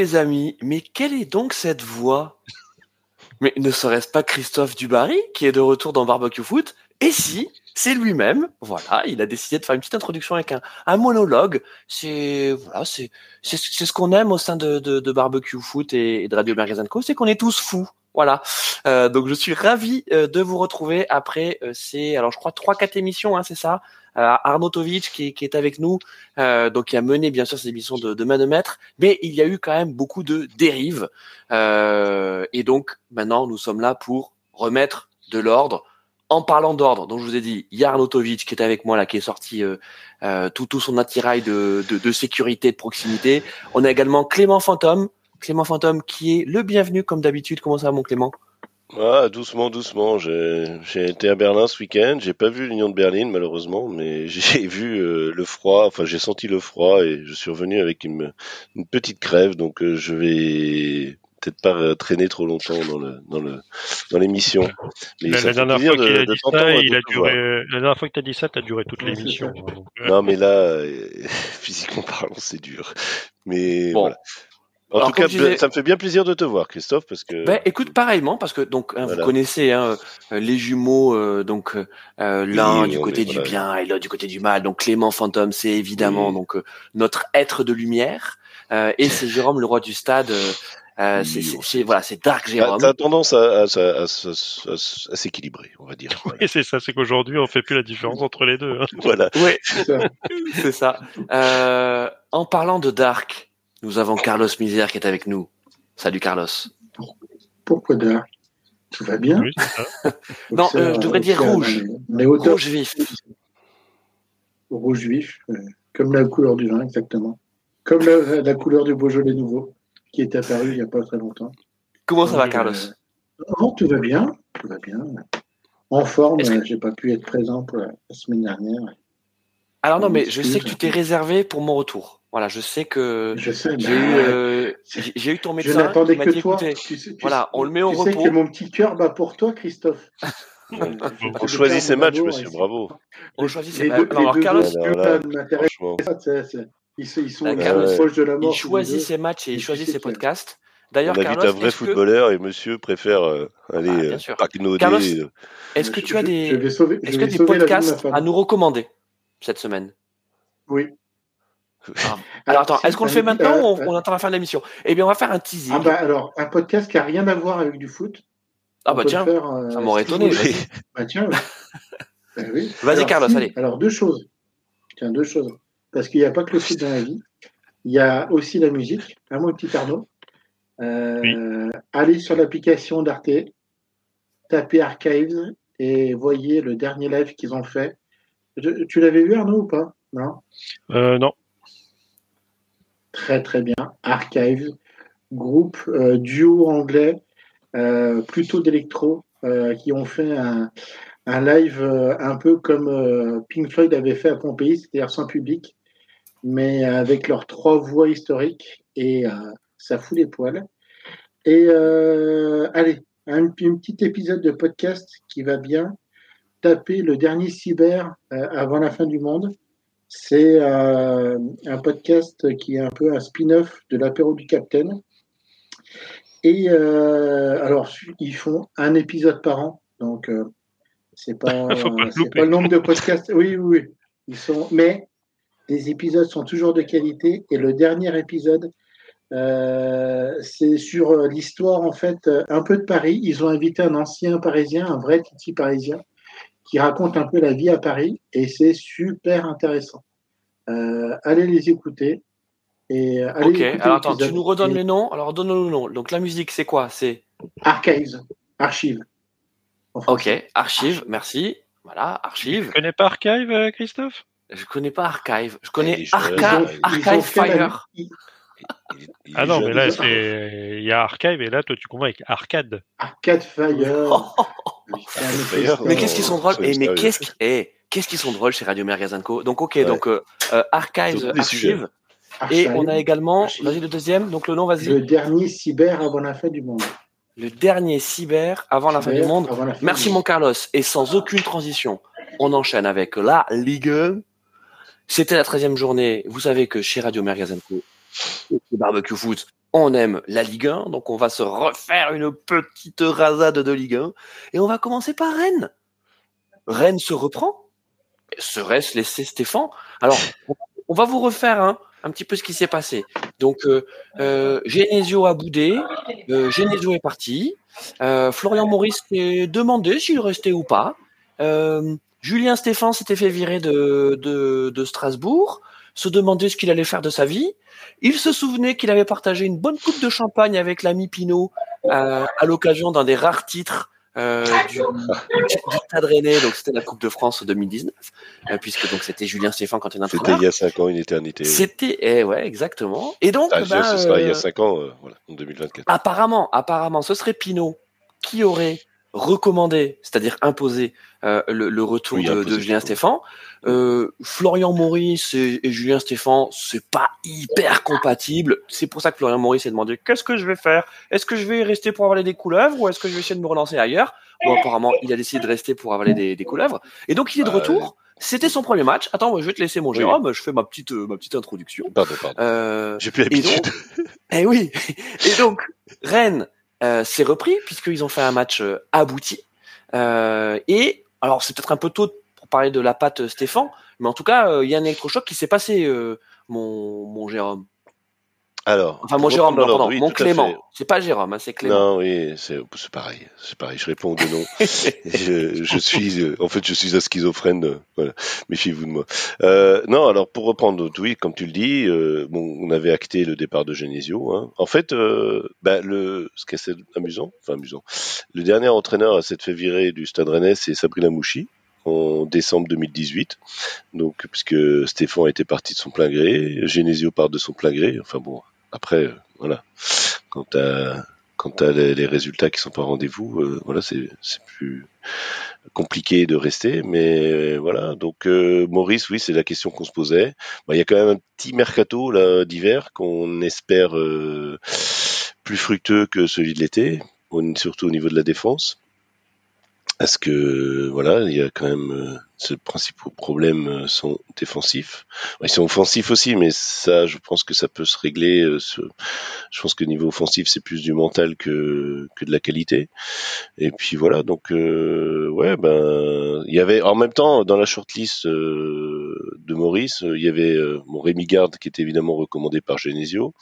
Amis, mais quelle est donc cette voix? Mais ne serait-ce pas Christophe Dubarry qui est de retour dans Barbecue Foot? Et si, c'est lui-même, voilà, il a décidé de faire une petite introduction avec un, monologue. C'est voilà, c'est ce qu'on aime au sein de, Barbecue Foot et, de Radio Magazine Co, c'est qu'on est tous fous. Voilà. Euh, donc je suis ravi euh, de vous retrouver après euh, ces alors je crois trois quatre émissions hein, c'est ça euh, Arnaud qui, qui, est avec nous, euh, donc qui a mené bien sûr ces émissions de, de manomètre, mais il y a eu quand même beaucoup de dérives. Euh, et donc maintenant, nous sommes là pour remettre de l'ordre. En parlant d'ordre, donc je vous ai dit, il y a Arnaud qui est avec moi là, qui est sorti tout, tout son attirail de, de, de sécurité, de proximité. On a également Clément Fantôme, Clément Fantôme qui est le bienvenu comme d'habitude. Comment ça va mon Clément? Ah, doucement, doucement. J'ai été à Berlin ce week-end. J'ai pas vu l'Union de Berlin malheureusement, mais j'ai vu euh, le froid. Enfin, j'ai senti le froid et je suis revenu avec une, une petite crève. Donc, euh, je vais peut-être pas euh, traîner trop longtemps dans le dans le dans l'émission. La, la, dernière fois qu'il a dit ça, il a duré. La dernière fois que t'as dit ça, t'as duré toute l'émission. non, mais là, physiquement parlant, c'est dur. Mais bon. voilà. En Alors, tout cas, disais- ça me fait bien plaisir de te voir, Christophe, parce que Ben, écoute, pareillement, parce que donc hein, Voilà. vous connaissez hein, euh, les jumeaux, euh, donc euh, l'un Oui, du côté est- du voilà. bien et l'autre du côté du mal. Donc Clément Fantôme, c'est évidemment Oui. donc euh, notre être de lumière, euh, et c'est Jérôme, le roi du stade. euh, euh, Oui, c'est- voilà, c'est Dark Jérôme. t'as tendance à, à, à, à, à- à- à s'équilibrer, on va dire. Et c'est ça, c'est qu'aujourd'hui, on fait plus la différence entre les deux. hein. Voilà. Oui, C'est ça. c'est ça. Euh, en parlant de Dark, nous avons Carlos Misère qui est avec nous. Salut Carlos. Pourquoi d'art Tout va bien Oui, c'est ça. Non, euh, je devrais dire rouge. Top. Rouge vif. Rouge vif, euh, comme la couleur du vin, exactement. Comme la, la couleur du Beaujolais nouveau, qui est apparu il n'y a pas très longtemps. Comment ça va, Euh, Carlos? Non, tout va bien, tout va bien. En forme, que- euh, j'ai pas pu être présent pour la, la semaine dernière. Alors non, mais je sais que tu t'es réservé pour mon retour. Voilà, je sais que Je sais, j'ai bah, eu, euh, eu ton je médecin n'attendais qui m'a que dit, toi. écoutez, Tu sais- tu voilà, on le met au tu sais repos. que mon petit cœur bat pour toi, Christophe. On choisit ses matchs, monsieur, bravo. on choisit ses Les matchs. deux, Non, les alors deux Carlos, Ils sont, Euh, Carlos, proches de la mort. il choisit ses matchs et il choisit ses podcasts. On D'ailleurs, invite Carlos, un vrai est-ce que, footballeur et monsieur préfère euh, aller Ah, euh. Carlos, euh, est-ce que Je- tu as je- des, je je est-ce que podcasts à nous recommander cette semaine? Oui. Alors attends, est-ce qu'on le fait maintenant euh, ou on, on attend la fin de l'émission Eh bien, on va faire un teasing. Ah bah alors, un podcast qui a rien à voir avec du foot. Ah On bah tiens, faire, euh, ça m'aurait étonné. vas-y. Bah tiens. Bah oui. Vas-y, Carlos, si, allez. Alors deux choses. Tiens, deux choses. Parce qu'il n'y a pas que le foot dans la vie. Il y a aussi la musique. Hein, mon petit Arnaud. Euh, Allez sur l'application d'Arte, tapez Archives et voyez le dernier live qu'ils ont fait. Je- tu l'avais vu Arnaud ou pas? Non? Euh, non. Très très bien. Archives, groupe euh, duo anglais, euh, plutôt d'électro, euh, qui ont fait un, live un peu comme Pink Floyd avait fait à Pompéi, c'est-à-dire sans public, mais avec leurs trois voix historiques et ça fout les poils. Et allez, un, petit épisode de podcast qui va bien. Taper le dernier cyber avant la fin du monde. C'est euh, un podcast qui est un peu un spin-off de l'apéro du Capitaine. Et euh, alors, ils font un épisode par an, donc euh, c'est pas, le pas nombre de podcasts. Oui, oui, oui. Ils sont, mais les épisodes sont toujours de qualité. Et le dernier épisode, c'est sur l'histoire en fait un peu de Paris. Ils ont invité un ancien Parisien, un vrai Titi parisien, qui raconte un peu la vie à Paris et c'est super intéressant. Euh, allez les écouter. Et allez Ok, écouter alors attends, tu nous redonnes Et les noms. Alors donne-nous le nom. Donc la musique, c'est quoi? C'est Archives, français. ok, archive. Merci. Voilà, Tu archive. connais pas Archive, euh, Christophe? Je connais pas archive. Je connais Arca- Archive Fire. ils- il- il Ah non, mais là, il- c'est il y a Archive et là, toi, tu confonds avec Arcade. Arcade Fire. Autre Mais qu'est-ce qu'ils sont drôles soyons Eh, mais qu'est-ce qui- qu'est-ce qu'ils sont drôles chez Radio Magazine Co. Donc ok, Ouais. donc euh, euh, archives, Surtout des sujets. archive. Archive. Et on a également, vas-y le deuxième. Donc le nom, vas-y. le dernier cyber avant la fin du monde. Le dernier cyber avant la fin du monde. Merci mon. Carlos. Et sans aucune transition, on enchaîne avec la Ligue 1. C'était la 13e journée. Vous savez que chez Radio Magazine Co, barbecue foot, on aime la Ligue 1, donc on va se refaire une petite rasade de Ligue 1. Et on va commencer par Rennes. Rennes se reprend. Serait-ce laisser Stéphane? Alors, on va vous refaire un petit peu ce qui s'est passé. Donc, euh, euh, Genesio a boudé, euh, Genesio est parti, euh, Florian Maurice s'est demandé s'il restait ou pas. Euh, Julien Stéphane s'était fait virer de Strasbourg, se demandait ce qu'il allait faire de sa vie. Il se souvenait qu'il avait partagé une bonne coupe de champagne avec l'ami Pinot euh, à l'occasion d'un des rares titres euh, du, Stade Rennais, donc c'était la Coupe de France 2019, euh, puisque donc c'était Julien Stéphane quand il C'était il y a 5 ans, une éternité. C'était, eh ouais, exactement. Et donc, ah, bah, ce sera il y a 5 ans, voilà, en 2024. Apparemment, apparemment, ce serait Pinot qui aurait recommandé, c'est-à-dire imposé euh, le, le, retour oui, de, de, Julien Stéphan. Euh, Florian Maurice et, et, Julien Stéphan, c'est pas hyper compatible. C'est pour ça que Florian Maurice s'est demandé qu'est-ce que je vais faire? Est-ce que je vais rester pour avaler des couleuvres ou est-ce que je vais essayer de me relancer ailleurs? Bon, apparemment, il a décidé de rester pour avaler des, des couleuvres. Et donc, il est de retour. C'était son premier match. Attends, je vais te laisser mon Jérôme. Oui. Je fais ma petite, euh, ma petite introduction. Pardon, pardon. Euh, J'ai plus l'habitude. Eh oui. Et donc, Rennes euh, s'est repris puisqu'ils ont fait un match euh, abouti. Euh, et alors c'est peut-être un peu tôt pour parler de la patte Stéphane, mais en tout cas il y a un électrochoc qui s'est passé, mon, mon Jérôme. Alors, enfin, mon Jérôme, pardon, oui, mon Clément. C'est pas Jérôme, hein, c'est Clément. Non, oui, c'est pareil. C'est pareil. Je réponds de non. je, je, suis, euh, en fait, je suis un schizophrène. Euh, voilà. Méfiez-vous de moi. Euh, non, alors pour reprendre, oui, comme tu le dis, bon, on avait acté le départ de Genesio. Hein. En fait, bah, le, ce qui est assez amusant, enfin amusant, le dernier entraîneur à s'être fait virer du Stade Rennais, c'est Sabrina Mouchi en décembre 2018. Donc, puisque Stéphane était parti de son plein gré, Genesio part de son plein gré. Enfin bon, après, euh, voilà. Quant à quant à les, résultats qui sont pas rendez-vous, euh, voilà, c'est plus compliqué de rester. Mais voilà. Donc euh, Maurice, oui, c'est la question qu'on se posait. Bah, il y a quand même un petit mercato là d'hiver qu'on espère plus fructueux que celui de l'été, surtout au niveau de la défense. Parce que voilà, il y a quand même euh, ce principaux problèmes euh, sont défensifs. Ils sont offensifs aussi, mais ça, je pense que ça peut se régler. Euh. Je pense que niveau offensif, c'est plus du mental que que de la qualité. Et puis voilà, donc euh, ouais, ben il y avait en même temps dans la shortlist euh, de Maurice, il y avait euh, mon Rémi Garde qui était évidemment recommandé par Genesio,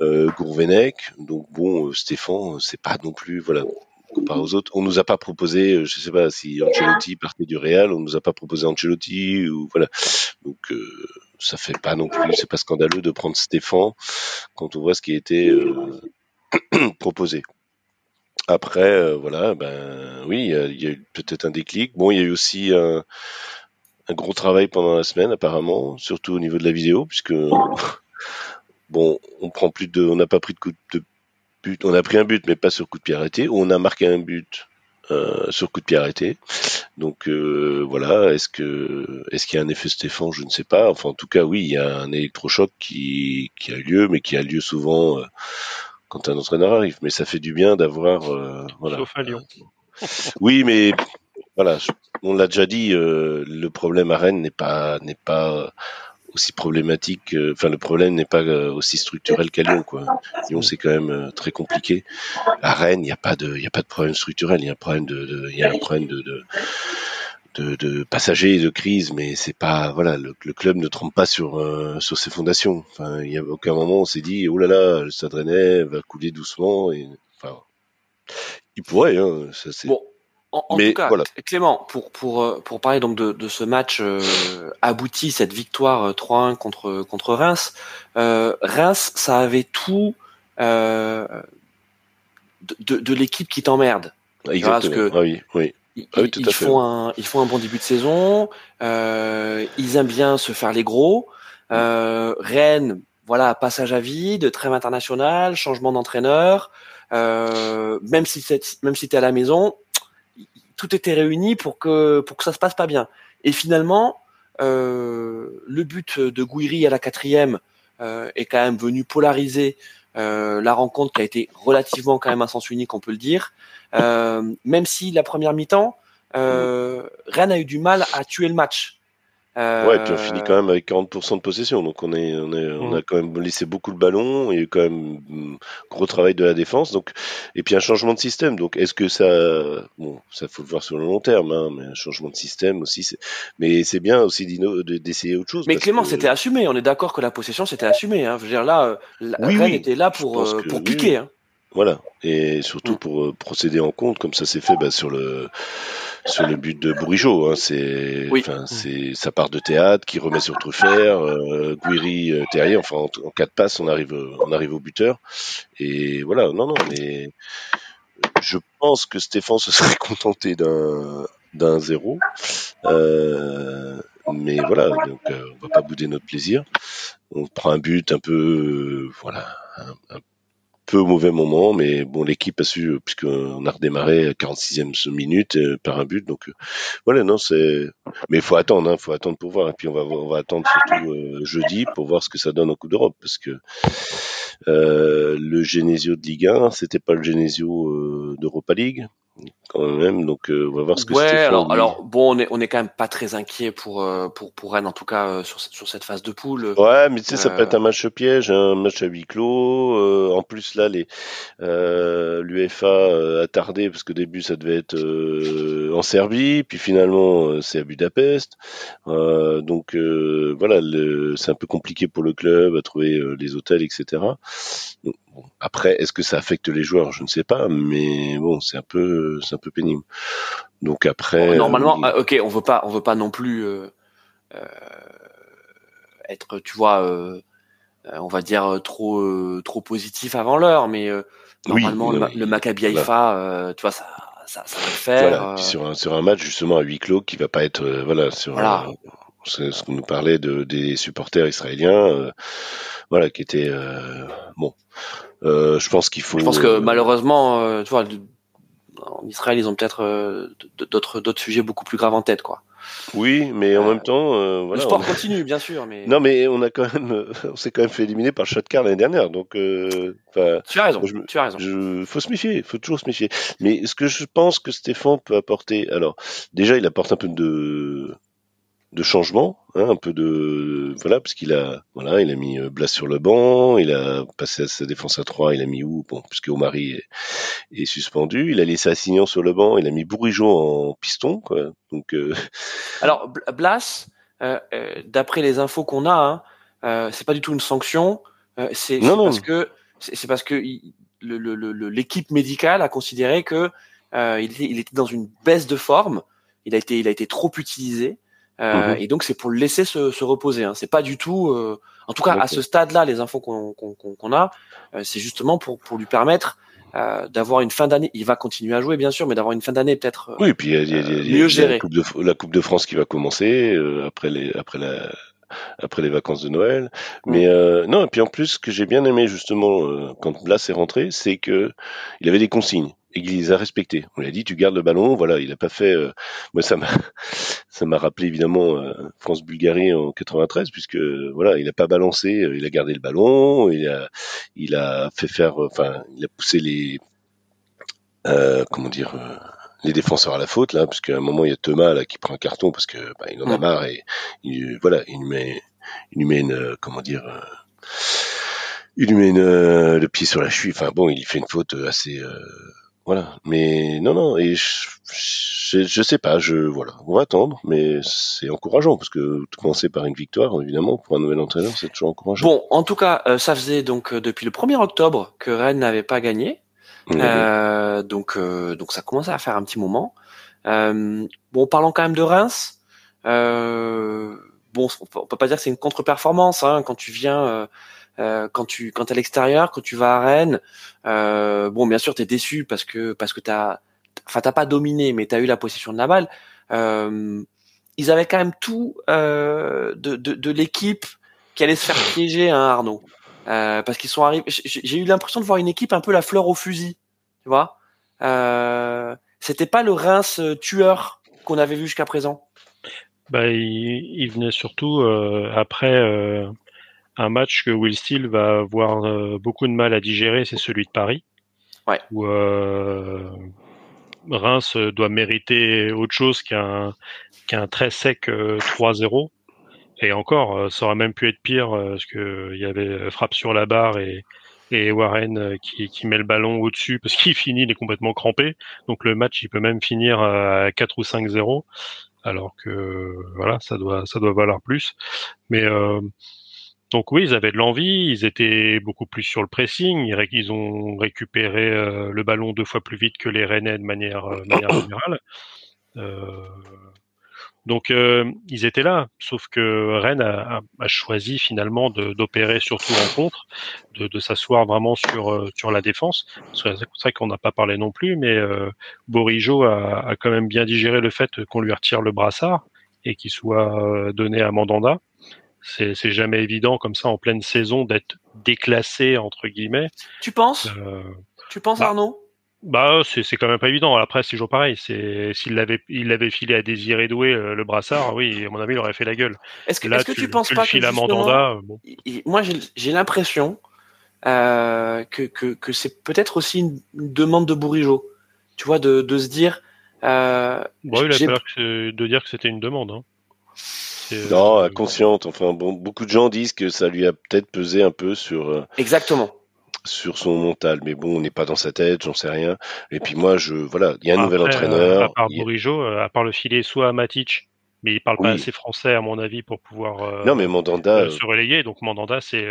euh, Gourvenec. Donc bon, Stéphane, c'est pas non plus voilà comparé aux autres. On nous a pas proposé, euh, je sais pas si Ancelotti partait du Real, on nous a pas proposé Ancelotti ou voilà. Donc euh, ça fait pas non plus, c'est pas scandaleux de prendre Stéphane quand on voit ce qui a été euh, proposé. Après, voilà, ben oui, il y a, y a eu peut-être un déclic. Bon, il y a eu aussi un, un, gros travail pendant la semaine, apparemment, surtout au niveau de la vidéo, puisque bon, on prend plus de, on n'a pas pris de coup de but. On a pris un but, mais pas sur coup de pied arrêté. On a marqué un but euh, sur coup de pied arrêté. Donc euh, voilà, est-ce que est-ce qu'il y a un effet Stéphane Je ne sais pas. Enfin, en tout cas, oui, il y a un électrochoc qui, qui a lieu, mais qui a lieu souvent euh, quand un entraîneur arrive. Mais ça fait du bien d'avoir euh, voilà. Sauf à Lyon. oui, mais voilà, on l'a déjà dit. Euh, le problème à Rennes n'est pas n'est pas aussi problématique. Enfin, le problème n'est pas aussi structurel qu'à Lyon, quoi. Lyon, c'est quand même très compliqué. À Rennes, il n'y a pas de, il a pas de problème structurel. Il y a un problème de, il y a un problème de, de de, de passagers de crise, mais c'est pas voilà le, le, club ne trempe pas sur euh, sur ses fondations. Enfin, il y a aucun moment on s'est dit oh là là le Stade Rennais va couler doucement et enfin il pourrait hein, ça c'est bon. En, en Mais, tout cas, voilà. Clément, pour, pour, pour parler donc de, de ce match euh, abouti, cette victoire 3-1 contre, contre Reims, euh, Reims, ça avait tout euh, de, de l'équipe qui t'emmerde. Exactement. Parce que ah oui, oui. Ils, ah oui, tout ils à fait. font un, ils font un bon début de saison. Euh, ils aiment bien se faire les gros. Euh, Rennes, voilà, passage à vide, trêve international, changement d'entraîneur. Euh, même si même si t'es à la maison, tout était réuni pour que pour que ça se passe pas bien. Et finalement, euh, le but de Gouiri à la quatrième euh, est quand même venu polariser euh, la rencontre qui a été relativement quand même un sens unique, on peut le dire. Même si la première mi-temps, Rennes a eu du mal à tuer le match. Euh... Ouais, et puis on finit quand même avec 40% de possession, donc on est, on est, on mm. a quand même laissé beaucoup le ballon et quand même mm, gros travail de la défense. Donc, et puis un changement de système. Donc, est-ce que ça, bon, ça faut le voir sur le long terme, hein, mais un changement de système aussi. Mais c'est bien aussi d'essayer autre chose. Mais Clément, c'était assumé. On est d'accord que la possession c'était assumé. Hein. Je veux dire là, la oui, était là pour euh, pour piquer. Hein. Voilà, et surtout mm. pour euh, procéder en compte, comme ça s'est fait bah, sur le sur le but de Bourigeau. Hein, c'est, enfin, c'est sa part de théâtre qui remet sur Truffert, euh, Guiri, euh, Terrier. Enfin, en, en, quatre passes, on arrive, on arrive au buteur. Et voilà, non, non, mais je pense que Stéphane se serait contenté d'un d'un zéro. Euh, mais voilà, donc euh, on va pas bouder notre plaisir. On prend un but un peu, voilà, un, un peu au mauvais moment, mais bon, l'équipe a su, puisqu'on a redémarré à 46e minute euh, par un but, donc euh, voilà, non, c'est, mais il faut attendre, hein, faut attendre pour voir, et puis on va, on va attendre surtout euh, jeudi pour voir ce que ça donne au Coupe d'Europe, parce que le Genesio de Ligue 1, c'était pas le Genesio d'Europa League, quand même. Donc euh, on va voir ce que ouais, alors, alors bon, on est on est quand même pas très inquiet pour euh, pour pour Rennes en tout cas euh, sur sur cette phase de poule. Ouais, mais tu sais, ça peut être un match piège, un match à huis clos. en plus là, les l'UEFA a tardé parce qu'au début ça devait être en Serbie, puis finalement c'est à Budapest. donc voilà, c'est un peu compliqué pour le club à trouver les hôtels, etc. après, est-ce que ça affecte les joueurs? Je ne sais pas, mais bon, c'est un peu, c'est un peu pénible. Donc après, normalement, euh, ok, on veut pas, on veut pas non plus euh, euh, être, tu vois, on va dire trop, trop positif avant l'heure, mais normalement le, Maccabi Haïfa, tu vois, ça, ça, ça va le faire. sur un sur un match justement à huis clos qui va pas être, voilà, sur. Voilà. Ce qu'on nous parlait de, des supporters israéliens, voilà, qui étaient bon. je pense qu'il faut. Je pense que malheureusement, tu vois, en Israël, ils ont peut-être euh, d'autres d'autres sujets beaucoup plus graves en tête, quoi. Oui, mais en euh, même temps, euh, voilà, le sport continue, bien sûr, mais non, mais on a quand même, on s'est quand même fait éliminer par Shatkar l'année dernière, donc. tu as raison. tu as raison. Je, faut se méfier, faut toujours se méfier. Mais ce que je pense que Stéphane peut apporter, alors déjà, il apporte un peu de de changement, hein, un peu de voilà, parce qu'il a voilà, il a mis euh, Blas sur le banc, il a passé à sa défense à 3, il a mis où? Bon, puisque Omari est, est, suspendu, il a laissé Assignon sur le banc, il a mis Bourigeau en piston, quoi. Donc euh... alors Blas, euh, euh, d'après les infos qu'on a, hein, c'est pas du tout une sanction, c'est parce que c'est parce que l'équipe médicale a considéré que il était, il était dans une baisse de forme, il a été il a été trop utilisé. Euh, mhm. Et donc c'est pour le laisser se, se reposer. Hein. C'est pas du tout, euh, en tout cas à ce stade-là, les infos qu'on a, euh, c'est justement pour pour lui permettre euh, d'avoir une fin d'année. Il va continuer à jouer bien sûr, mais d'avoir une fin d'année peut-être oui, et puis il y a, y a, mieux gérée. La coupe, de, la coupe de France qui va commencer après les après la après les vacances de Noël. Mais euh, non, et puis en plus, ce que j'ai bien aimé justement quand Blas est rentré, c'est que il avait des consignes et il les a respectés. On lui a dit tu gardes le ballon, voilà, il a pas fait. Euh, moi ça m'a ça m'a rappelé évidemment euh, France Bulgarie en 93 puisque voilà, il a pas balancé, euh, il a gardé le ballon, il a il a fait faire, enfin il a poussé les comment dire les défenseurs à la faute là, parce qu'à un moment il y a Thomas là qui prend un carton parce que bah, il en a marre et il, voilà, il lui met il lui met une comment dire il lui met le pied sur la cheville. Enfin bon, il fait une faute assez voilà. Mais non, non. Et je, je, sais pas. Je voilà. On va attendre, mais c'est encourageant parce que commencer par une victoire, évidemment, pour un nouvel entraîneur, c'est toujours encourageant. Bon, en tout cas, euh, ça faisait donc euh, depuis le 1er octobre que Rennes n'avait pas gagné. Euh, donc, donc ça commençait à faire un petit moment. bon, parlons quand même de Reims. bon, on peut pas dire que c'est une contre-performance hein, quand tu viens euh, quand tu quand à l'extérieur, quand tu vas à Rennes, euh, bon bien sûr tu es déçu parce que parce que t'as enfin t'as pas dominé mais tu as eu la possession de la balle. Euh, ils avaient quand même tout euh, de, de, de l'équipe qui allait se faire piéger hein, Arnaud. Euh, parce qu'ils sont arrivés. J'ai eu l'impression de voir une équipe un peu la fleur au fusil, tu vois. Euh, C'était pas le Reims tueur qu'on avait vu jusqu'à présent. Bah, il, il venait surtout euh, après euh, un match que Will Steele va avoir euh, beaucoup de mal à digérer, c'est celui de Paris. Ouais. Où euh, Reims doit mériter autre chose qu'un qu'un très sec 3-0. Et encore, ça aurait même pu être pire parce que il y avait frappe sur la barre et, et Warren qui, qui met le ballon au-dessus parce qu'il finit, il est complètement crampé. Donc le match, il peut même finir à 4 ou 5-0 alors que voilà, ça doit ça doit valoir plus. Mais euh, donc oui, ils avaient de l'envie, ils étaient beaucoup plus sur le pressing, ils, ont récupéré euh, le ballon deux fois plus vite que les Rennais de manière, euh, manière générale. Donc euh, ils étaient là, sauf que Rennes a, a, choisi finalement d'opérer surtout en contre, de, de s'asseoir vraiment sur euh, sur la défense. C'est vrai qu'on n'a pas parlé non plus, mais euh, Borijo a, a, quand même bien digéré le fait qu'on lui retire le brassard et qu'il soit euh, donné à Mandanda. C'est jamais évident comme ça en pleine saison d'être déclassé entre guillemets. Tu penses? Tu penses bah, Arnaud? bah, c'est quand même pas évident. Après, c'est toujours pareil. C'est s'il l'avait il l'avait filé à Désiré Doué euh, le brassard, oui, à mon avis, il aurait fait la gueule. Est-ce que, est que tu, penses pas que bon. moi j'ai l'impression euh, que, que, que c'est peut-être aussi une, demande de Bourigeau. Tu vois, de, de se dire. Euh, bon, il a peur de dire que c'était une demande. Hein. Euh, non, inconsciente. Enfin, bon, beaucoup de gens disent que ça lui a peut-être pesé un peu sur. Euh, Exactement sur son mental. Mais bon, on n'est pas dans sa tête, j'en sais rien. Et puis moi, je voilà, il y a un nouvel entraîneur. à part Bourigeau, euh, à part le filet soit à Matic, mais il parle pas assez français à mon avis pour pouvoir euh, non mais Mandanda euh, se relayer donc Mandanda c'est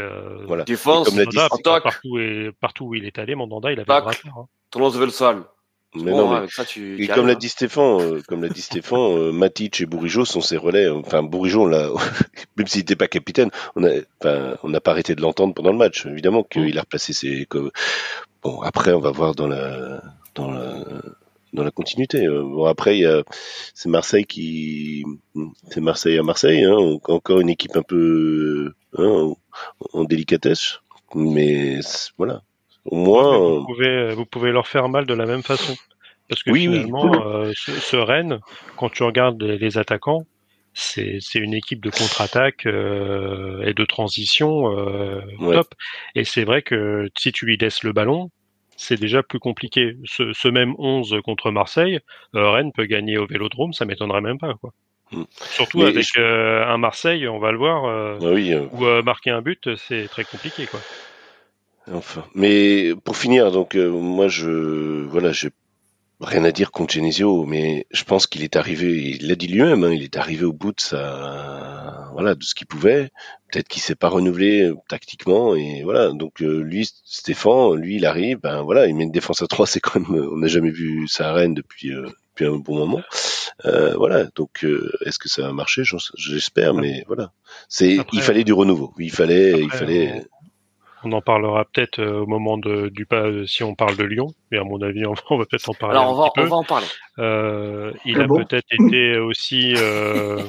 voilà défense comme Mandanda, partout, et, partout où il est allé Mandanda il avait Tac. le hein. Mais non, mais... Ça, tu... et comme l'a dit Stéphane, euh, comme l'a dit Stéphane, euh, Matic et Bourigeau sont ses relais. Enfin, Bourigeau, là, même s'il n'était pas capitaine, on a, enfin, on n'a pas arrêté de l'entendre pendant le match. Évidemment qu'il a replacé ses. Bon, après, on va voir dans la, dans la, dans la continuité. Euh, bon, après, il y a, c'est Marseille qui, c'est Marseille à Marseille, hein, encore une équipe un peu, hein, en délicatesse, mais voilà. Au moins, vous euh, pouvez, euh, vous pouvez leur faire mal de la même façon. Parce que finalement, Euh, ce, Rennes, quand tu regardes les, attaquants, c'est une équipe de contre-attaque euh, et de transition euh, top. Et c'est vrai que si tu lui laisses le ballon, c'est déjà plus compliqué. Ce, ce, même 11 contre Marseille, euh, Rennes peut gagner au Vélodrome, ça m'étonnerait même pas. Quoi. Mm. Surtout avec un Marseille, on va le voir, ah oui, où marquer un but, c'est très compliqué. quoi. Enfin, mais pour finir, donc euh, moi je voilà, j'ai rien à dire contre Genesio, mais je pense qu'il est arrivé, il l'a dit lui-même, hein, il est arrivé au bout de sa voilà de ce qu'il pouvait. Peut-être qu'il s'est pas renouvelé euh, tactiquement et voilà. Donc euh, lui, Stéphane, lui, il arrive, ben voilà, il met une défense à 3 c'est quand même, on n'a jamais vu ça à Rennes depuis depuis un bon moment. voilà, donc est-ce que ça va marcher? J'espère, mais voilà. C'est, il fallait du renouveau. Il fallait, il fallait. On en parlera peut-être euh, au moment de, du pas si on parle de Lyon, mais à mon avis, on va, peut-être en parler. Alors, on, va, on va en parler. Euh, il a peut-être été aussi, euh,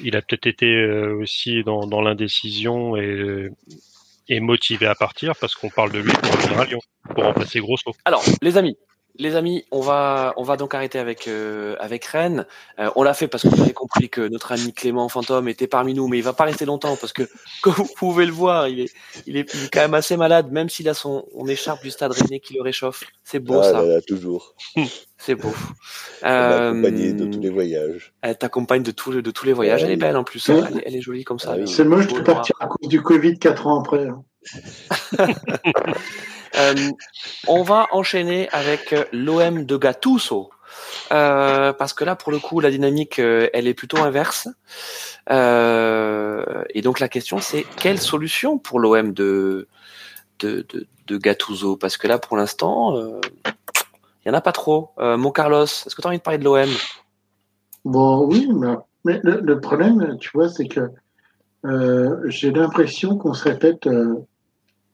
il a peut-être été euh, aussi dans, dans l'indécision et, et motivé à partir parce qu'on parle de lui pour Lyon, pour remplacer Grosso. Alors, les amis, les amis, on va, on va donc arrêter avec, euh, avec Rennes. Euh, on l'a fait parce qu'on avait compris que notre ami Clément Fantôme était parmi nous, mais il va pas rester longtemps parce que, comme vous pouvez le voir, il est, il est, il est quand même assez malade, même s'il a son on écharpe du stade Rennais qui le réchauffe. C'est beau ah, ça. Là, toujours. C'est beau. Euh, de tous les voyages. Elle t'accompagne de, tous de tous les voyages. elle est belle en plus. Hein. Elle, est jolie comme ça. Ah C'est moche de partir à cause du Covid quatre ans après. Hein. Euh, on va enchaîner avec euh, l'OM de Gattuso. Euh, parce que là, pour le coup, la dynamique, elle est plutôt inverse. et donc la question, c'est quelle solution pour l'OM de, de, de, Gattuso? Parce que là, pour l'instant, il y en a pas trop. mon Carlos, est-ce que tu as envie de parler de l'OM Bon, oui, mais, le, problème, tu vois, c'est que j'ai l'impression qu'on se répète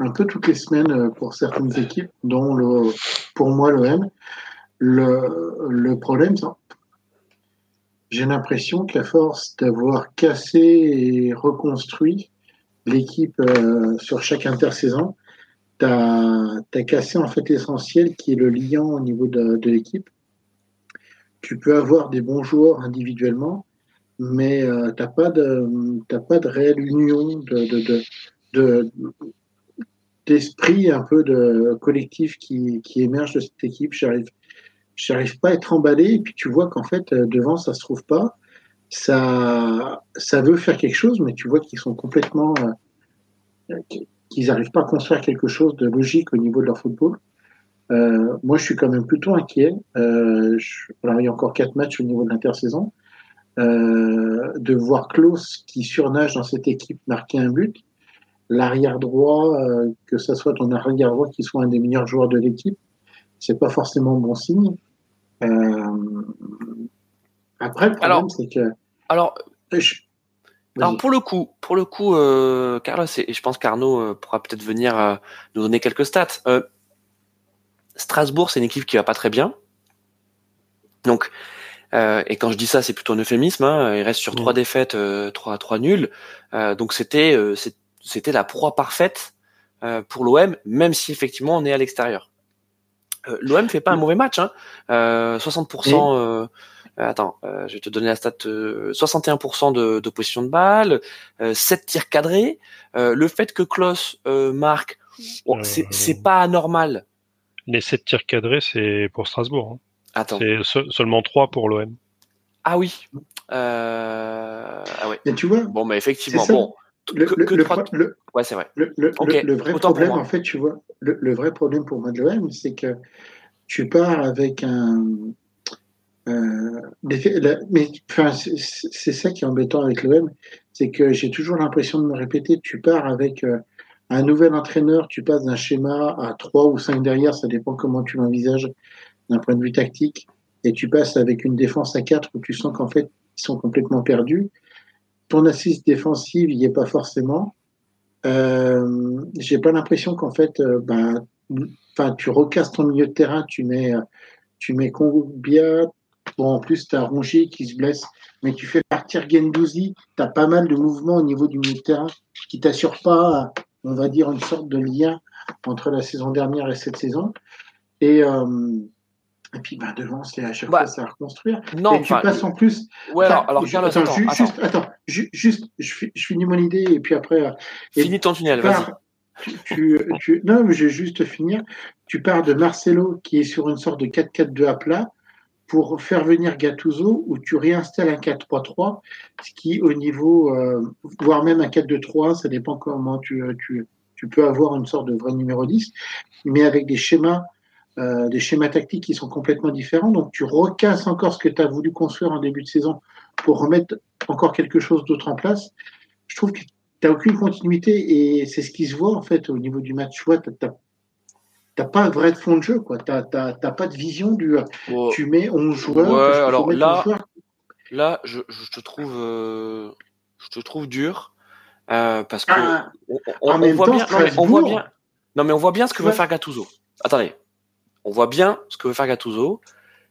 un peu toutes les semaines euh, pour certaines équipes, dont pour moi l'OM. Le, le problème, j'ai l'impression qu'à force d'avoir cassé et reconstruit l'équipe euh, sur chaque intersaison, tu as, cassé en fait l'essentiel qui est le lien au niveau de, de l'équipe. Tu peux avoir des bons joueurs individuellement, mais euh, tu n'as pas, de, pas de réelle union de, de, d'esprit un peu de collectif qui, qui émerge de cette équipe. J'arrive, j'arrive pas à être emballé. Et puis tu vois qu'en fait, euh, devant, ça se trouve pas. Ça, ça veut faire quelque chose, mais tu vois qu'ils sont complètement, euh, qu'ils n'arrivent pas à construire quelque chose de logique au niveau de leur football. Euh, moi, je suis quand même plutôt inquiet. Euh, je, alors, il y a encore quatre matchs au niveau de l'intersaison. Euh, de voir Klaus qui surnage dans cette équipe marquer un but. L'arrière droit, euh, que ce soit ton arrière droit qui soit un des meilleurs joueurs de l'équipe, c'est pas forcément bon signe. Euh, après, le problème, c'est que. Alors, je- Alors pour le coup, pour le coup, euh, Carlos, et je pense qu'Arnaud euh, pourra peut-être venir nous donner quelques stats. Strasbourg, c'est une équipe qui va pas très bien. Donc, euh, et quand je dis ça, c'est plutôt un euphémisme. Hein, il reste sur trois défaites, euh, trois trois nuls. Euh, donc c'était c'était la proie parfaite euh, pour l'OM, même si effectivement on est à l'extérieur. Euh, L'OM fait pas un mauvais match. Hein. Euh, 60%. Euh, euh, attends, euh, je vais te donner la stat. euh, 61% de, de position de balle, euh, 7 tirs cadrés. Euh, le fait que Klaus euh, marque, Euh, c'est c'est pas anormal. Les 7 tirs cadrés, c'est pour Strasbourg. hein. Attends. C'est se- seulement 3 pour l'OM. Ah oui. Euh... Ah ouais. Mais tu vois, Bon, mais effectivement, bon. Le, que- le- que le trois- pro- le- Ouais, c'est vrai. Le, vrai autant problème, en fait, tu vois, le, vrai problème pour moi de l'OM, c'est que tu pars avec un. euh, la- mais enfin, c'est c'est ça qui est embêtant avec l'OM, c'est que j'ai toujours l'impression de me répéter. Tu pars avec euh, un nouvel entraîneur, tu passes d'un schéma à 3 ou 5 derrière, ça dépend comment tu l'envisages d'un point de vue tactique, et tu passes avec une défense à 4 où tu sens qu'en fait, ils sont complètement perdus. Ton assise défensive, n'y est pas forcément. Euh, j'ai pas l'impression qu'en fait, euh, ben, tu recasses ton milieu de terrain, tu mets, tu mets Kongbia. Bon, en plus, tu as Rongier qui se blesse, mais tu fais partir Gendouzi. Tu as pas mal de mouvements au niveau du milieu de terrain qui t'assurent pas, on va dire, une sorte de lien entre la saison dernière et cette saison. Et, euh, et puis, ben, devant, c'est à chaque Bah, fois, à reconstruire. Non, et tu passes en plus ouais, alors, alors je- attends, attends, ju- attends. juste, attends, ju- juste, je, fi- je finis mon idée et puis après. euh, et Finis ton tunnel, tu vas-y. tu, tu- tu- non, mais je vais juste finir. Tu pars de Marcelo qui est sur une sorte de 4-4-2 à plat pour faire venir Gattuso où tu réinstalles un 4-3-3, ce qui au niveau, euh, voire même un 4-2-3, ça dépend comment tu, tu, tu peux avoir une sorte de vrai numéro 10, mais avec des schémas euh, des schémas tactiques qui sont complètement différents. Donc tu recasses encore ce que tu as voulu construire en début de saison pour remettre encore quelque chose d'autre en place. Je trouve que tu n'as aucune continuité et c'est ce qui se voit en fait au niveau du match. Tu vois, tu n'as pas un vrai fond de jeu. Tu n'as pas de vision du. Bon, Tu mets 11 joueurs. Ouais, alors là- 11 joueurs. là, je, je te trouve, euh, je te trouve dur euh, parce que Ah, on, voit temps, bien, non, on voit bien, non mais on voit bien ce que veut faire Gattuso. Attendez, on voit bien ce que veut faire Gattuso,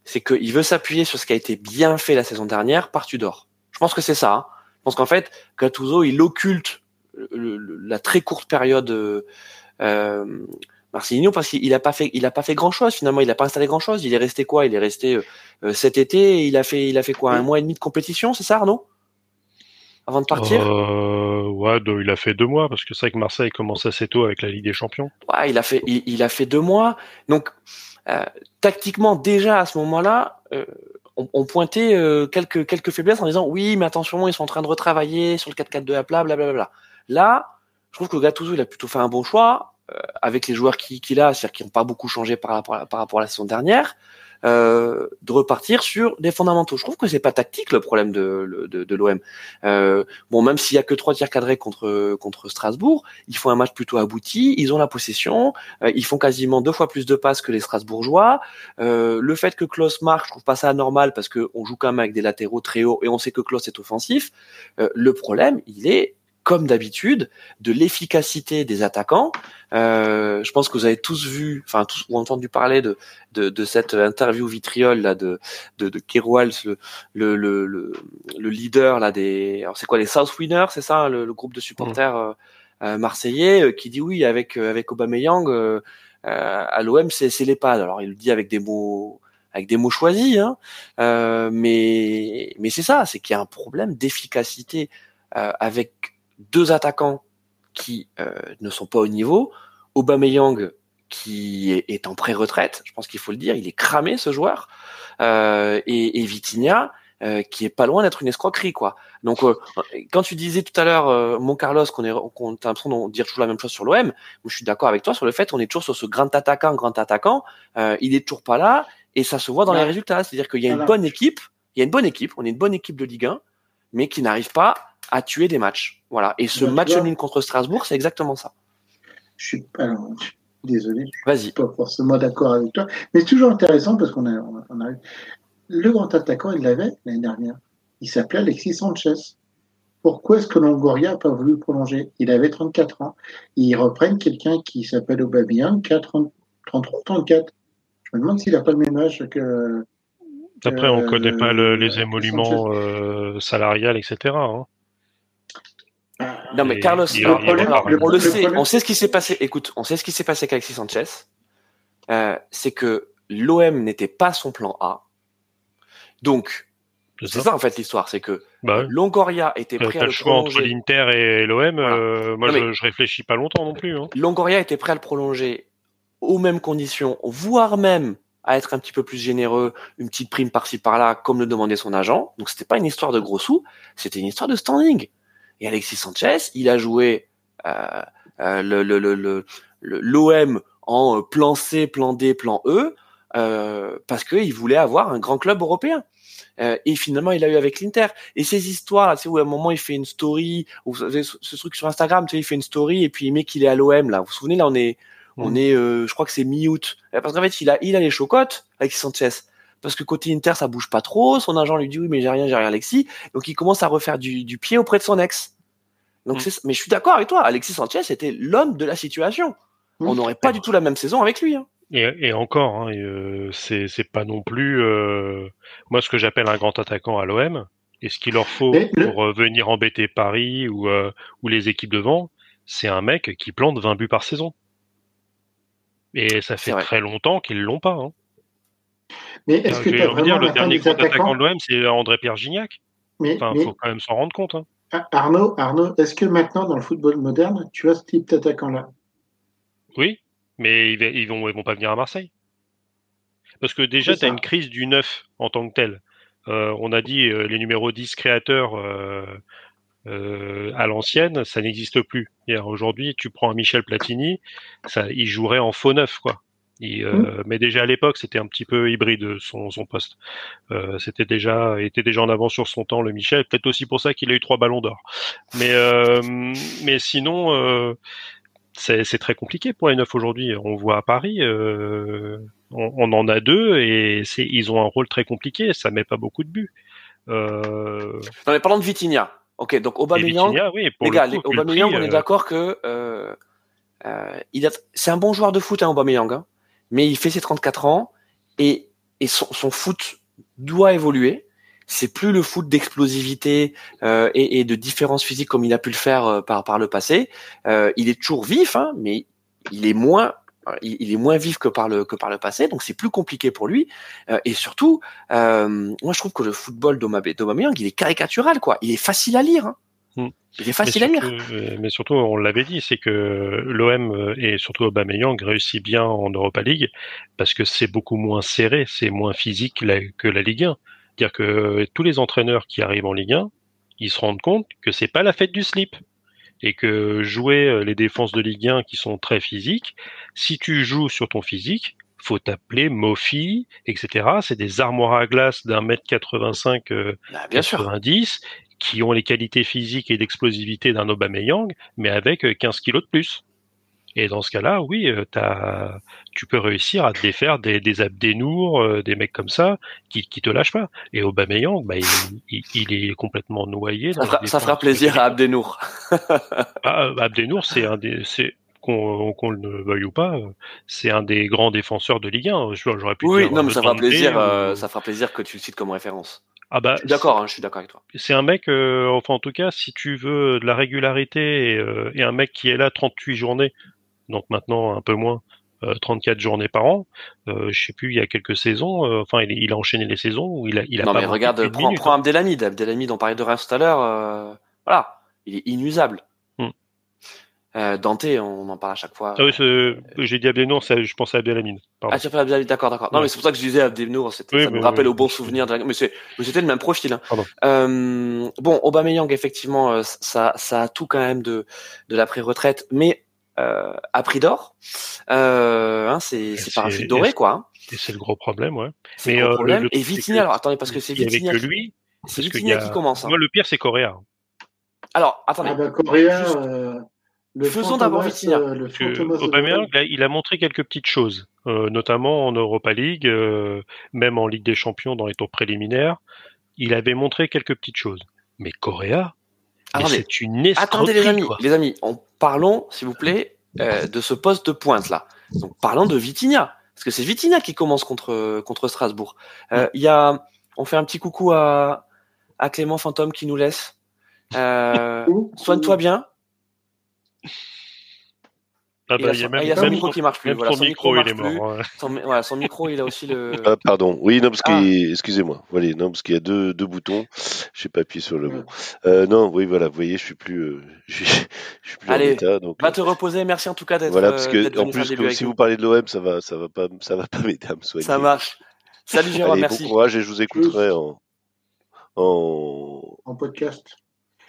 c'est qu'il veut s'appuyer sur ce qui a été bien fait la saison dernière par Tudor. Je pense que c'est ça. hein. Je pense qu'en fait, Gattuso, il occulte le- le- la très courte période euh, Marcelinho parce qu'il a pas fait, il a pas fait grand chose finalement. Il a pas installé grand chose. Il est resté quoi? Il est resté euh, euh, cet été. et Il a fait, il a fait quoi? Un mois et demi de compétition, c'est ça, Arnaud? Avant de partir Euh, ouais, deux- il a fait deux mois parce que c'est vrai que Marseille commence assez tôt avec la Ligue des Champions. Ouais, il a fait, il, il a fait deux mois. Donc, euh, tactiquement, déjà à ce moment-là, euh, on, on pointait euh, quelques quelques faiblesses en disant oui, mais attention, ils sont en train de retravailler sur le 4-4-2 à plat, blablabla. Là, je trouve que Gattuso, il a plutôt fait un bon choix euh, avec les joueurs qui- qu'il a, c'est-à-dire qui n'ont pas beaucoup changé par rapport à, par rapport à la saison dernière. Euh, de repartir sur des fondamentaux. Je trouve que c'est pas tactique le problème de, de, de l'OM. Euh, bon, même s'il y a que trois tirs cadrés contre contre Strasbourg, ils font un match plutôt abouti. Ils ont la possession. Euh, ils font quasiment deux fois plus de passes que les Strasbourgeois. Euh, le fait que Klaus marque, je trouve pas ça anormal parce que on joue quand même avec des latéraux très hauts et on sait que Klaus est offensif. Euh, le problème, il est comme d'habitude, de l'efficacité des attaquants. Euh, je pense que vous avez tous vu, enfin tous ou entendu parler de, de, de cette interview vitriol là de de, de Kerouals, le, le, le, le, le leader là des, alors c'est quoi les South Winners, c'est ça, le, le groupe de supporters euh, euh, marseillais, euh, qui dit oui avec euh, avec Aubameyang euh, euh, à l'OM c'est c'est l'EHPAD. Alors il le dit avec des mots avec des mots choisis, hein, euh, mais mais c'est ça, c'est qu'il y a un problème d'efficacité euh, avec deux attaquants qui euh, ne sont pas au niveau, Aubameyang qui est, est en pré-retraite, je pense qu'il faut le dire, il est cramé ce joueur, euh, et, et Vitinha euh, qui est pas loin d'être une escroquerie, quoi. Donc, euh, quand tu disais tout à l'heure, euh, mon Carlos, qu'on est, qu'on a l'impression de dire toujours la même chose sur l'OM, je suis d'accord avec toi sur le fait qu'on est toujours sur ce grand attaquant, grand attaquant. il est toujours pas là, et ça se voit dans les résultats. C'est-à-dire qu'il y a une bonne équipe, il y a une bonne équipe, on est une bonne équipe de Ligue 1, mais qui n'arrive pas à tuer des matchs. Voilà. Et ce match nul contre Strasbourg, c'est exactement ça. Je suis, alors, désolé, je suis pas forcément d'accord avec toi, mais c'est toujours intéressant parce qu'on a, on a, le grand attaquant, il l'avait l'année dernière. Il s'appelait Alexis Sanchez. Pourquoi est-ce que Longoria n'a pas voulu prolonger? Il avait 34 ans. ils reprennent quelqu'un qui s'appelle Aubameyang, qui a 33, 34. Je me demande s'il n'a pas le même âge que. Après, on ne connaît pas les émoluments euh, salariales, etc. Hein. Non mais Carlos, on, le sait, on sait ce qui s'est passé. Écoute, on sait ce qui s'est passé avec Alexis Sanchez. Euh, c'est que l'OM n'était pas son plan A. Donc, c'est ça. en fait l'histoire, c'est que bah Longoria était prêt à le choix entre l'Inter et l'OM. Euh, moi, je, réfléchis pas longtemps non plus. Hein. Longoria était prêt à le prolonger aux mêmes conditions, voire même à être un petit peu plus généreux, une petite prime par-ci par-là, comme le demandait son agent. Donc c'était pas une histoire de gros sous, c'était une histoire de standing. Et Alexis Sanchez, il a joué euh, euh, le, le, le, l'OM en plan C, plan D, plan E, euh, parce qu'il voulait avoir un grand club européen. Euh, et finalement, il a eu avec l'Inter. Et ces histoires, tu sais, où à un moment il fait une story, ou ce, ce truc sur Instagram, tu sais, il fait une story et puis il met qu'il est à l'OM là. Vous vous souvenez là, on est, on mm. est, euh, je crois que c'est mi-août. Euh, parce qu'en fait, il a, il a les chocottes avec Sanchez. Parce que côté Inter, ça bouge pas trop. Son agent lui dit oui, mais j'ai rien, j'ai rien, Alexis. Donc il commence à refaire du, du pied auprès de son ex. Donc mm. mais je suis d'accord avec toi. Alexis Sanchez était l'homme de la situation. Mm. On n'aurait pas du tout la même saison avec lui. Hein. Et, encore, hein, euh, c'est pas non plus euh, moi ce que j'appelle un grand attaquant à l'OM. Et ce qu'il leur faut pour euh, venir embêter Paris ou, ou les équipes devant, c'est un mec qui plante 20 buts par saison. Et ça fait très longtemps qu'ils l'ont pas. Hein. Mais est-ce que dire, le dernier grand attaquant de l'OM, c'est André-Pierre Gignac. Mais, enfin, faut quand même s'en rendre compte. Hein. Ah, Arnaud, Arnaud, est-ce que maintenant dans le football moderne, tu as ce type d'attaquant-là? Oui, mais ils, vont, vont pas venir à Marseille. Parce que déjà, tu as une crise du neuf en tant que tel. Euh, on a dit euh, les numéros 10 créateurs euh, à l'ancienne, ça n'existe plus. Aujourd'hui, tu prends un Michel Platini, ça, il jouerait en faux neuf, quoi. Mmh. Mais déjà à l'époque, c'était un petit peu hybride son, son poste. c'était déjà, était déjà en avance sur son temps, le Michel. Peut-être aussi pour ça qu'il a eu trois ballons d'or. Mais, mais sinon, c'est très compliqué pour les neufs aujourd'hui. On voit à Paris, euh, on, en a deux et ils ont un rôle très compliqué. Ça met pas beaucoup de buts. Euh... Non mais parlons de Vitinha. Ok, donc Aubameyang. Oui, les gars, Aubameyang, on est euh, d'accord que euh, euh, il a... c'est un bon joueur de foot, hein, Aubameyang, hein, mais il fait ses 34 ans et, et son, son foot doit évoluer c'est plus le foot d'explosivité euh, et, et, de différence physique comme il a pu le faire euh, par par le passé. Euh, il est toujours vif, hein, mais il est moins il, est moins vif que par le que par le passé, donc c'est plus compliqué pour lui. Euh, et surtout, euh, moi je trouve que le football d'Aubameyang, il est caricatural, quoi. Il est facile à lire. Hein. Hmm. Il est facile à lire. Mais surtout, on l'avait dit, c'est que l'OM et surtout Aubameyang réussit bien en Europa League parce que c'est beaucoup moins serré, c'est moins physique que la Ligue 1. C'est-à-dire que tous les entraîneurs qui arrivent en Ligue 1, ils se rendent compte que c'est pas la fête du slip et que jouer euh, les défenses de Ligue 1 qui sont très physiques, si tu joues sur ton physique, faut t'appeler Mofi, etc. C'est des armoires à glace d'un mètre 85, euh, bah, 90, qui ont les qualités physiques et d'explosivité d'un Aubameyang, mais avec 15 euh, kilos de plus. Et dans ce cas-là, oui, euh, as, tu peux réussir à te défaire des, des Abdenour, euh, des mecs comme ça, qui, qui te lâchent pas. Et Aubameyang, bah, il, il, est complètement noyé. Ça, fera, ça fera plaisir à Abdenour. ah, Abdenour, c'est un des, qu'on qu le veuille ou pas, c'est un des grands défenseurs de Ligue 1. J'aurais pu oui, non, mais ça fera plaisir. Euh, ça fera plaisir que tu le cites comme référence. Ah bah, d'accord, hein, je suis d'accord avec toi. C'est un mec, enfin en tout cas, si tu veux de la régularité et, et, un mec qui est là 38 journées donc maintenant un peu moins. 34 euh, journées par an. Euh, je sais plus, il y a quelques saisons, euh, enfin, il, il, a enchaîné les saisons où il a, il a non, mais regarde, prends, prends hein. Abdelhamid. Abdelhamid, on parlait de Reims tout à l'heure. voilà, il est inusable. Euh, Dante, on en parle à chaque fois. Ah oui, c'est- j'ai dit Abdelnour, je pensais à Abdelhamid. Ah, tu as fait Abdelhamid, d'accord, d'accord. Non, Ouais. mais c'est pour ça que je disais Abdelnour, c'était- Oui, ça me rappelle oui. au bon souvenir. de- Mais c'est- mais c'était le même profil. Hein. Pardon. Euh, bon, Aubameyang, effectivement, euh, ça, ça a tout quand même de, de l'après-retraite, mais euh, à prix d'or. Euh, hein, c'est parachute doré, quoi. hein. Et c'est le gros problème, ouais. C'est Mais, le gros euh, le- problème. le Et Vitinha, alors attendez, parce que c'est Vitinha, que qui- lui. c'est Vitinha y a- qui commence. hein. Moi, le pire, c'est Correa. Alors, attendez. Ah bah, Correa, euh, le Faisons d'abord Vitinha. euh, Aubameyang, il a montré quelques petites choses, euh, notamment en Europa League, euh, même en Ligue des Champions dans les tours préliminaires. Il avait montré quelques petites choses. Mais Correa, c'est une escroquerie, Attendez les amis, quoi. les amis, en parlons, s'il vous plaît, euh, de ce poste de pointe là. Donc parlons de Vitinha, parce que c'est Vitinha qui commence contre contre Strasbourg. Euh, Il y a, on fait un petit coucou à à Clément Fantôme qui nous laisse. Euh, Soigne-toi bien. Ah Il bah, a il y a son- même, y a son même micro son, qui marche plus. Voilà, son son micro il est mort. ouais. Son, mi- voilà, son micro, il a aussi le. Ah, pardon. Oui, non, parce Ah. qu'il, excusez-moi. Voilà, non, parce qu'il y a deux, deux boutons. J'ai pas appuyé sur le bon. Euh, non, oui, voilà, vous voyez, je suis plus, euh, je suis, je suis plus Allez, en état, donc. Va euh, te reposer. Merci en tout cas d'être. voilà, parce euh, que, d'être en plus, comme si vous parlez de l'OM, ça va, ça va pas, ça va pas m'aider à me soigner. Ça marche. Salut Jérôme, merci. bon courage et je vous écouterai en, en, en podcast.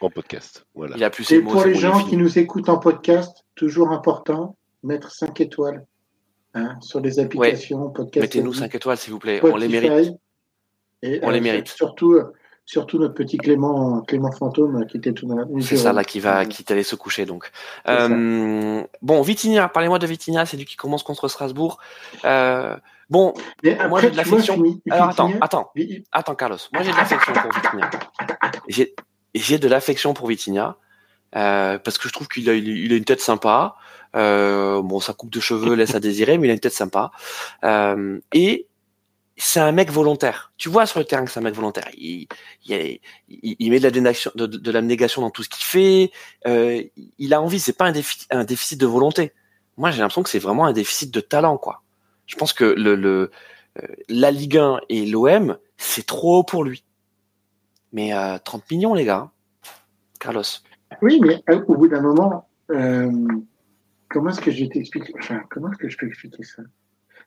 En podcast. Voilà. Il a plus Et mots. pour les gens qui nous écoutent en podcast, toujours important, mettre 5 étoiles hein, sur les applications podcast. Mettez-nous Addict, 5 étoiles, s'il vous plaît. On les mérite. Et, On les euh, mérite. Surtout, surtout notre petit Clément, Clément Fantôme qui était tout la C'est ça là qui va, qui se coucher donc. Euh, bon, Vitinha, parlez-moi de Vitinha, c'est lui qui commence contre Strasbourg. Euh, bon, Mais moi, j'ai de l'affection. Alors attends, attends, attends Carlos. Moi j'ai de l'affection pour Vitinha. J'ai, j'ai de l'affection pour Vitinha euh, parce que je trouve qu'il a, il a une tête sympa. Euh, bon, sa coupe de cheveux laisse à désirer, mais il a une tête sympa. Euh, et c'est un mec volontaire. Tu vois sur le terrain que c'est un mec volontaire. Il, il, il- met de la dénation, de, de l'abnégation dans tout ce qu'il fait. Euh, il a envie. C'est pas un déficit, un déficit de volonté. Moi, j'ai l'impression que c'est vraiment un déficit de talent, quoi. Je pense que le, le euh, la Ligue 1 et l'OM, c'est trop haut pour lui. Mais euh, 30 millions, les gars. Carlos. Oui, mais euh, au bout d'un moment, euh, comment est-ce que je vais t'expliquer Enfin, comment est-ce que je peux expliquer ça?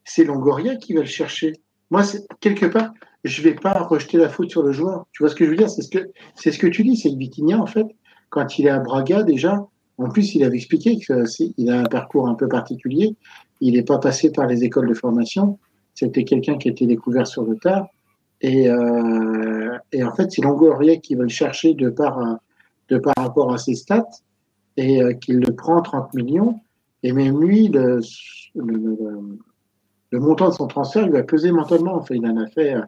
C'est Longoria qui va le chercher. Moi, quelque part, je vais pas rejeter la faute sur le joueur. Tu vois ce que je veux dire? C'est ce que c'est ce que tu dis. C'est que Vitinha, en fait, quand il est à Braga déjà, en plus, il avait expliqué qu'il a un parcours un peu particulier. Il n'est pas passé par les écoles de formation. C'était quelqu'un qui a été découvert sur le tard. Et, euh, et en fait, c'est Longoria qui va le chercher de par un- de par rapport à ses stats et euh, qu'il le prend 30 millions. Et même lui, le, le, le- montant de son transfert lui a pesé mentalement. Enfin, il en a fait euh,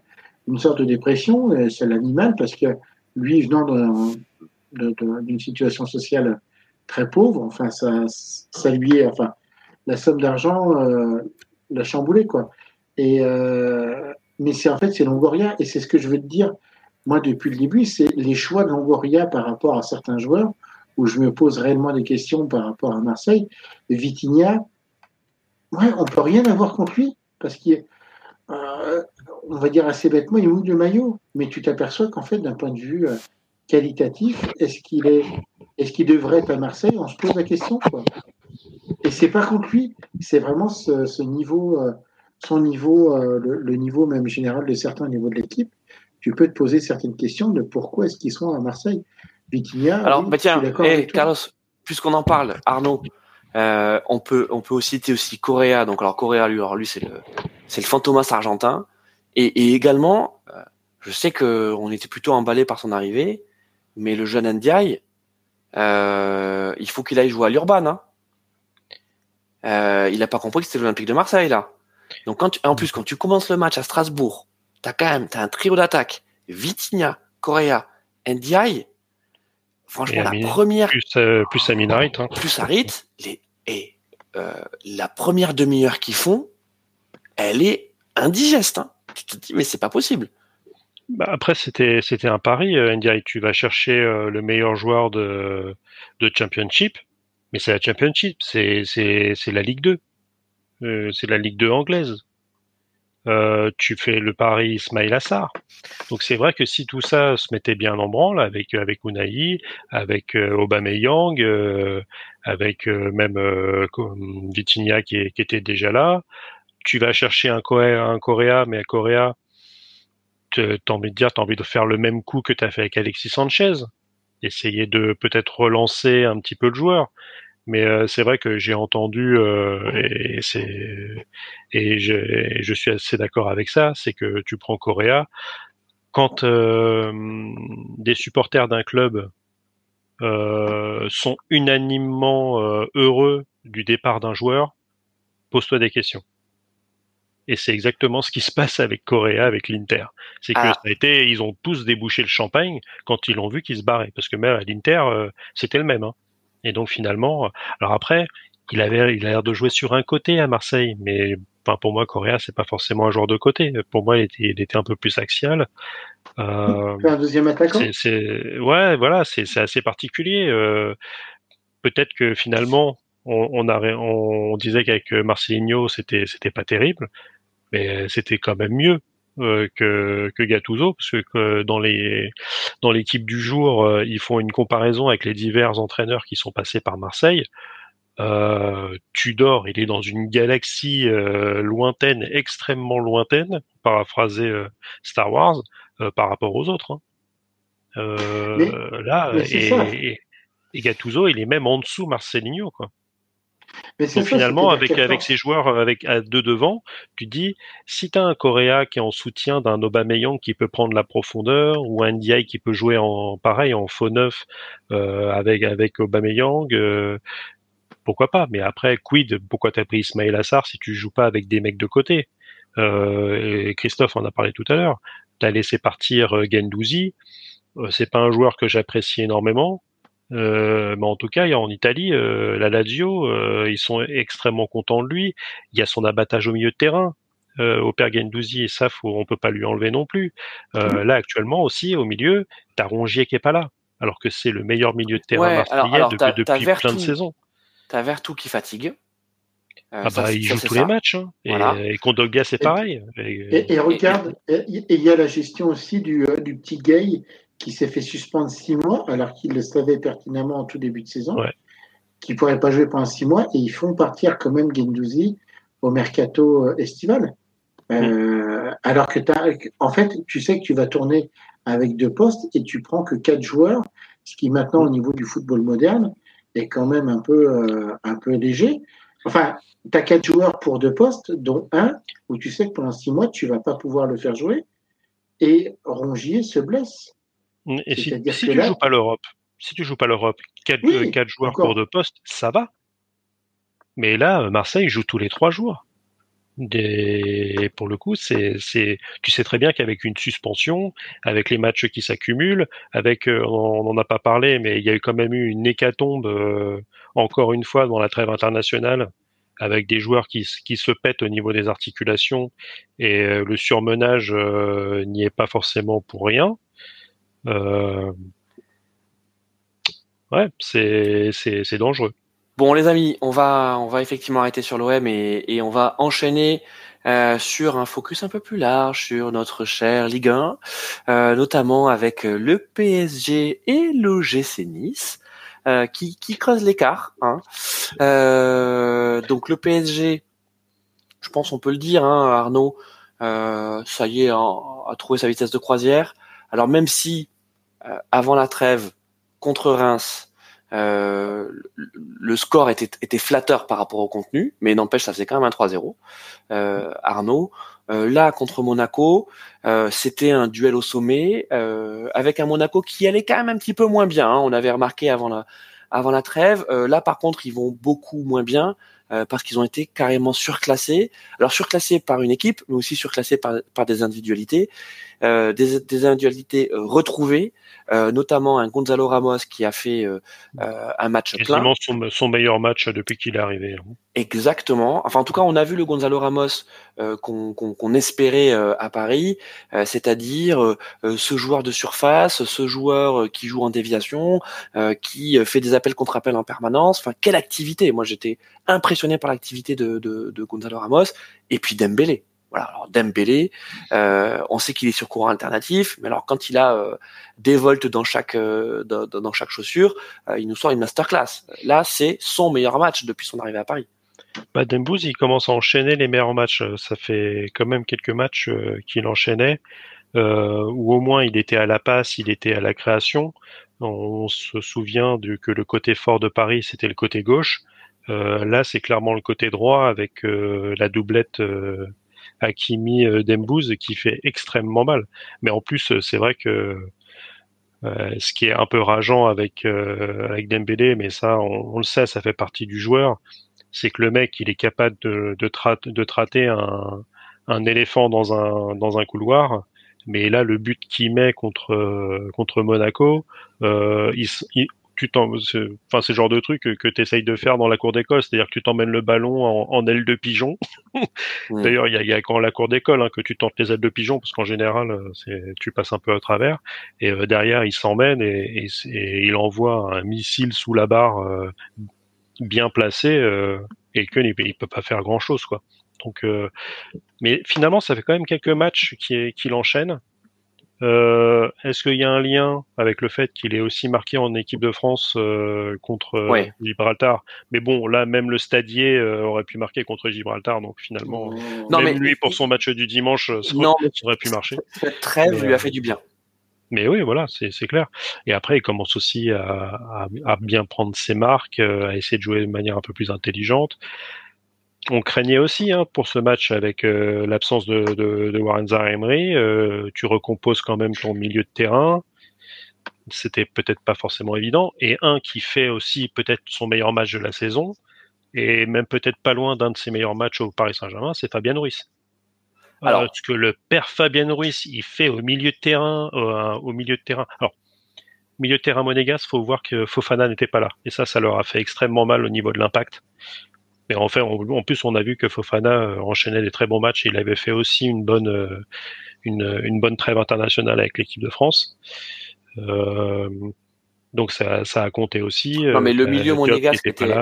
une sorte de dépression. Et ça l'anime parce que lui, venant d'une situation sociale très pauvre, enfin, ça, ça lui est, enfin, la somme d'argent euh, l'a chamboulé, quoi. Et, euh, mais c'est en fait, c'est Longoria, et c'est ce que je veux te dire, moi, depuis le début, c'est les choix de Longoria par rapport à certains joueurs, où je me pose réellement des questions par rapport à Marseille. Vitinha, ouais, on peut rien avoir contre lui, parce qu'il euh, on va dire assez bêtement, il mouille le maillot, mais tu t'aperçois qu'en fait, d'un point de vue euh, qualitatif, est-ce qu'il est, est-ce qu'il devrait être à Marseille? On se pose la question, quoi. Et c'est pas contre lui, c'est vraiment ce, ce niveau, euh, son niveau, euh, le, le niveau même général de certains niveaux de l'équipe. Tu peux te poser certaines questions de pourquoi est-ce qu'ils sont à Marseille. Vitinha. Alors, oui, bah tiens, d'accord eh. Carlos, puisqu'on en parle, Arnaud, euh, on peut on peut aussi citer aussi Correa. Donc alors Correa, lui, alors lui c'est le c'est le Fantomas argentin. Et, et également, euh, je sais que on était plutôt emballé par son arrivée, mais le jeune Ndiaye, euh, il faut qu'il aille jouer à l'Urban. Hein. Euh, il a pas compris que c'était l'Olympique de Marseille là. Donc quand tu- en plus quand tu commences le match à Strasbourg, t'as quand même un trio d'attaque, Vitinha, Correa, Ndiaye. Franchement, la première Plus, euh, plus hein. plus Harit, les, et euh, la première demi-heure qu'ils font, elle est indigeste. Hein. Tu te dis, mais c'est pas possible. Bah, après, c'était un pari, euh, Ndiaye. Tu vas chercher le meilleur joueur de, de Championship, mais c'est la Championship, c'est la Ligue 2. Euh, c'est la Ligue 2 anglaise. euh, tu fais le pari Ismail Assar. Donc c'est vrai que si tout ça se mettait bien en branle avec avec Unai, avec euh, Aubameyang, euh, avec même Vitinha qui, était déjà là, tu vas chercher un Coréa, un mais un Coréa, t'as envie de dire, t'as envie de faire le même coup que t'as fait avec Alexis Sanchez, essayer de peut-être relancer un petit peu le joueur. Mais euh, c'est vrai que j'ai entendu euh, et c'est et je, et je, suis assez d'accord avec ça, c'est que tu prends Coréa quand euh, des supporters d'un club sont unanimement heureux du départ d'un joueur, pose-toi des questions. Et c'est exactement ce qui se passe avec Coréa, avec l'Inter. C'est que ah. ça a été, ils ont tous débouché le champagne quand ils l'ont vu qu'il se barrait. Parce que même à l'Inter, c'était le même. Hein. Et donc finalement, alors après, il avait, il a l'air de jouer sur un côté à Marseille, mais enfin pour moi, Correa, c'est pas forcément un joueur de côté. Pour moi, il était, il était un peu plus axial. Euh, un deuxième attaquant? C'est, ouais, voilà, c'est, assez particulier. Euh, peut-être que finalement, on, on, a, on disait qu'avec Marcelinho, c'était, c'était pas terrible, mais c'était quand même mieux. Euh, que, que Gattuso, parce que dans les dans l'équipe du jour, euh, ils font une comparaison avec les divers entraîneurs qui sont passés par Marseille. Euh, Tudor, il est dans une galaxie euh, lointaine, extrêmement lointaine, paraphraser euh, Star Wars, par rapport aux autres. Hein. Mais, là, mais et, et, et, Gattuso, il est même en dessous Marcelinho, quoi. Mais Donc finalement, avec, avec ces joueurs avec à deux devant, tu dis, si tu as un Coréa qui est en soutien d'un Aubameyang qui peut prendre la profondeur, ou un Ndiaye qui peut jouer en pareil, en faux neuf euh, avec, avec Aubameyang, euh, pourquoi pas? Mais après, quid Pourquoi t'as pris Ismail Assar si tu joues pas avec des mecs de côté? Euh, et Christophe en a parlé tout à l'heure. T'as laissé partir euh, Gendouzi. Euh, c'est pas un joueur que j'apprécie énormément. Euh, mais en tout cas, en Italie, euh, la Lazio, euh, ils sont extrêmement contents de lui. Il y a son abattage au milieu de terrain. Au Père Gendouzi, et ça, faut, on peut pas lui enlever non plus. Euh, là, actuellement aussi, au milieu, t'as Rongier qui est pas là, alors que c'est le meilleur milieu de terrain ouais, marseillais alors, alors, depuis, plein de saisons. T'as Vertu qui fatigue. Euh, ah bah, il joue tous ça. les matchs. Hein. Voilà. Et, et Kondogbia, c'est pareil. Et, et, et regarde, il y a la gestion aussi du, du petit Gay qui s'est fait suspendre six mois, alors qu'il le savait pertinemment en tout début de saison, ouais. qu'il ne pourrait pas jouer pendant six mois, et ils font partir quand même Gendouzi au mercato euh, estival. Euh, mmh. Alors que as, en fait, tu sais que tu vas tourner avec deux postes et tu prends que quatre joueurs, ce qui maintenant au niveau du football moderne est quand même un peu euh, un peu léger. Enfin, tu as quatre joueurs pour deux postes, dont un où tu sais que pendant six mois tu vas pas pouvoir le faire jouer. Et Rongier se blesse. Et si, si tu là... joues pas l'Europe, si tu joues pas l'Europe, quatre, oui, quatre joueurs pour deux postes, ça va. Mais là, Marseille joue tous les trois jours. Des... Pour le coup, c'est, tu sais très bien qu'avec une suspension, avec les matchs qui s'accumulent, avec, euh, on n'en a pas parlé, mais il y a eu quand même eu une hécatombe euh, encore une fois dans la trêve internationale, avec des joueurs qui, qui se pètent au niveau des articulations et euh, le surmenage euh, n'y est pas forcément pour rien. Euh... Ouais, c'est dangereux. Bon, les amis, on va, on va effectivement arrêter sur l'OM et, on va enchaîner euh, sur un focus un peu plus large sur notre cher Ligue 1, euh, notamment avec le PSG et l'OGC Nice. Euh, qui, qui creuse l'écart. Hein. Euh, donc le PSG, je pense on peut le dire, hein, Arnaud, euh, ça y est, a trouvé sa vitesse de croisière. Alors même si euh, avant la trêve contre Reims, euh, le score était, était flatteur par rapport au contenu, mais n'empêche, ça faisait quand même un 3-0. Euh, Arnaud, euh, là contre Monaco, euh, c'était un duel au sommet euh, avec un Monaco qui allait quand même un petit peu moins bien. Hein, on avait remarqué avant la avant la trêve. là, par contre, ils vont beaucoup moins bien. Parce qu'ils ont été carrément surclassés. Alors surclassés par une équipe, mais aussi surclassés par, par des individualités, des, des, individualités euh, retrouvées, euh, notamment un Gonzalo Ramos qui a fait euh, un match Quasiment plein. Son, son meilleur match depuis qu'il est arrivé. Hein. Exactement. Enfin, en tout cas, on a vu le Gonzalo Ramos qu'on qu qu espérait à Paris, c'est-à-dire ce joueur de surface, ce joueur qui joue en déviation, qui fait des appels contre appels en permanence. Enfin, quelle activité Moi, j'étais impressionné par l'activité de, de, de, Gonzalo Ramos et puis Dembélé. Voilà, alors Dembélé, euh, on sait qu'il est sur courant alternatif, mais alors quand il a euh, des volts dans chaque euh, dans, chaque chaussure, il nous sort une masterclass. Là, c'est son meilleur match depuis son arrivée à Paris. Bah, Dembouz, il commence à enchaîner les meilleurs matchs. Ça fait quand même quelques matchs qu'il enchaînait, où au moins il était à la passe, il était à la création. On se souvient que le côté fort de Paris, c'était le côté gauche. Là, c'est clairement le côté droit avec la doublette Hakimi Dembouz qui fait extrêmement mal. Mais en plus, c'est vrai que ce qui est un peu rageant avec avec Dembélé, mais ça, on, le sait, ça fait partie du joueur, c'est que le mec, il est capable de de, de traiter un, un éléphant dans un dans un couloir. Mais là, le but qu'il met contre contre Monaco, euh, tu enfin, c'est le genre de truc que, tu essayes de faire dans la cour d'école, c'est-à-dire que tu t'emmènes le ballon en, aile de pigeon. D'ailleurs, il y a, quand la cour d'école hein, que tu tentes les ailes de pigeon, parce qu'en général, euh, tu passes un peu à travers. Et euh, derrière, il s'emmène et, il envoie un missile sous la barre euh, bien placé et que il, peut pas faire grand-chose, quoi. Donc, mais finalement, ça fait quand même quelques matchs qu'il enchaîne. Euh, Est-ce qu'il y a un lien avec le fait qu'il est aussi marqué en équipe de France euh, contre euh, Gibraltar? Mais bon, là, même le stadier euh, aurait pu marquer contre Gibraltar, donc finalement, non, même mais, lui pour son match du dimanche, ça, non, aurait pu marcher. Cette trêve lui a fait du bien. Mais oui, voilà, c'est clair. Et après, il commence aussi à, à, à, bien prendre ses marques, à essayer de jouer de manière un peu plus intelligente on craignait aussi hein, pour ce match avec euh, l'absence de, de, de, Warren Emery. Euh, tu recomposes quand même ton milieu de terrain. C'était peut-être pas forcément évident. Et un qui fait aussi peut-être son meilleur match de la saison, et même peut-être pas loin d'un de ses meilleurs matchs au Paris Saint-Germain, c'est Fabien Ruiz. Euh, Alors, ce que le père Fabien Ruiz, il fait au milieu de terrain, au milieu de terrain. Alors, milieu de terrain monégasque, faut voir que Fofana n'était pas là. Et ça, ça leur a fait extrêmement mal au niveau de l'impact. Mais en fait, en plus, on a vu que Fofana euh, enchaînait des très bons matchs. Il avait fait aussi une bonne, euh, une, une bonne trêve internationale avec l'équipe de France. Euh, donc ça, ça a compté aussi. Non, mais le milieu monégasque était,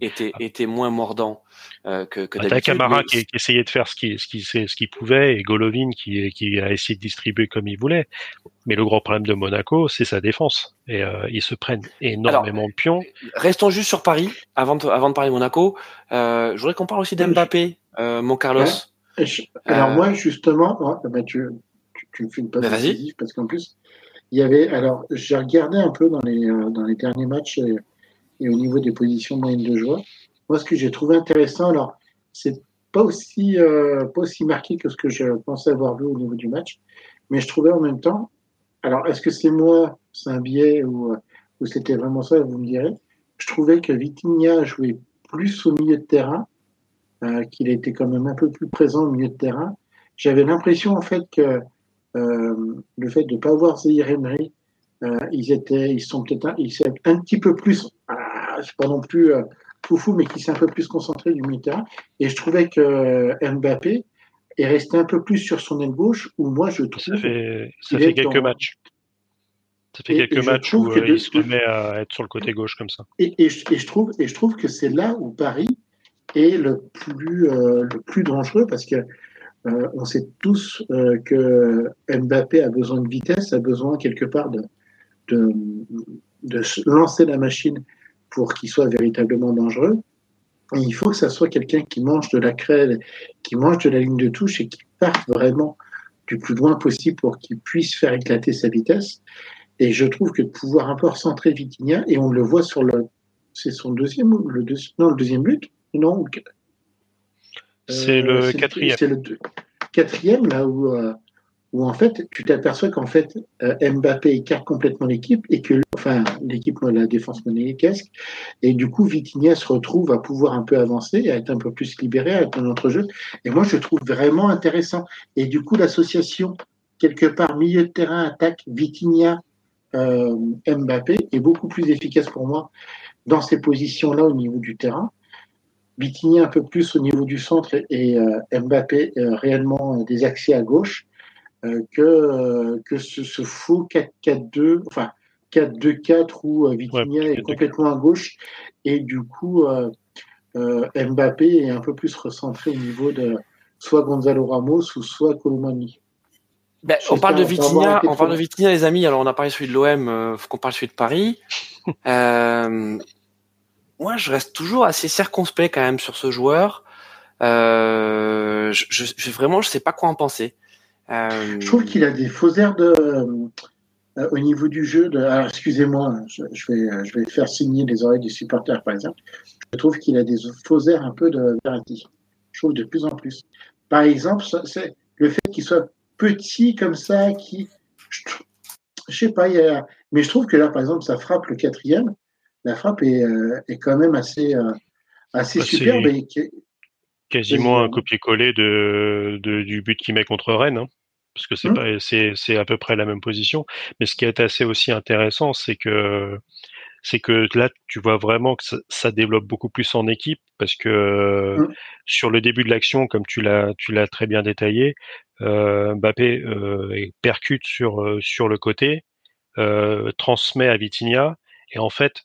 était, était, moins mordant euh, que, que T'as Camara qui, qui, essayait de faire ce qu'il ce qui, ce pouvait et Golovin qui, qui a essayé de distribuer comme il voulait. Mais le gros problème de Monaco, c'est sa défense. Et euh, ils se prennent énormément de pions. Restons juste sur Paris, avant de, avant de parler de Monaco. Euh, je voudrais qu'on parle aussi d'Mbappé, euh, mon Carlos. alors moi, justement, bah, tu, tu, tu, me fais une passe décisive parce qu'en plus, il y avait, alors, j'ai regardé un peu dans les, euh, dans les derniers matchs et, au niveau des positions moyennes de joueurs. Moi, ce que j'ai trouvé intéressant, alors, c'est pas aussi, euh, pas aussi marqué que ce que je pensais avoir vu au niveau du match, mais je trouvais en même temps, alors, est-ce que c'est moi, c'est un biais ou, ou c'était vraiment ça, vous me direz, je trouvais que Vitinha jouait plus au milieu de terrain, euh, qu'il était quand même un peu plus présent au milieu de terrain. J'avais l'impression, en fait, que euh, le fait de ne pas avoir Zahir Emery, euh, ils étaient, ils sont peut-être un, ils sont un petit peu plus, ah, c'est pas non plus euh, fou mais qui s'est un peu plus concentré du milieu. Et je trouvais que Mbappé est resté un peu plus sur son aile gauche, où moi je trouve. Ça fait, ça fait quelques matchs. Ça fait quelques matchs où il se remet à être sur le côté gauche comme ça. Et, et, je, et je, trouve, et je trouve que c'est là où Paris est le plus, le plus dangereux parce que euh, on sait tous euh, que Mbappé a besoin de vitesse, a besoin quelque part de, de, de lancer la machine pour qu'il soit véritablement dangereux. Il faut que ça soit quelqu'un qui mange de la crème, qui mange de la ligne de touche et qui parte vraiment du plus loin possible pour qu'il puisse faire éclater sa vitesse. Et je trouve que de pouvoir un peu recentrer Vitinha, et on le voit sur le, c'est son deuxième, le non, le deuxième but, non, c'est le euh, quatrième. C'est le quatrième, là où, euh, où en fait, tu t'aperçois qu'en fait, euh, Mbappé écarte complètement l'équipe et que, enfin, l'équipe, la défense monégasque, et du coup, Vitinha se retrouve à pouvoir un peu avancer, à être un peu plus libéré, à être dans notre jeu. Et moi, je trouve vraiment intéressant. Et du coup, l'association, quelque part, milieu de terrain, attaque, Vitinha, Mbappé, est beaucoup plus efficace pour moi dans ces positions-là au niveau du terrain. Vitigny un peu plus au niveau du centre et, euh, Mbappé euh, réellement des accès à gauche euh, que, que ce, ce faux 4-4-2, enfin 4-2-4 où Vitinha est complètement à gauche et du coup Mbappé est un peu plus recentré au niveau de, soit Gonzalo Ramos ou soit Colomani. Ben, on parle de Vitinha, on parle de Vitinha, les amis. Alors, on a parlé celui de l'OM, euh, faut qu'on parle celui de Paris. euh, moi, je reste toujours assez circonspect quand même sur ce joueur. Euh, je, je, vraiment, je sais pas quoi en penser. Euh... Je trouve qu'il a des faux airs de, euh, au niveau du jeu. De, alors, excusez-moi, je, vais, je vais faire signer les oreilles des supporters, par exemple. Je trouve qu'il a des faux airs un peu de Verratti. Je trouve de plus en plus. Par exemple, c'est le fait qu'il soit petit comme ça, qui, je, je sais pas, il y a, mais je trouve que là, par exemple, ça frappe le quatrième la frappe est, euh, est quand même assez, euh, assez bah, superbe. Et quasiment un copier-coller de, de, du but qu'il met contre Rennes. Hein, parce que c'est c'est à peu près la même position mais ce qui est assez aussi intéressant c'est que c'est que là tu vois vraiment que ça, ça, développe beaucoup plus en équipe parce que hum. sur le début de l'action comme tu l'as tu l'as très bien détaillé euh, Mbappé euh, percute sur sur le côté euh, transmet à Vitinha et en fait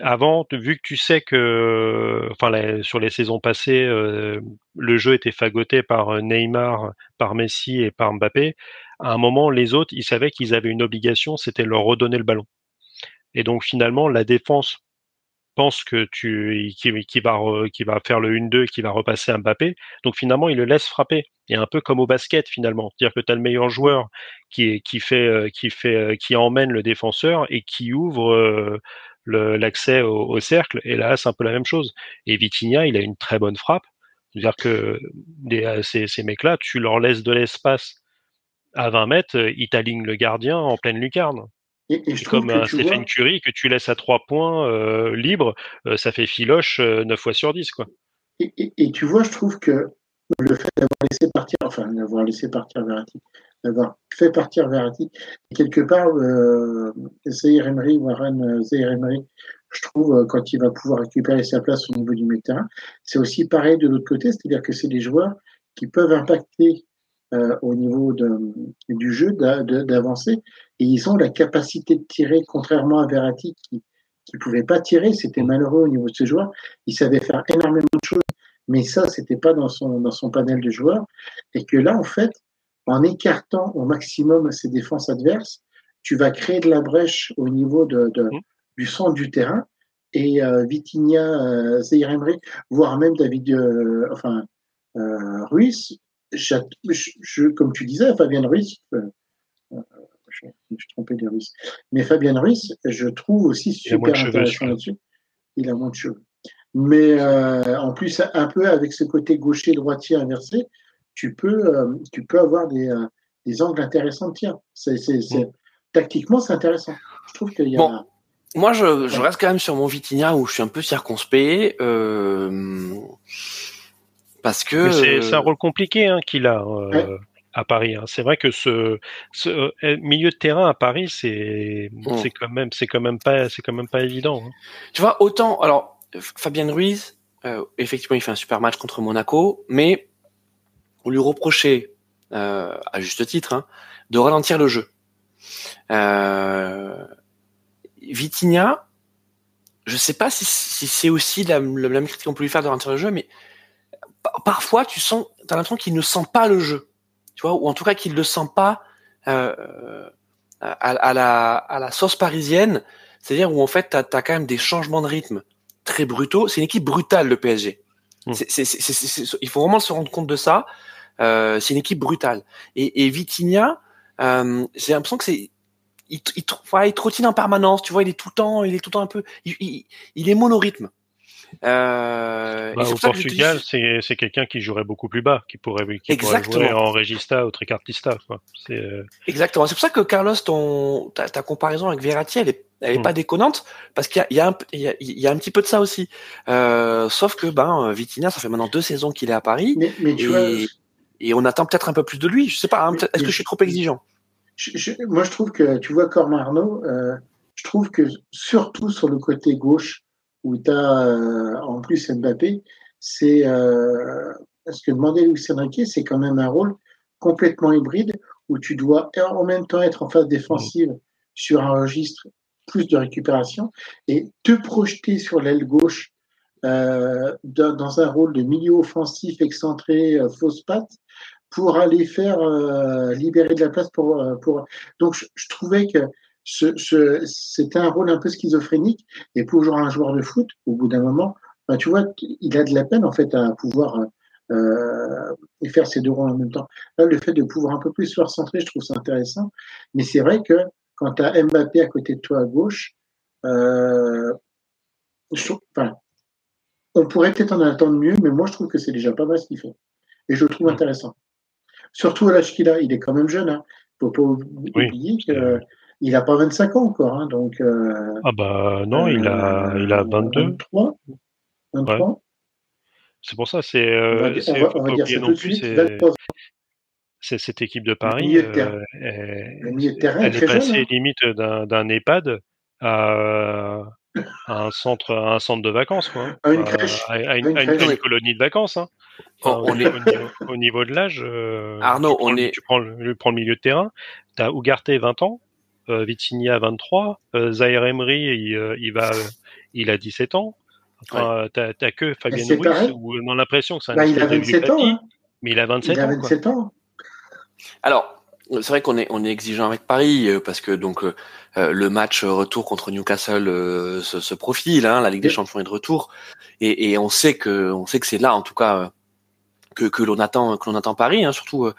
avant, vu que tu sais que, sur les saisons passées, euh, le jeu était fagoté par euh, Neymar, par Messi et par Mbappé. À un moment, les autres, ils savaient qu'ils avaient une obligation, c'était leur redonner le ballon. Et donc finalement, la défense pense que tu, qui, va, qui va faire le 1-2, qui va repasser Mbappé. Donc finalement, il le laisse frapper. Et un peu comme au basket finalement, c'est-à-dire que tu as le meilleur joueur qui, fait, euh, qui fait, qui emmène le défenseur et qui ouvre l'accès au, cercle. Et là, c'est un peu la même chose. Et Vitinha, il a une très bonne frappe. C'est-à-dire que euh, ces, ces mecs-là, tu leur laisses de l'espace à 20 mètres, euh, ils t'alignent le gardien en pleine lucarne. Et, comme un Stéphane Curie que tu laisses à 3 points euh, libre, ça fait filoche 9 fois sur 10. Quoi. Et, et, tu vois, je trouve que le fait d'avoir laissé partir, enfin d'avoir laissé partir Verratti, d'avoir fait partir Verratti. Et quelque part, euh, Zahir Emery, Warren euh, Zahir Emery, je trouve, euh, quand il va pouvoir récupérer sa place au niveau du milieu terrain, c'est aussi pareil de l'autre côté, c'est-à-dire que c'est des joueurs qui peuvent impacter euh, au niveau de, du jeu, d'avancer, et ils ont la capacité de tirer, contrairement à Verratti qui qui pouvait pas tirer, c'était malheureux au niveau de ce joueur. Il savait faire énormément de choses, mais ça, c'était pas dans son dans son panel de joueurs, et que là, en fait, en écartant au maximum ces défenses adverses, tu vas créer de la brèche au niveau de, de mmh. du centre du terrain. Et euh, Vitinha, euh, Emery, voire même David, euh, enfin euh, Ruiz, je, comme tu disais, Fabien Ruiz, euh, euh, je, me suis trompé de Ruiz, mais Fabien Ruiz, je trouve aussi super intéressant là-dessus. Il a moins de cheveux. Mais en plus, un peu avec ce côté gaucher-droitier inversé, tu peux, euh, tu peux avoir des, euh, des angles intéressants de tir. C'est. Tactiquement, c'est intéressant. Je trouve qu'il y a. Bon. Moi, je, je, reste quand même sur mon Vitinha où je suis un peu circonspect. Euh, parce que. C'est un rôle compliqué hein, qu'il a. Euh, à Paris. Hein. C'est vrai que ce, ce, milieu de terrain à Paris, c'est c'est quand même c'est quand même pas c'est quand même pas évident. Hein. Tu vois autant alors Fabien Ruiz, euh, effectivement, il fait un super match contre Monaco, mais on lui reprochait, euh, à juste titre, hein, de ralentir le jeu. Euh, Vitinha, je sais pas si, c'est aussi la, même critique qu'on peut lui faire de ralentir le jeu, mais parfois tu sens, t'as l'impression qu'il ne sent pas le jeu, tu vois, ou en tout cas qu'il ne le sent pas euh, à, la, à la sauce parisienne, c'est-à-dire où en fait t'as as quand même des changements de rythme très brutaux. C'est une équipe brutale le PSG. Mmh. il faut vraiment se rendre compte de ça. Euh, c'est une équipe brutale. Et, et Vitinha, euh, j'ai l'impression que c'est il, il, il, trottine en permanence, tu vois, il est tout le temps, il est tout le temps un peu, il, il est monorythme. Euh, bah, au Portugal, c'est c'est quelqu'un qui jouerait beaucoup plus bas, qui pourrait, qui pourrait jouer en Regista ou Tricartista. Quoi. Euh... Exactement. C'est pour ça que Carlos, ton ta, ta comparaison avec Verratti, elle est, elle est pas hmm. déconnante, parce qu'il y a, il y, a un, il y, y a un petit peu de ça aussi. Euh, sauf que ben Vitinha, ça fait maintenant deux saisons qu'il est à Paris. Mais, mais tu et... vois, et on attend peut-être un peu plus de lui. Je sais pas. Hein, est-ce que je suis trop exigeant? Moi, je trouve que tu vois comme Arnaud, euh, je trouve que surtout sur le côté gauche où tu as euh, en plus Mbappé, c'est euh, ce que demandait Luis Enrique, c'est quand même un rôle complètement hybride où tu dois en même temps être en phase défensive sur un registre plus de récupération et te projeter sur l'aile gauche euh, dans, dans un rôle de milieu offensif excentré, euh, fausse patte, pour aller faire euh, libérer de la place pour. euh, pour... Donc, je, je trouvais que ce, ce, c'était un rôle un peu schizophrénique. Et pour genre un joueur de foot, au bout d'un moment, ben, tu vois, il a de la peine en fait à pouvoir euh, et faire ces deux rôles en même temps. Là, le fait de pouvoir un peu plus se recentrer, je trouve ça intéressant. Mais c'est vrai que quand tu as Mbappé à côté de toi à gauche, euh, je trouve, enfin, on pourrait peut-être en attendre mieux, mais moi je trouve que c'est déjà pas mal ce qu'il fait. Et je le trouve intéressant. Surtout à l'âge qu'il a, il est quand même jeune. Hein. Faut pas oublier Oui, qu'il n'a pas 25 ans encore. Hein, donc, euh, Ah bah non, il a, il a 22. 23. 23. C'est pour ça, c'est. On va Euh, dire- c'est- on va- faut on va pas dire oublier ça non tout de plus, suite. c'est 23 c'est cette équipe de Paris. de terrain. euh, est- Le terrain est elle est jeune. passée hein. limite d'un d'un EHPAD à, à un centre, à un centre de vacances, quoi. À une crèche. à, à une, À une à une- crèche. une colonie de vacances. Hein. On- Enfin, on au, est- au niveau, au niveau de l'âge, euh, Arnaud, tu prends, on le- est- tu prends le, tu prends le milieu de terrain. T'as Ugarte 20 ans, euh, Vitinha 23, euh, Zaire Emery il, euh, il va, il a 17 ans. Enfin, t'as, t'as que Fabien Ruiz où on a l'impression que c'est un Bah, il a espèce de vieux 27 ans. hein. mais il a 27 Il a ans. quoi. 27 ans. Alors, c'est vrai qu'on est, on est exigeant avec Paris euh, parce que donc euh, euh, le match retour contre Newcastle euh, se, se profile, hein, la Ligue des. Champions est de retour et, et on sait que, on sait que c'est là en tout cas euh, que, que l'on attend, que l'on attend Paris, hein, surtout euh,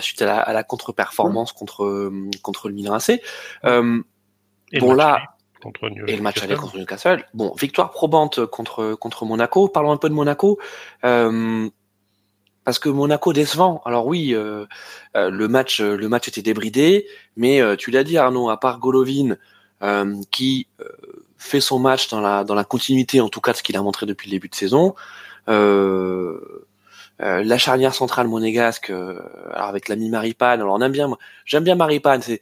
suite à la, à la contre-performance contre contre le Milan AC. Euh, Et bon match là, contre et le match aller Newcastle. contre Newcastle. Bon, victoire probante contre contre Monaco. Parlons un peu de Monaco. Euh, parce que Monaco décevant. Alors oui, euh, euh, le match euh, le match était débridé, mais euh, tu l'as dit Arnaud, à part Golovin euh, qui euh, fait son match dans la dans la continuité en tout cas de ce qu'il a montré depuis le début de saison. La charnière centrale monégasque, alors avec l'ami Maripane. Alors on aime bien, j'aime bien Maripane. C'est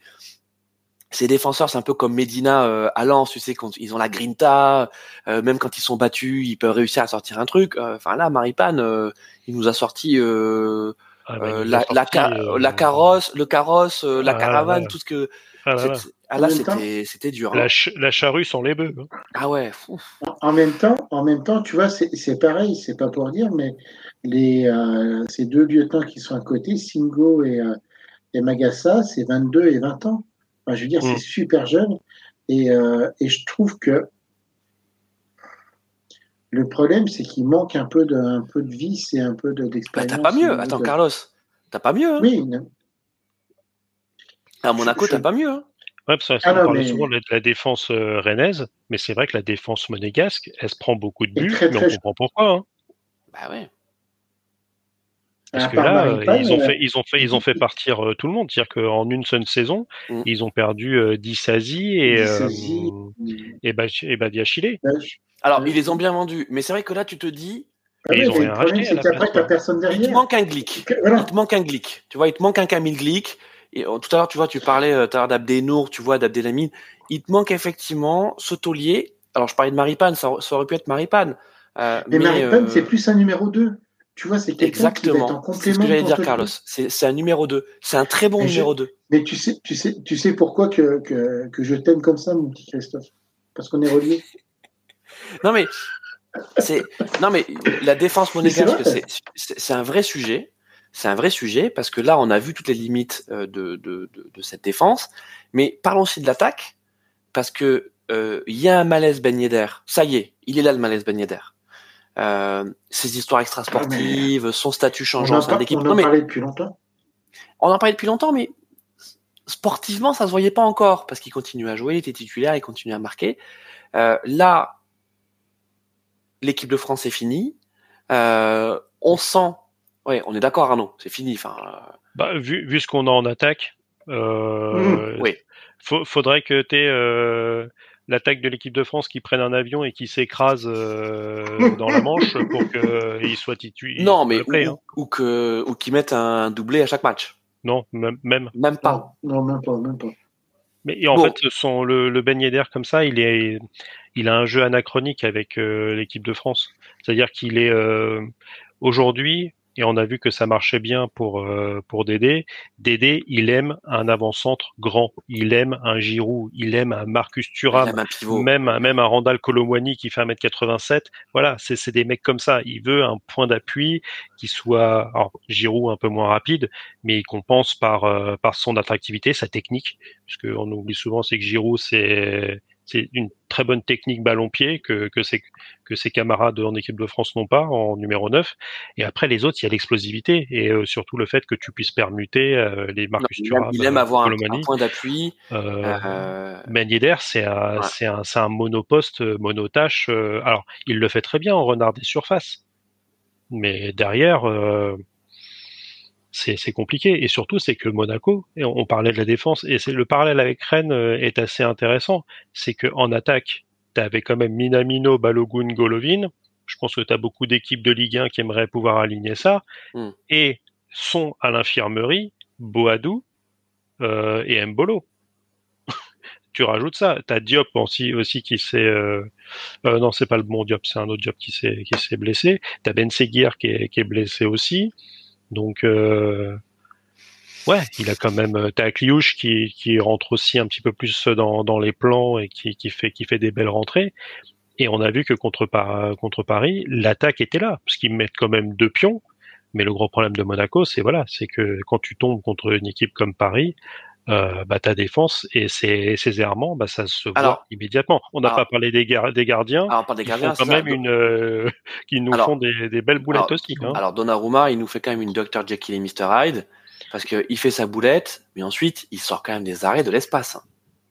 ces défenseurs, c'est un peu comme Medina euh, à Lens, tu sais, quand ils ont la grinta, euh, même quand ils sont battus, ils peuvent réussir à sortir un truc. Euh, Enfin là, Maripane, euh, il nous a sorti euh, Ah, bah, euh, a la, la, sorti, ca- euh, la carrosse, le carrosse, euh, la Ah, caravane, là. tout ce que. ah là c'est- Ah là, c'était c'était dur. hein. La, ch- la charrue sans les bœufs. hein. Ah ouais. En même temps, en même temps, tu vois, c'est c'est pareil, c'est pas pour dire, mais les, euh, ces deux lieutenants qui sont à côté, Singo et, euh, et Magassa, c'est 22 et 20 ans. Enfin, je veux dire, Mm. c'est super jeune. Et, euh, et je trouve que le problème, c'est qu'il manque un peu de, un peu de vie, c'est un peu de- Bah, d'expérience. t'as pas mieux. Attends, de- Carlos, t'as pas mieux. Hein? Oui, non. À Monaco, t'as pas mieux. Hein? Ouais, parce que Ah on non, parle mais- souvent de la défense euh, rennaise, mais c'est vrai que la défense monégasque, elle se prend beaucoup de Et buts, mais on comprend pourquoi. Hein. Bah ouais. Parce que là, ils ont euh, fait, ils ont fait, ils ont fait partir euh, tout le monde. C'est-à-dire qu'en une seule saison, Mm. ils ont perdu euh, Dissasi et, euh, et, Bach- et Badiachile. Alors, ils les ont bien vendus, mais c'est vrai que là, tu te dis, Ah ils ont mais rien racheté c'est qu'après, t'as personne il te derrière. manque un glick. Voilà. Il te manque un glick. Tu vois, il te manque un Camille Glick. Et euh, tout à l'heure, tu vois, tu parlais euh, d'Abdenour, tu vois, d'Abdelhamid. Il te manque effectivement ce taulier. Alors, je parlais de Maripane, ça, ça aurait pu être Maripane. Euh, Mais, Maripane, euh, c'est plus un numéro 2. Tu vois, c'est quelqu'un qui va être en Exactement. C'est complément. ce que j'allais dire, Carlos. C'est un numéro 2. C'est un très bon Et numéro 2. Mais tu sais, tu sais, tu sais pourquoi que, que, que je t'aime comme ça, mon petit Christophe? Parce qu'on est reliés. Non, mais, c'est, non, mais la défense monégasque, c'est, un vrai sujet. C'est un vrai sujet parce que là, on a vu toutes les limites euh, de, de, de, de cette défense. Mais parlons aussi de l'attaque parce que euh, il y a un malaise Ben Yedder. Ça y est, il est là le malaise Ben Yedder. Euh, ses histoires extrasportives, son statut changeant au sein l'équipe. on en mais parlait depuis longtemps. on en parlait depuis longtemps, mais sportivement, ça se voyait pas encore parce qu'il continue à jouer, il était titulaire, il continue à marquer. Euh, là, l'équipe de France est finie. Euh, on sent, ouais, on est d'accord, Arnaud, c'est fini. Enfin, euh, Bah, vu, vu ce qu'on a en attaque, euh, oui. faut- faudrait que tu aies l'attaque de l'équipe de France qui prenne un avion et qui s'écrase euh, dans la Manche pour qu'il soit titulaire. Non, mais play, ou, hein. ou que ou qu'ils mettent un doublé à chaque match. Non, même. même. Même pas. Non, non, même pas, même pas. Mais et en Bon. fait, son, le, le Ben Yedder comme ça, il est, il a un jeu anachronique avec euh, l'équipe de France. C'est-à-dire qu'il est euh, aujourd'hui, et on a vu que ça marchait bien pour euh, pour Dédé. Dédé, il aime un avant-centre grand, il aime un Giroud, il aime un Marcus Thuram, même un, même un Randall Colomwani qui fait 1m87. Voilà, c'est c'est des mecs comme ça. Il veut un point d'appui qui soit alors Giroud un peu moins rapide, mais il compense par euh, par son attractivité, sa technique, puisque on oublie souvent c'est que Giroud c'est c'est une très bonne technique ballon-pied que, que, ses, que ses camarades en équipe de France n'ont pas en numéro 9. Et après, les autres, il y a l'explosivité et euh, surtout le fait que tu puisses permuter euh, les Marcus Thuram. Il aime avoir un, point d'appui. Euh, euh c'est un, c'est un, un, monoposte, monotache. alors, il le fait très bien en renard des surfaces. Mais derrière, c'est compliqué. Et surtout, c'est que Monaco, et on, parlait de la défense, et c'est le parallèle avec Rennes euh, est assez intéressant. C'est que en attaque, tu avais quand même Minamino, Balogun, Golovin. Je pense que tu as beaucoup d'équipes de Ligue 1 qui aimeraient pouvoir aligner ça. Hmm. Et sont à l'infirmerie Boadou euh, et Mbolo. tu rajoutes ça. Tu as Diop aussi, aussi qui s'est... Euh, euh, non, c'est pas le bon Diop, c'est un autre Diop qui s'est blessé. Tu as Ben Seguir qui est, qui est blessé aussi. Donc, euh, ouais, il a quand même. Euh, t'as Kliouche qui, qui rentre aussi un petit peu plus dans, dans les plans et qui, qui, fait, qui fait des belles rentrées. Et on a vu que contre, contre Paris, l'attaque était là, parce qu'ils mettent quand même deux pions. Mais le gros problème de Monaco, c'est voilà, c'est que quand tu tombes contre une équipe comme Paris, euh, bah, ta défense et ses, ses errements, bah, ça se voit immédiatement. On n'a pas parlé des, des gardiens. Alors, des gardiens, quand même une, euh, qui nous font des, des, belles boulettes alors, aussi. Hein. Alors Donnarumma, il nous fait quand même une Dr Jekyll et Mr Hyde parce qu'il fait sa boulette, mais ensuite il sort quand même des arrêts de l'espace. Hein.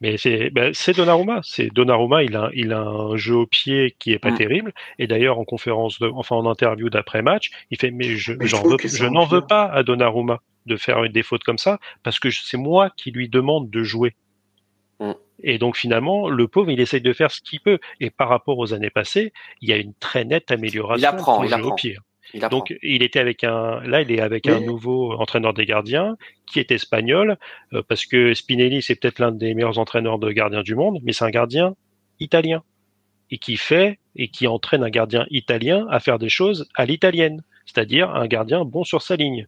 Mais c'est ben, Donnarumma, c'est Donnarumma, il a il a un jeu au pied qui est pas mm. terrible et d'ailleurs en conférence de, enfin en interview d'après match, il fait mais je j'en veux je n'en veux pas à Donnarumma de faire des fautes comme ça parce que c'est moi qui lui demande de jouer. Mm. Et donc finalement, le pauvre, il essaye de faire ce qu'il peut. Et par rapport aux années passées, il y a une très nette amélioration. Il apprend, il apprend. Au pied. Il donc il était avec un, là il est avec un nouveau entraîneur des gardiens qui est espagnol euh, parce que Spinelli c'est peut-être l'un des meilleurs entraîneurs de gardiens du monde, mais c'est un gardien italien et qui fait et qui entraîne un gardien italien à faire des choses à l'italienne, c'est-à-dire un gardien bon sur sa ligne.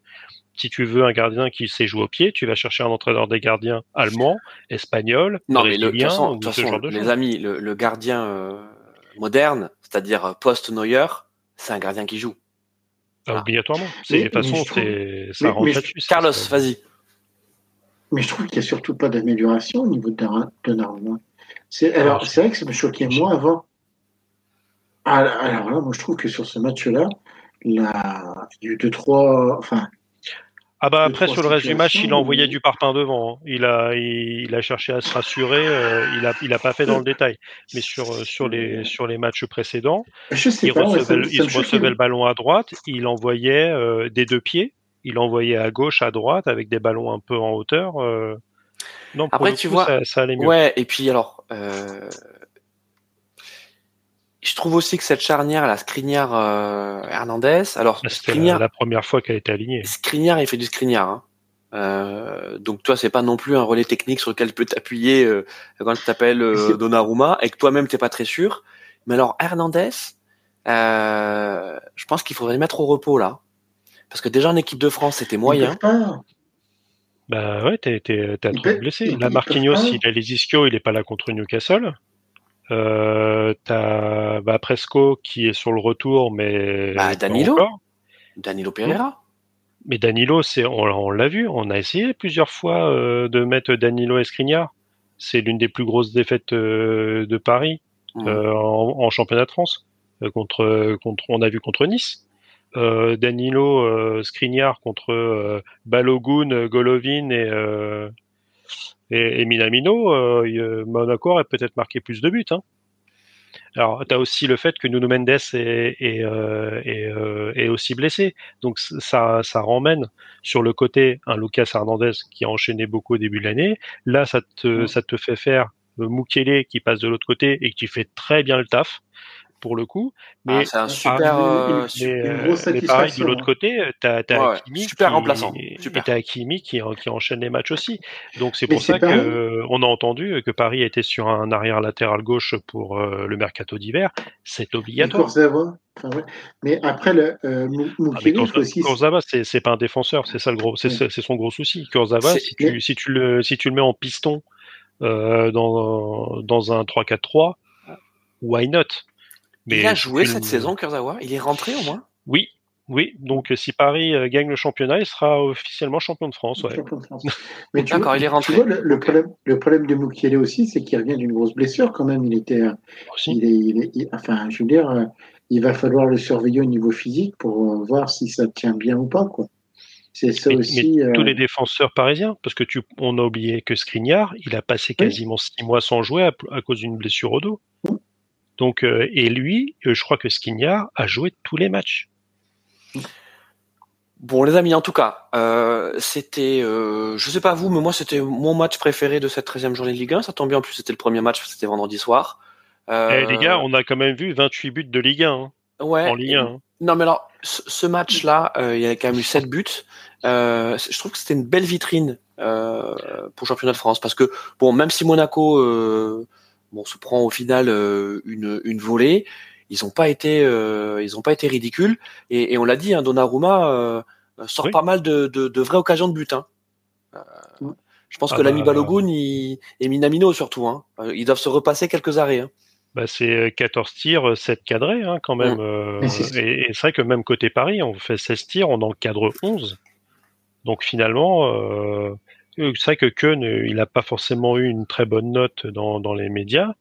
Si tu veux un gardien qui sait jouer au pied, tu vas chercher un entraîneur des gardiens allemand, espagnol, non, mais le, façon, les amis, le, gardien euh, moderne, c'est-à-dire euh, post-Neuer, c'est un gardien qui joue. Ah, obligatoirement. De toute façon, ça rentre là-dessus. Carlos, vas-y. Mais je trouve qu'il n'y a surtout pas d'amélioration au niveau de Donnarumma. C'est, alors, c'est vrai que ça me choquait moins avant. Alors là, moi, je trouve que sur ce match-là, il y a eu deux, trois, enfin, ah bah après sur le reste du match, il a envoyé du parpaing devant. Hein. Il a il, a cherché à se rassurer. Euh, il a il a pas fait dans le détail. Mais sur euh, sur les sur les matchs précédents, il recevait, il recevait le ballon à droite. Il envoyait euh, des deux pieds. Il envoyait à gauche, à droite avec des ballons un peu en hauteur. non, après tu vois, ça, ça, allait mieux. Ouais. Et puis alors, je trouve aussi que cette charnière, la Skriniar euh, Hernandez, alors Skriniar, la première fois qu'elle a été alignée. Skriniar, il fait du Skriniar. Hein. Euh, donc toi, c'est pas non plus un relais technique sur lequel tu peux t'appuyer euh, quand tu t'appelles euh, Donnarumma et que toi-même t'es pas très sûr. Mais alors Hernandez, euh, je pense qu'il faudrait le mettre au repos là, parce que déjà en équipe de France c'était moyen. Bah ouais, t'es trop blessé. La Marquinhos, il a les ischios, il est pas là contre Newcastle. Euh, t'as bah, Presco qui est sur le retour, mais bah, Danilo, Danilo Pereira. Mais Danilo, c'est on, l'a vu, on a essayé plusieurs fois euh, de mettre Danilo Escrignard. C'est l'une des plus grosses défaites euh, de Paris mmh. en, championnat de France contre contre on a vu contre Nice. Danilo Skriniar contre Balogun, Golovin et et, Minamino, euh, Monaco aurait peut-être marqué plus de buts. Hein. Alors, tu as aussi le fait que Nuno Mendes est, est, euh, euh, est, aussi blessé. Donc, ça, ça ramène sur le côté un Lucas Hernandez qui a enchaîné beaucoup au début de l'année. Là, ça te, ça te fait faire Mukele qui passe de l'autre côté et qui fait très bien le taf. Pour le coup. Ah, Mais, c'est un Ah, super. euh, mais, une euh, grosse mais pareil, de l'autre côté, t'as as Ouais, Hakimi super qui, remplaçant, super. t'as Hakimi qui, qui enchaîne les matchs aussi. Donc c'est pour ça pareil. que euh, on a entendu que Paris était sur un arrière latéral gauche pour euh, le mercato d'hiver. C'est obligatoire. Enfin, ouais. Mais après, le, euh, Ah. Kurzawa, c'est c'est pas un défenseur, c'est ça le gros, c'est c'est son gros souci. Kurzawa, si tu si tu le si tu le mets en piston euh, dans dans un 3-4-3, why not? Il a joué le- cette saison, Kurzawa? Il est rentré au moins? Oui, oui. Donc si Paris euh, gagne le championnat, il sera officiellement champion de France. Ouais. champion de France. Mais tu D'accord, vois, il est tu rentré. vois, le, problème, le problème de Mukiele aussi, c'est qu'il revient d'une grosse blessure quand même. Il était, euh, Aussi. il est, il est- il- enfin, je veux dire, euh, il va falloir le surveiller au niveau physique pour euh, voir si ça tient bien ou pas, quoi. C'est ça Mais, aussi. mais euh, tous les défenseurs parisiens, parce que tu, on a oublié que Skriniar, il a passé Oui. quasiment six mois sans jouer à, à cause d'une blessure au dos. Oui. Donc, euh, et lui, euh, je crois que Skriniar a joué tous les matchs. Bon, les amis, en tout cas, euh, c'était, je sais pas vous, mais moi, c'était mon match préféré de cette 13e journée de Ligue 1. Ça tombe bien, en plus, c'était le premier match, c'était vendredi soir. Eh, les gars, on a quand même vu 28 buts de Ligue 1 hein, ouais, en Ligue 1. hein. Non, mais alors, ce, match-là, il y a quand même eu 7 buts. Je trouve que c'était une belle vitrine pour le championnat de France parce que, bon, même si Monaco bon, se prend au final euh, une, une volée, ils n'ont pas été, euh, ils ont pas été ridicules. Et, et on l'a dit, hein, Donnarumma euh, sort Oui. pas mal de, de, de vraies occasions de but. Hein. Euh, je pense Ah que l'ami bah, Balogun il, et Minamino surtout, hein, ils doivent se repasser quelques arrêts. Hein. Bah, c'est 14 tirs, 7 cadrés hein, quand même. Mm. et et c'est vrai que même côté Paris, on fait 16 tirs, on en cadre 11. Donc finalement, euh, c'est vrai que euh, il n'a pas forcément eu une très bonne note dans, dans les médias.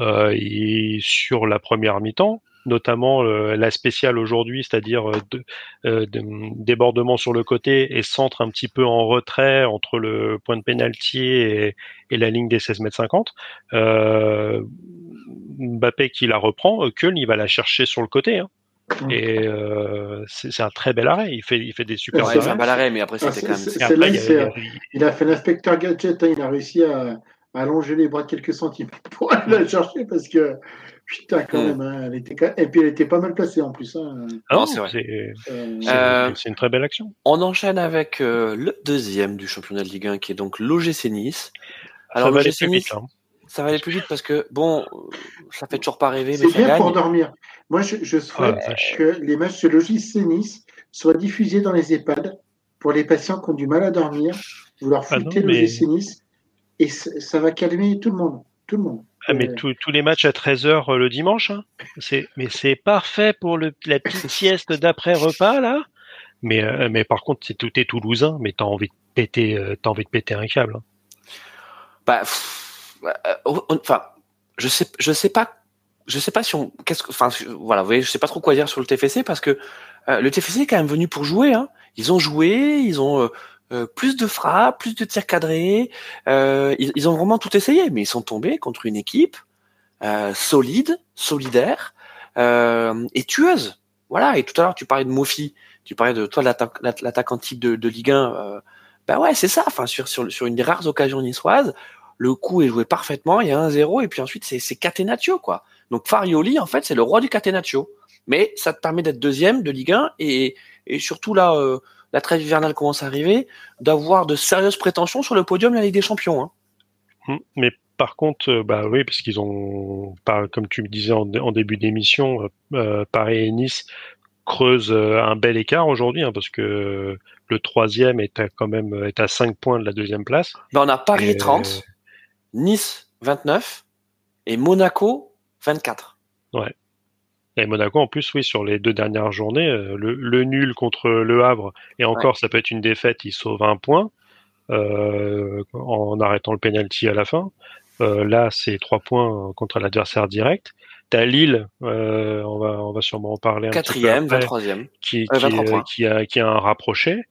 Euh, et sur la première mi-temps, notamment euh, la spéciale aujourd'hui, c'est-à-dire euh, euh, de- débordement sur le côté et centre un petit peu en retrait entre le point de pénalty et, et la ligne des 16 mètres 50. Euh, Mbappé qui la reprend, euh, Köln il va la chercher sur le côté. Hein. Mm. Et euh, c'est c'est un très bel arrêt. Il fait, il fait des super Ouais, c'est arrêts. fait un bel arrêt, mais après Ah, c'était c'est- quand même. c'est- c'est- après, là, il a- c'est- il y a- Il a fait l'inspecteur Gadget, hein, il a réussi à, à allonger les bras de quelques centimètres pour aller la chercher parce que putain quand Mm. même, hein, elle était quand- et puis elle était pas mal placée en plus. Hein. Ah Non, non, c'est vrai. c'est Euh, c'est- Euh, c'est une très belle action. On enchaîne avec euh, le deuxième du championnat de Ligue 1 qui est donc l'OGC Nice. Alors ça va aller l'OGC Nice, vite. Ça va aller plus vite parce que bon, euh, ça fait toujours pas rêver, mais C'est bien pour dormir. Moi, je, je Ah, souhaite que les matchs de Logis Nice soient diffusés dans les EHPAD pour les patients qui ont du mal à dormir. Vous leur Ah foutez mais- l'OGC Nice et ça va calmer tout le monde. Tout le monde. Ah, mais Euh, tous les matchs à 13h le dimanche, hein. c'est mais c'est parfait pour le, la petite sieste d'après repas là. Mais euh, mais par contre, c'est tout est toulousain, mais t'as envie de péter euh, t'as envie de péter un câble. hein. Bah, pff, euh, enfin, je sais, je sais pas, je sais pas si on, qu'est-ce que, enfin, voilà, vous voyez, je sais pas trop quoi dire sur le TFC parce que euh, le TFC est quand même venu pour jouer. Hein. Ils ont joué, ils ont euh, euh, plus de frappes, plus de tirs cadrés. euh, ils, ont vraiment tout essayé, mais ils sont tombés contre une équipe euh, solide, solidaire euh, et tueuse. Voilà. Et tout à l'heure, tu parlais de Mofi, tu parlais de toi l'attaque- type de, de Ligue 1. Euh, bah ouais, c'est ça. Enfin, sur, sur, sur une des rares occasions niçoises, le coup est joué parfaitement, il y a un 0 et puis ensuite c'est c'est Catenaccio quoi. Donc Farioli en fait c'est le roi du Catenaccio. Mais ça te permet d'être deuxième de Ligue 1 et, et surtout là euh, la trêve hivernale commence à arriver, d'avoir de sérieuses prétentions sur le podium de la Ligue des Champions. Hein. Hmm. Mais par contre, euh, bah oui, parce qu'ils ont, comme tu me disais en, en début d'émission, euh, Paris et Nice creusent un bel écart aujourd'hui, hein, parce que le troisième est à, quand même est à 5 points de la deuxième place. Ben, on a Paris Et- 30, Nice 29 et Monaco 24. Et Monaco, en plus, oui, sur les deux dernières journées, euh, le, le nul contre le Havre, et encore, ça peut être une défaite, il sauve un point euh, en arrêtant le penalty à la fin. Euh, là, c'est trois points contre l'adversaire direct. T'as Lille, euh, on va on va sûrement en parler un Quatrième, petit peu après, 23e. qui qui, 23 euh, points. qui a qui a un rapproché.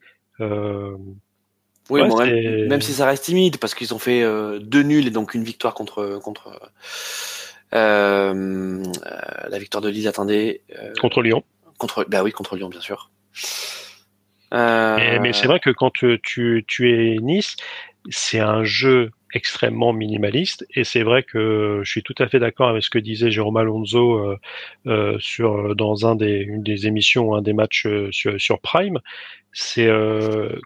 Oui, Ouais, bon, c'est- même, même si ça reste timide, parce qu'ils ont fait euh, deux nuls et donc une victoire contre contre euh, euh, la victoire de Lille. Attendez, euh, contre Lyon. contre bah oui contre Lyon bien sûr. Mais, mais c'est vrai que quand tu, tu, tu es Nice, c'est un jeu extrêmement minimaliste. Et c'est vrai que je suis tout à fait d'accord avec ce que disait Jérôme Alonso euh, euh, sur dans un des une des émissions, un des matchs euh, sur, sur Prime. C'est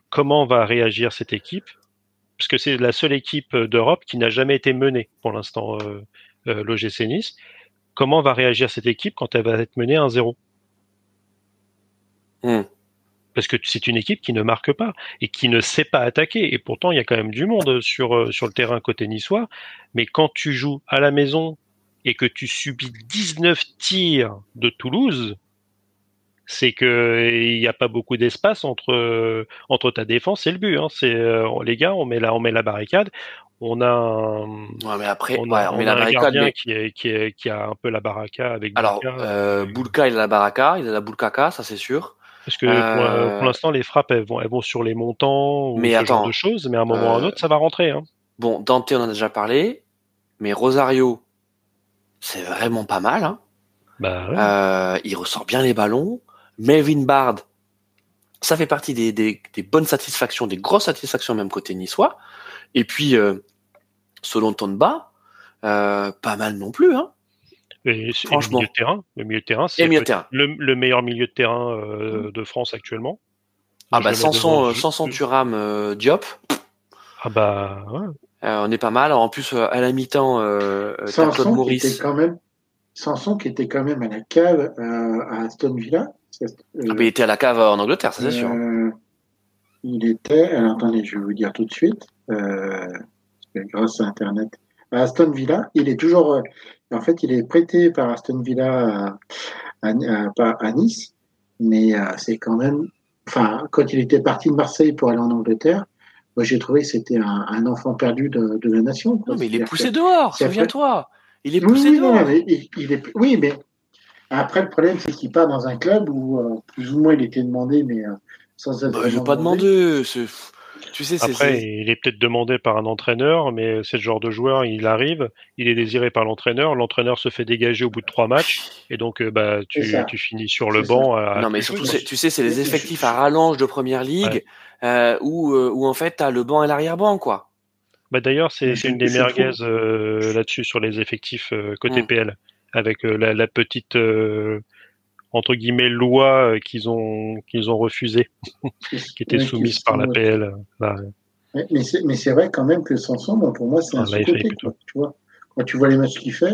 comment va réagir cette équipe, parce que c'est la seule équipe d'Europe qui n'a jamais été menée pour l'instant, l'OGC Nice. Comment va réagir cette équipe quand elle va être menée 1-0 parce que c'est une équipe qui ne marque pas et qui ne sait pas attaquer. Et pourtant, il y a quand même du monde sur, euh, sur le terrain côté niçois. Mais quand tu joues à la maison et que tu subis 19 tirs de Toulouse, c'est que il n'y a pas beaucoup d'espace entre euh, entre ta défense et le but. Hein. C'est euh, les gars, on met la on met la barricade. On a un, ouais, mais après, on a, on a un gardien qui, est, qui, est, qui a un peu la baraka avec. Alors, Boulka, euh, Boulka il a la baraka, il a la Boulkaka, ça c'est sûr. Parce que euh... pour, l'instant, les frappes, elles vont, elles vont sur les montants ou mais ce attends, genre de choses, mais à un moment ou à un autre, ça va rentrer. Hein. Bon, Dante, on en a déjà parlé, mais Rosario, c'est vraiment pas mal. Hein. Bah, ouais. euh, il ressort bien les ballons. Melvin Bard, ça fait partie des, des, des, bonnes satisfactions, des grosses satisfactions même côté niçois. Et puis, euh, selon Tonba, euh, pas mal non plus. Hein. Et, Franchement. Et le milieu de terrain, le milieu de terrain, c'est le, le, meilleur milieu de terrain euh, de France actuellement. Ah bah sans son, sans son Turam euh, Diop. Ah bah ouais. Euh, on est pas mal. En plus, à la mi-temps, euh, Claude Maurice. Était quand même, Sanson qui était quand même à la cave à Aston Villa. Ah bah, il était à la cave en Angleterre, c'est sûr. Il était, alors attendez, je vais vous dire tout de suite, grâce à Internet, à Aston Villa. Il est toujours, en fait, il est prêté par Aston Villa à, à, à Nice, mais c'est quand même, enfin, quand il était parti de Marseille pour aller en Angleterre, moi j'ai trouvé que c'était un, un, enfant perdu de, de la nation. Quoi. Non, mais il est poussé dehors, souviens-toi. Il est poussé oui, dehors. Non, mais il, il est, oui, mais après le problème c'est qu'il part dans un club où euh, plus ou moins il était demandé, mais euh, sans être. Bah, il veut pas. Tu sais, Après, est... il est peut-être demandé par un entraîneur, mais c'est le genre de joueur, il arrive, il est désiré par l'entraîneur, l'entraîneur se fait dégager au bout de trois matchs, et donc bah, tu, tu finis sur le banc. À, non, mais surtout, tu sais, c'est les effectifs à rallonge de première ligue, ouais. euh, où, où en fait, tu as le banc et l'arrière-banc, quoi. Bah, D'ailleurs, c'est une des merguez euh, là-dessus, sur les effectifs euh, côté mmh. PL, avec euh, la, la, petite entre guillemets loi qu'ils ont qu'ils ont refusée, qui était oui, soumise par la PL. Là. Mais c'est mais c'est vrai quand même que Sanson, bon, pour moi, c'est un ah, côté tu vois. Quand tu vois les matchs qu'il fait,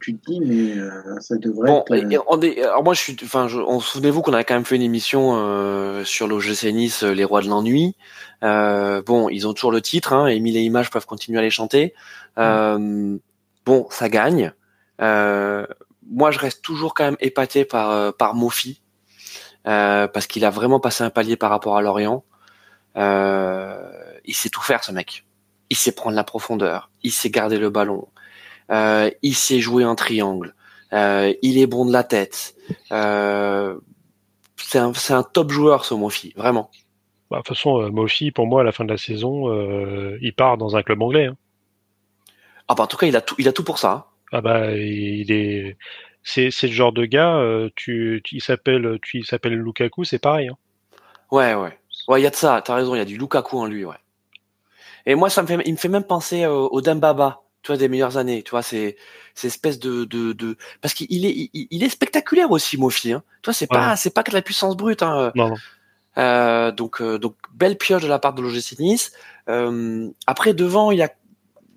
tu te dis mais euh, ça devrait bon, être. Euh... On est, alors moi, je suis, enfin, je, on souvenez-vous qu'on a quand même fait une émission euh, sur l'OGC Nice, les rois de l'ennui. Euh, bon, ils ont toujours le titre, hein, Émile et Images peuvent continuer à les chanter. Bon, ça gagne. Euh, moi, je reste toujours quand même épaté par euh, par Mofi euh, parce qu'il a vraiment passé un palier par rapport à Lorient. Euh, il sait tout faire, ce mec. Il sait prendre la profondeur. Il sait garder le ballon. Euh, il sait jouer en triangle. Euh, il est bon de la tête. c'est un, un top joueur, ce Mofi, vraiment. Bah, de toute façon, Mofi, pour moi, à la fin de la saison, il part dans un club anglais. Hein. Ah bah, en tout cas, il a tout, il a tout pour ça. Hein. Ah bah il est c'est c'est le genre de gars euh, tu, tu il s'appelle tu il s'appelle Lukaku c'est pareil hein. Ouais ouais. Ouais, il y a de ça, t'as raison, il y a du Lukaku en lui, ouais. Et moi ça me fait il me fait même penser au, au Dembaba, tu vois des meilleures années, tu vois c'est c'est espèce de de, de... parce qu'il est il, il, est spectaculaire aussi Mofi hein. Tu vois c'est pas c'est pas que de la puissance brute hein. Non, non. Euh, donc euh, donc belle pioche de la part de l'OGC Nice. Euh, après devant il y a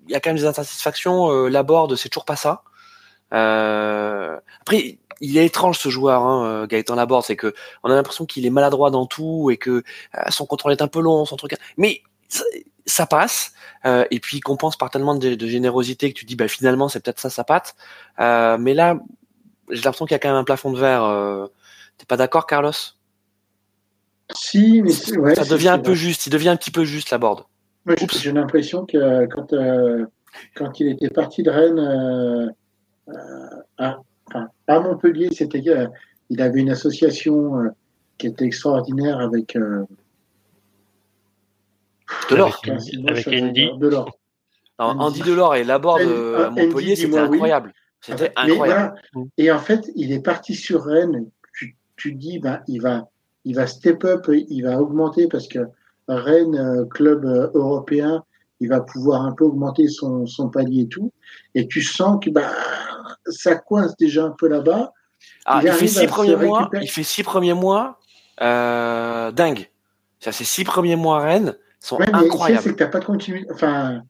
il y a quand même des insatisfactions. Euh, Laborde, c'est toujours pas ça. Euh, après, il est étrange ce joueur, hein, Gaëtan Laborde, c'est que on a l'impression qu'il est maladroit dans tout et que euh, son contrôle est un peu long, son truc. Mais ça, ça passe. Euh, et puis il compense par tellement de, de, générosité que tu dis, bah finalement c'est peut-être ça sa patte. Euh, mais là, j'ai l'impression qu'il y a quand même un plafond de verre. T'es pas d'accord, Carlos? Si, mais ouais, ça devient un peu juste. Il devient un petit peu juste Laborde. Moi, j'ai l'impression que quand, euh, quand il était parti de Rennes euh, à, à, Montpellier, c'était euh, il avait une association euh, qui était extraordinaire avec euh, Delors, avec, avec Andy. Delors. Non, Andy Delors et Laborde à Montpellier, c'était incroyable. Oui. C'était incroyable. Voilà. Et en fait, il est parti sur Rennes. Tu, tu dis, ben, il va, il va step up, il va augmenter parce que Rennes, club européen, il va pouvoir un peu augmenter son, son palier et tout. Et tu sens que bah, ça coince déjà un peu là-bas. Ah, Il il, fait six premiers mois. Il fait six premiers mois. Euh, dingue. Ça, ces six premiers mois à Rennes sont Ouais, sais, c'est incroyables. que t'as pas de continuité. Enfin,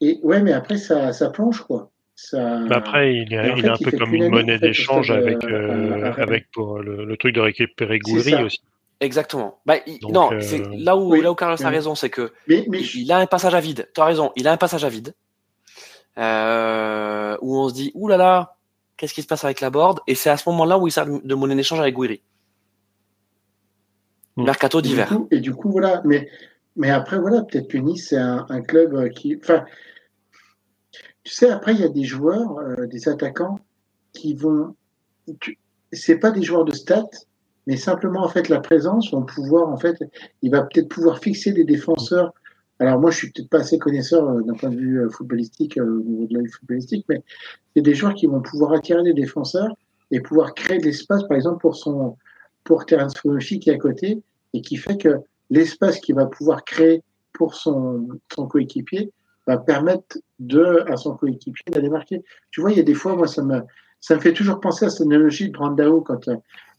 et ouais, mais après ça, ça plonge quoi. Ça... Après, il est, en il fait, est un il peu comme une monnaie d'échange avec, euh, euh, avec pour le, le truc de récupérer ça. aussi. Exactement. Bah, il- Donc, non, euh, c'est là où oui, là où Carlos a raison, c'est que Mais, mais il, il a un passage à vide. Tu as raison, il a un passage à vide. Euh, où on se dit, ouh là là, qu'est-ce qui se passe avec la board? Et c'est à ce moment-là où il sert de monnaie d'échange avec Guiri. Mm. Mercato d'hiver. Et du coup, voilà. Mais, mais après, voilà, peut-être que Nice, c'est un, un club euh, qui. Enfin, tu sais, après, il y a des joueurs, euh, des attaquants, qui vont. tu- C'est pas des joueurs de stats, mais simplement, en fait, la présence vont pouvoir, en fait, il va peut-être pouvoir fixer des défenseurs. Alors, moi, je suis peut-être pas assez connaisseur euh, d'un point de vue euh, footballistique, euh, au niveau de la footballistique, mais c'est des joueurs qui vont pouvoir attirer des défenseurs et pouvoir créer de l'espace, par exemple, pour son, pour Terence Fonofi qui est à côté et qui fait que l'espace qu'il va pouvoir créer pour son, son coéquipier va permettre de, à son coéquipier d'aller marquer. Tu vois, il y a des fois, moi, ça me, ça me fait toujours penser à cette analogie de Brandao quand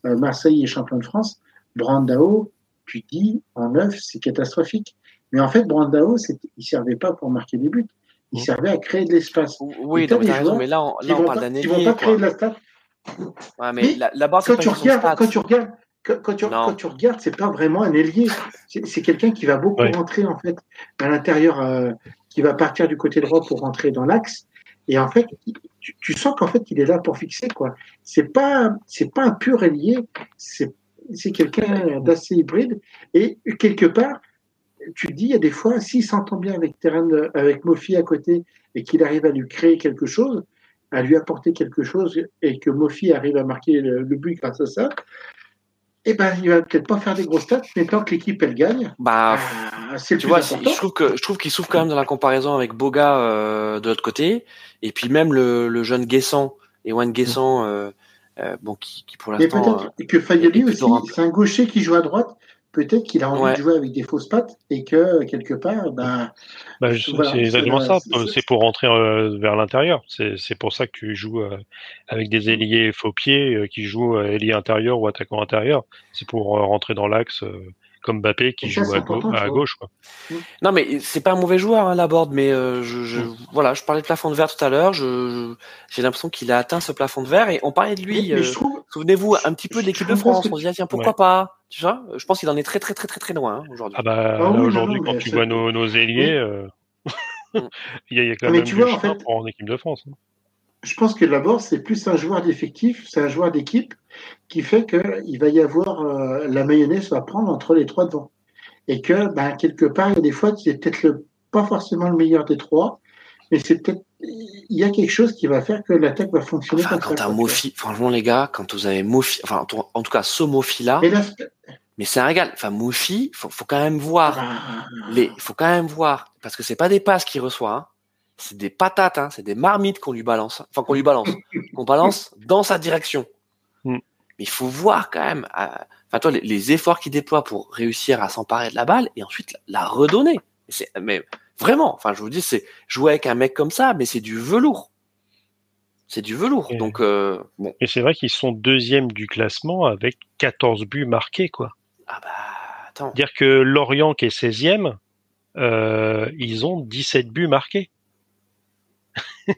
Marseille est champion de France. Brandao, tu dis, en neuf, c'est catastrophique. Mais en fait, Brandao, il servait pas pour marquer des buts. Il servait à créer de l'espace. Oui, des t'as raison, joueurs mais là, on, là, on vont parle qui vont pas créer de la stat. Ouais, mais c'est quand tu regardes, quand tu regardes, quand, quand tu, Non. quand tu regardes, c'est pas vraiment un ailier. C'est c'est quelqu'un qui va beaucoup Ouais. rentrer en fait à l'intérieur, euh, qui va partir du côté droit pour rentrer dans l'axe. Et en fait, tu, tu sens qu'en fait, il est là pour fixer quoi. C'est pas, c'est pas un pur ailier. C'est, c'est quelqu'un d'assez hybride. Et quelque part, tu dis, il y a des fois, s'il s'entend bien avec Terran, avec Mofi à côté, et qu'il arrive à lui créer quelque chose, à lui apporter quelque chose, et que Mofi arrive à marquer le, le but grâce à ça, eh ben, il va peut-être pas faire des grosses stats, mais tant que l'équipe elle gagne, Bah, ah, c'est le tu plus vois, important. je trouve que je trouve qu'il souffre quand même dans la comparaison avec Boga euh, de l'autre côté, et puis même le, le jeune Guessant, Ewan Guessant, euh, euh, bon, qui, qui pour Mais l'instant, peut-être euh, que Fayoli aussi, c'est un gaucher qui joue à droite. Peut-être qu'il a envie Ouais. de jouer avec des fausses pattes et que quelque part, ben, Bah, Voilà, c'est exactement c'est, ça. euh, c'est- pour rentrer euh, vers l'intérieur. C'est pour ça que tu joues euh, avec des ailiers faux pieds euh, qui jouent euh, ailier intérieur ou attaquant intérieur. C'est pour euh, rentrer dans l'axe euh, comme Mbappé qui ça, joue à, à gauche. Quoi. Non, mais c'est pas un mauvais joueur, hein, Laborde, mais euh, je, je, Mm. voilà, je parlais de plafond de verre tout à l'heure. Je, je- j'ai l'impression qu'il a atteint ce plafond de verre et on parlait de mais, lui. mais euh, je trouve, Souvenez-vous un petit peu de je l'équipe de France. On se dit ah, tiens pourquoi Ouais. pas, tu vois Je pense qu'il en est très très très très très loin hein, aujourd'hui. Ah bah Ah oui, aujourd'hui quand tu vois nos, nos ailiers, euh, il y, a, il y a quand Mais même tu du vois, en fait- pour en équipe de France. hein. je pense que d'abord, c'est plus un joueur d'effectif, c'est un joueur d'équipe qui fait qu'il va y avoir euh, la mayonnaise va prendre entre les trois devant. Et que, ben, quelque part, il y a des fois, c'est peut-être le, pas forcément le meilleur des trois, mais c'est peut-être, il y a quelque chose qui va faire que l'attaque va fonctionner Enfin, quand t'as Mofi, franchement les gars, quand vous avez Mofi, enfin en tout- en tout cas ce Mofi là. Mais là, mais c'est un régal. Enfin Mofi, faut, faut quand même voir ben, les, faut quand même voir parce que c'est pas des passes qu'il reçoit, hein. c'est des patates, hein. c'est des marmites qu'on lui balance, enfin qu'on lui balance, qu'on balance dans sa direction. Mm. Mais il faut voir quand même, euh, enfin toi les, les efforts qu'il déploie pour réussir à s'emparer de la balle et ensuite la, la redonner. Mais vraiment, enfin je vous dis, c'est jouer avec un mec comme ça, mais c'est du velours. C'est du velours. Et- Donc euh, bon, Et c'est vrai qu'ils sont deuxième du classement avec 14 buts marqués. quoi. ah bah attends. Dire que Lorient qui est 16e, euh, ils ont 17 buts marqués.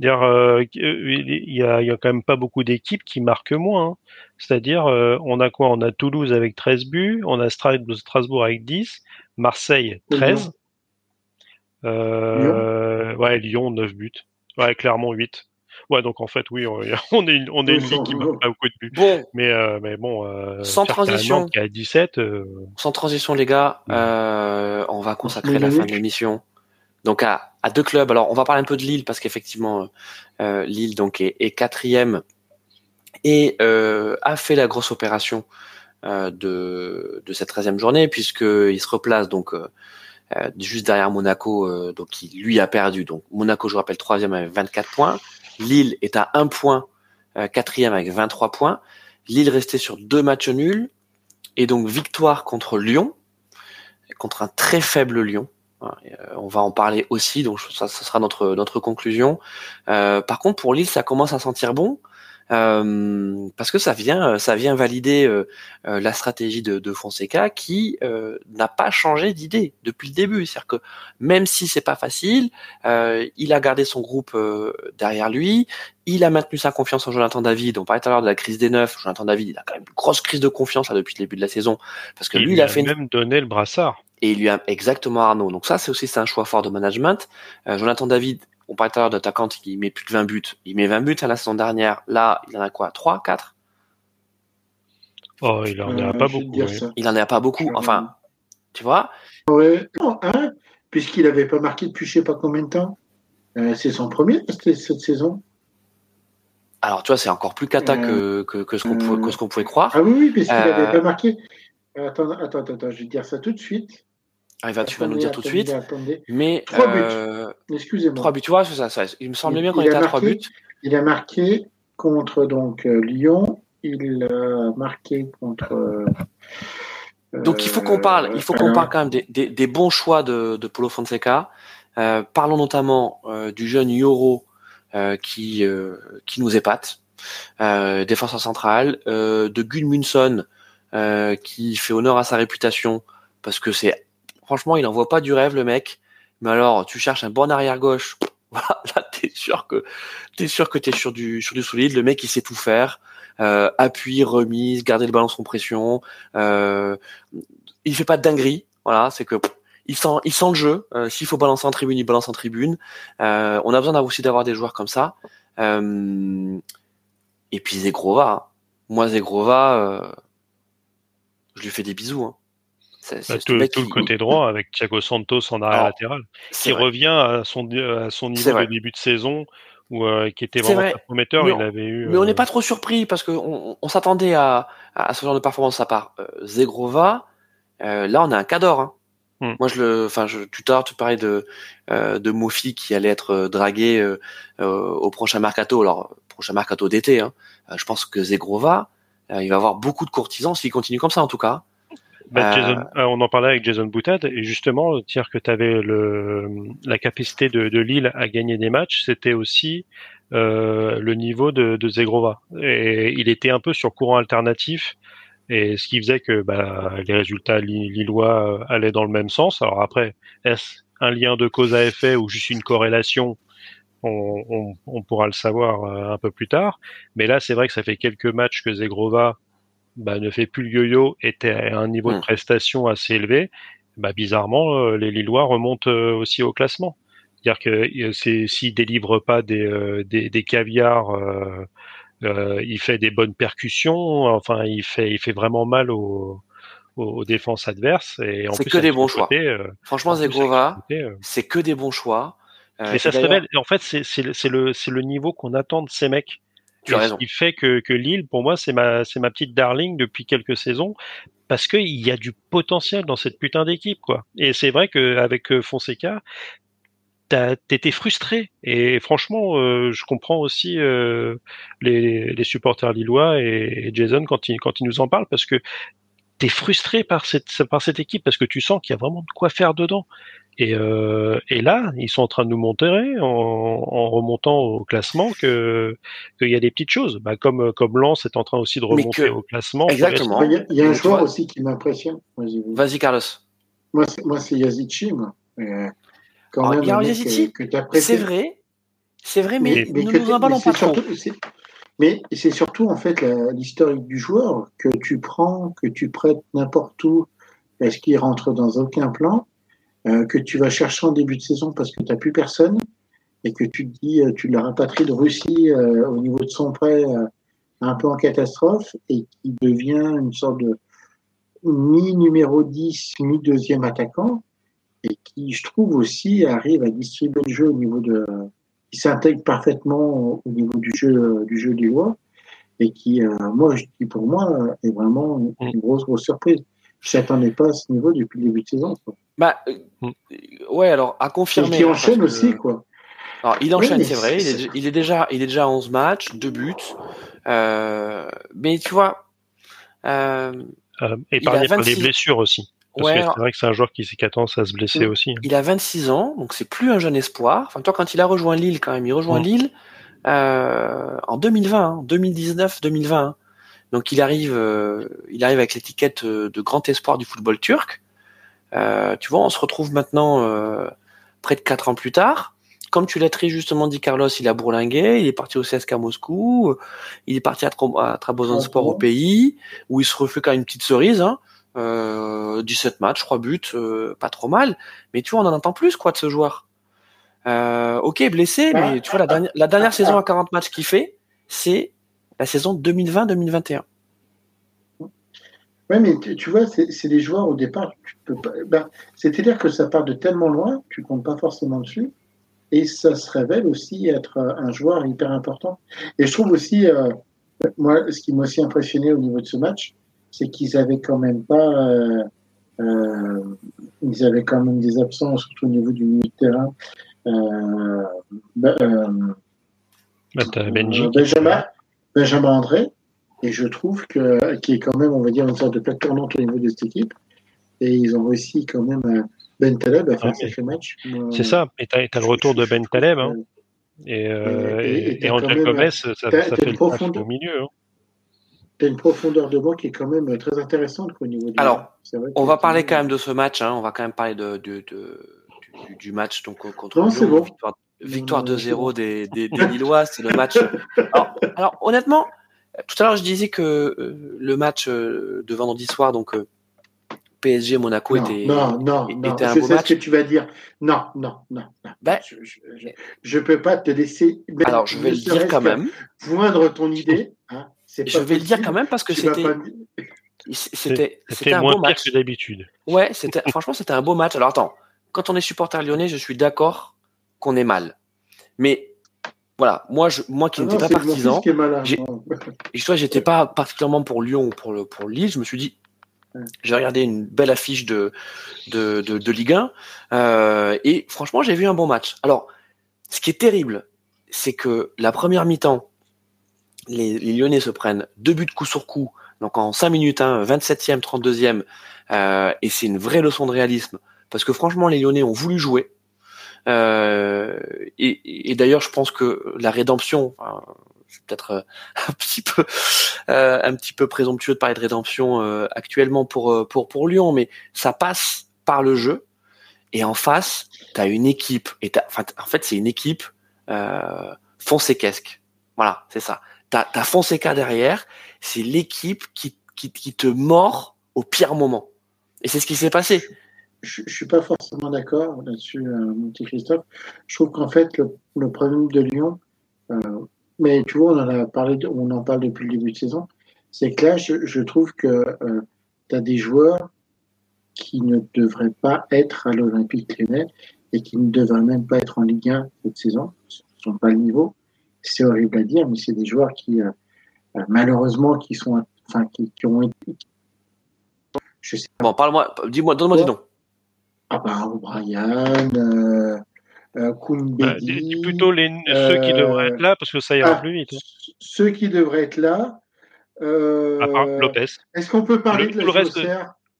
Dire, euh, il y a, il y a quand même pas beaucoup d'équipes qui marquent moins. hein. C'est-à-dire, euh, on a quoi? On a Toulouse avec 13 buts, on a Stra- Strasbourg avec 10, Marseille 13, euh, ouais Lyon 9 buts, ouais Clermont 8. Ouais, donc en fait, oui, on, on est une, on est une Oui, ligue qui marque pas beaucoup de buts. Bon, Mais, euh, mais bon, euh, Sans transition. Nantes qui est à 17, euh, sans transition les gars, on va consacrer la fin de l'émission. Donc à, à deux clubs. Alors on va parler un peu de Lille parce qu'effectivement euh, Lille donc est, est quatrième et euh, a fait la grosse opération euh, de, de cette 13e journée puisqu'il se replace donc euh, euh, juste derrière Monaco euh, donc qui lui a perdu. Donc Monaco je rappelle troisième avec 24 points. Lille est à un point euh, quatrième avec 23 points. Lille restait sur deux matchs nuls et donc victoire contre Lyon, contre un très faible Lyon. on va en parler aussi, donc ça, ça sera notre notre conclusion. par contre, pour Lille, ça commence à sentir bon. Euh, parce que ça vient, ça vient valider euh, euh, la stratégie de, de Fonseca qui n'a pas changé d'idée depuis le début. C'est-à-dire que même si c'est pas facile, il a gardé son groupe derrière lui, il a maintenu sa confiance en Jonathan David. On parlait tout à l'heure de la crise des neufs. Jonathan David, il a quand même une grosse crise de confiance là, depuis le début de la saison parce que lui, il, a, fait même donné le brassard. Et il lui a exactement Arnaud. Donc ça, c'est aussi c'est un choix fort de management. Jonathan David on parlait tout à l'heure d'attaquant qui met plus de 20 buts. Il met 20 buts à la saison dernière. Là, il en a quoi? 3, 4 Oh, il en a euh, pas beaucoup. Il en a pas beaucoup. Enfin, tu vois? Ouais, non, un, puisqu'il n'avait pas marqué depuis je sais pas combien de temps. Euh, c'est son premier cette saison. Alors, tu vois, c'est encore plus cata que, que, ce qu'on pouvait, ce pouvait, croire. Ah oui, oui, puisqu'il n'avait euh, pas marqué. Attends, attends, attends, je vais dire ça tout de suite. Ah, tu vas nous dire tout de suite. Mais trois buts. Euh, Excusez-moi. Trois buts. Tu vois, ça, ça, il me semblait bien qu'on était à trois buts. Il a marqué contre donc euh, Lyon. Il a marqué contre. Euh, donc il faut qu'on parle. Il faut qu'on parle quand même des, des, des, bons choix de, de Paulo Fonseca. Euh, parlons notamment du jeune Yoro qui qui nous épate, défenseur central, de Gudmundsson qui fait honneur à sa réputation parce que c'est Franchement, il envoie pas du rêve, le mec. Mais alors, tu cherches un bon arrière gauche. Voilà, là, t'es sûr que t'es sûr que t'es sur du sur du solide. Le mec, il sait tout faire. Euh, appui, remise, garder le ballon sous pression. Euh, il fait pas de dinguerie. Voilà, c'est que il sent il sent le jeu. Euh, s'il faut balancer en tribune, il balance en tribune. Euh, on a besoin aussi d'avoir des joueurs comme ça. Et puis Zegrova. Hein. Moi, Zegrova, je lui fais des bisous. Hein. Bah, tout, le côté droit avec Thiago Santos en arrière latéral, qui revient à son, à son niveau de début de saison, où, euh, qui était vraiment prometteur. il avait eu, mais on n'est euh, pas trop surpris parce qu'on on, s'attendait à, à, ce genre de performance à part euh, Zegrova. là, on a un cador. Hein. Hmm. Moi, je le, enfin, je, tu tu parlais de de Mofi qui allait être dragué au prochain mercato. Alors, prochain mercato d'été. Hein. je pense que Zegrova, il va avoir beaucoup de courtisans s'il continue comme ça, en tout cas. Bah, euh, euh, on en parlait avec Jason Boutade et justement dire que tu avais le, la capacité de, de Lille à gagner des matchs, c'était aussi euh, le niveau de, de Zegrova. Et il était un peu sur courant alternatif et ce qui faisait que bah, les résultats lillois allaient dans le même sens. Alors après, est-ce un lien de cause à effet ou juste une corrélation? On, on, on pourra le savoir un peu plus tard. Mais là, c'est vrai que ça fait quelques matchs que Zegrova bah, ne fait plus le yo-yo, était à un niveau de hmm. prestation assez élevé, bah, bizarrement, euh, les Lillois remontent euh, aussi au classement. C'est-à-dire que euh, s'il délivre pas des, des, des caviars, euh, il fait des bonnes percussions. Enfin, il fait il fait vraiment mal aux, aux défenses adverses. Et c'est que des bons choix. Franchement, Zegrova, c'est que des bons choix. Mais ça se révèle. En fait, c'est c'est le c'est le niveau qu'on attend de ces mecs. Ce qui fait que, que Lille, pour moi, c'est ma, c'est ma petite darling depuis quelques saisons parce qu'il y a du potentiel dans cette putain d'équipe, quoi. Et c'est vrai qu'avec euh, Fonseca, t'étais frustré. Et franchement, euh, je comprends aussi euh, les, les, supporters lillois et, Jason quand il, quand il nous en parle parce que t'es frustré par cette, par cette équipe parce que tu sens qu'il y a vraiment de quoi faire dedans. Et, euh, et là, ils sont en train de nous montrer en, en remontant au classement que qu'il y a des petites choses, bah, comme comme Lens est en train aussi de remonter au classement. Exactement. Il y a, un joueur aussi qui m'impressionne. Vas-y, Carlos. Moi, c'est, moi, c'est Yazici. Euh, quand même, Yazici, c'est vrai, c'est vrai, mais, mais, ne nous emballons pas trop. Mais c'est surtout en fait l'historique du joueur que tu prends, que tu prêtes n'importe où, est-ce qu'il rentre dans aucun plan? euh, que tu vas chercher en début de saison parce que tu n'as plus personne et que tu te dis, euh, tu l'as rapatrié de Russie euh, au niveau de son prêt un peu en catastrophe et qui devient une sorte de mi-numéro 10, mi-deuxième attaquant et qui, je trouve aussi, arrive à distribuer le jeu au niveau de, qui s'intègre parfaitement au niveau du jeu du jeu du roi et qui, moi, pour moi, est vraiment une, grosse grosse surprise. Je n'attendais pas à ce niveau depuis le début de saison. Quoi. Bah, euh, mm. ouais, alors, à confirmer. il enchaîne aussi, quoi. Alors, il enchaîne, c'est vrai. Il est, déjà, il est déjà à 11 matchs, 2 buts. Euh, mais tu vois. Euh, euh, épargné par des blessures aussi. Parce que c'est vrai que c'est un joueur qui, qui a tendance à se blesser aussi. Hein. Il a 26 ans, donc c'est plus un jeune espoir. Enfin, toi, quand il a rejoint Lille, quand même, il rejoint Lille euh, en 2020, 2019, 2020. Donc il arrive, euh, il arrive avec l'étiquette euh, de grand espoir du football turc. Euh, tu vois, on se retrouve maintenant euh, près de quatre ans plus tard. Comme tu l'as très justement dit, Carlos, il a bourlingué, il est parti au CSKA Moscou, il est parti à, à Trabzonspor au pays, où il se refait quand même une petite cerise. Hein. Euh, 17 matchs, 3 buts, pas trop mal. Mais tu vois, on en entend plus quoi de ce joueur. Euh, ok, blessé, mais tu vois, la dernière, la dernière saison à 40 matchs qu'il fait, c'est la saison 2020-2021. Ouais, mais tu, vois, c'est des joueurs au départ, tu peux pas. Ben, C'est-à-dire que ça part de tellement loin, tu comptes pas forcément dessus, et ça se révèle aussi être un joueur hyper important. Et je trouve aussi, euh, moi, ce qui m'a aussi impressionné au niveau de ce match, c'est qu'ils avaient quand même pas, euh, euh, ils avaient quand même des absences, surtout au niveau du milieu de terrain. Euh, ben, euh, bah, Benji, Benjamin, Benjamin André, et je trouve que qui est quand même, on va dire, une sorte de plaque tournante au niveau de cette équipe. Et ils ont réussi quand même à Ben Taleb à faire ah, un sacré match. C'est ça, et tu as, le retour de Ben Taleb. Hein. Et, euh, et, et, Angel Gomez, ça, ça fait le taf au milieu. Hein. Tu as une profondeur de banc qui est quand même très intéressante au niveau du Alors, on va parler quand même de ce match. Hein. On va quand même parler de, de, de du, du, match donc, contre non, Lyon, bon. victoire, victoire 2-0 des, des, des Lillois. C'est le match. Alors, alors, honnêtement, tout à l'heure, je disais que euh, le match euh, de vendredi soir, donc euh, PSG Monaco non, était, non, non, était non. un je beau sais match. ce que tu vas dire. Non, non, non. non. Ben, je, je, je, je, peux pas te laisser. Alors, je vais le dire quand même. Moindre ton idée. Hein, je vais le dire quand même parce que c'était. C'était c'était un moins beau match que d'habitude. Ouais, c'était franchement c'était un beau match. Alors attends, quand on est supporter lyonnais, je suis d'accord qu'on est mal, mais voilà, moi, je, moi qui Ah n'étais pas partisan, j'étais pas particulièrement pour Lyon ou pour le pour Lille. Je me suis dit, j'ai regardé une belle affiche de de, de, de Ligue 1 euh, et franchement, j'ai vu un bon match. Alors, ce qui est terrible, c'est que la première mi-temps, les, les Lyonnais se prennent deux buts coup sur coup, donc en 5 minutes, hein, 27e, 32e, euh, et c'est une vraie leçon de réalisme parce que franchement, les Lyonnais ont voulu jouer. Euh, et, d'ailleurs, je pense que la rédemption, c'est peut-être euh, un petit peu euh, un petit peu présomptueux de parler de rédemption actuellement pour pour pour Lyon, mais ça passe par le jeu. Et en face, tu as une équipe. Et enfin, en fait, c'est une équipe euh, fonséquesque. Voilà, c'est ça. T'as as Fonseca derrière. C'est l'équipe qui, qui qui te mord au pire moment. Et c'est ce qui s'est passé. Je, je suis pas forcément d'accord là-dessus, euh, mon petit Christophe. Je trouve qu'en fait, le, le problème de Lyon, euh, mais tu vois, on en a parlé, de- on en parle depuis le début de saison, c'est que là, je, je trouve que tu as des joueurs qui ne devraient pas être à l'Olympique Lyonnais et qui ne devraient même pas être en Ligue 1 cette saison. Ils ne sont pas le niveau. C'est horrible à dire, mais c'est des joueurs qui, euh, euh, malheureusement, qui sont, enfin, qui, qui ont été. Je sais Bon, parle-moi, dis-moi, donne-moi des noms. Ah bah, O'Brien, euh, euh, Bah, Koumbedi, plutôt les, ceux qui euh, devraient être là parce que ça ira ah, plus vite. hein. ceux qui devraient être là. Euh, À part Lopez. Est-ce qu'on peut parler Le- de la le reste-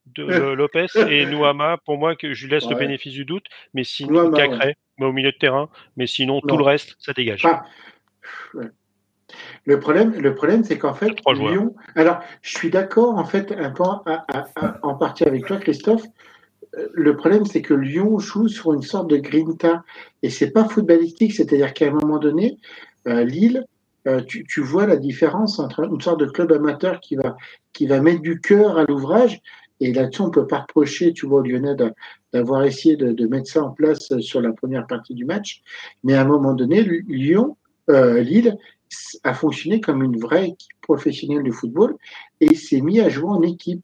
De, Lopez et Nouama, pour moi, que je lui laisse le Ouais. bénéfice du doute, mais sinon, Cacré, mais au milieu de terrain, mais sinon, tout le reste, ça dégage. Ouais. Le problème, le problème, c'est qu'en fait. Lyon. Alors, je suis d'accord, en fait, un peu à- à- à- en partie avec toi, Christophe. Le problème, c'est que Lyon joue sur une sorte de grinta, et c'est pas footballistique. C'est-à-dire qu'à un moment donné, euh, Lille, euh, tu, vois la différence entre une sorte de club amateur qui va qui va mettre du cœur à l'ouvrage. Et là-dessus, on peut pas reprocher, tu vois, aux Lyonnais d'a- d'avoir essayé de, mettre ça en place euh, sur la première partie du match. Mais à un moment donné, Lyon, Lille a fonctionné comme une vraie équipe professionnelle de football et s'est mis à jouer en équipe.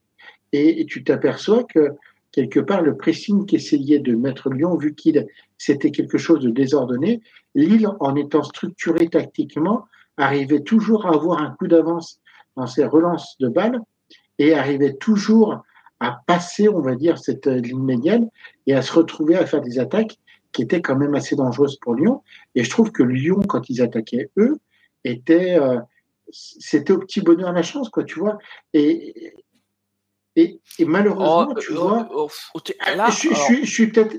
Et tu t'aperçois que quelque part le pressing qu'essayait de mettre Lyon, vu qu'il c'était quelque chose de désordonné, Lille, en étant structuré tactiquement, arrivait toujours à avoir un coup d'avance dans ses relances de balles et arrivait toujours à passer, on va dire, cette euh, ligne médiane et à se retrouver à faire des attaques qui étaient quand même assez dangereuses pour Lyon. Et je trouve que Lyon, quand ils attaquaient eux, était, euh, c'était au petit bonheur la chance, quoi, tu vois. Et Et, malheureusement, oh, tu vois, oh, là, je, suis peut-être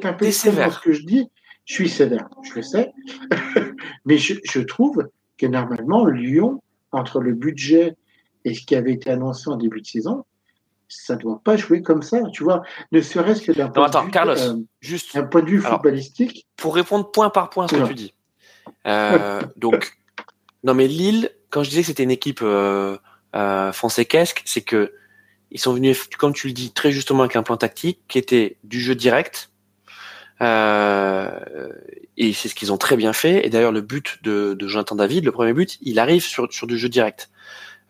peut un peu sévère dans ce que je dis. Je suis sévère, je le sais. Mais je, trouve que normalement, Lyon, entre le budget et ce qui avait été annoncé en début de saison, ça ne doit pas jouer comme ça. Tu vois, ne serait-ce que d'un point, euh, juste, point de vue footballistique. pour répondre point par point à ce que tu dis. Euh, donc, non, mais Lille, quand je disais que c'était une équipe euh, euh, c'est que ils sont venus, comme tu le dis très justement, avec un plan tactique qui était du jeu direct. Euh, et c'est ce qu'ils ont très bien fait. Et d'ailleurs, le but de, de, Jonathan David, le premier but, il arrive sur, sur du jeu direct.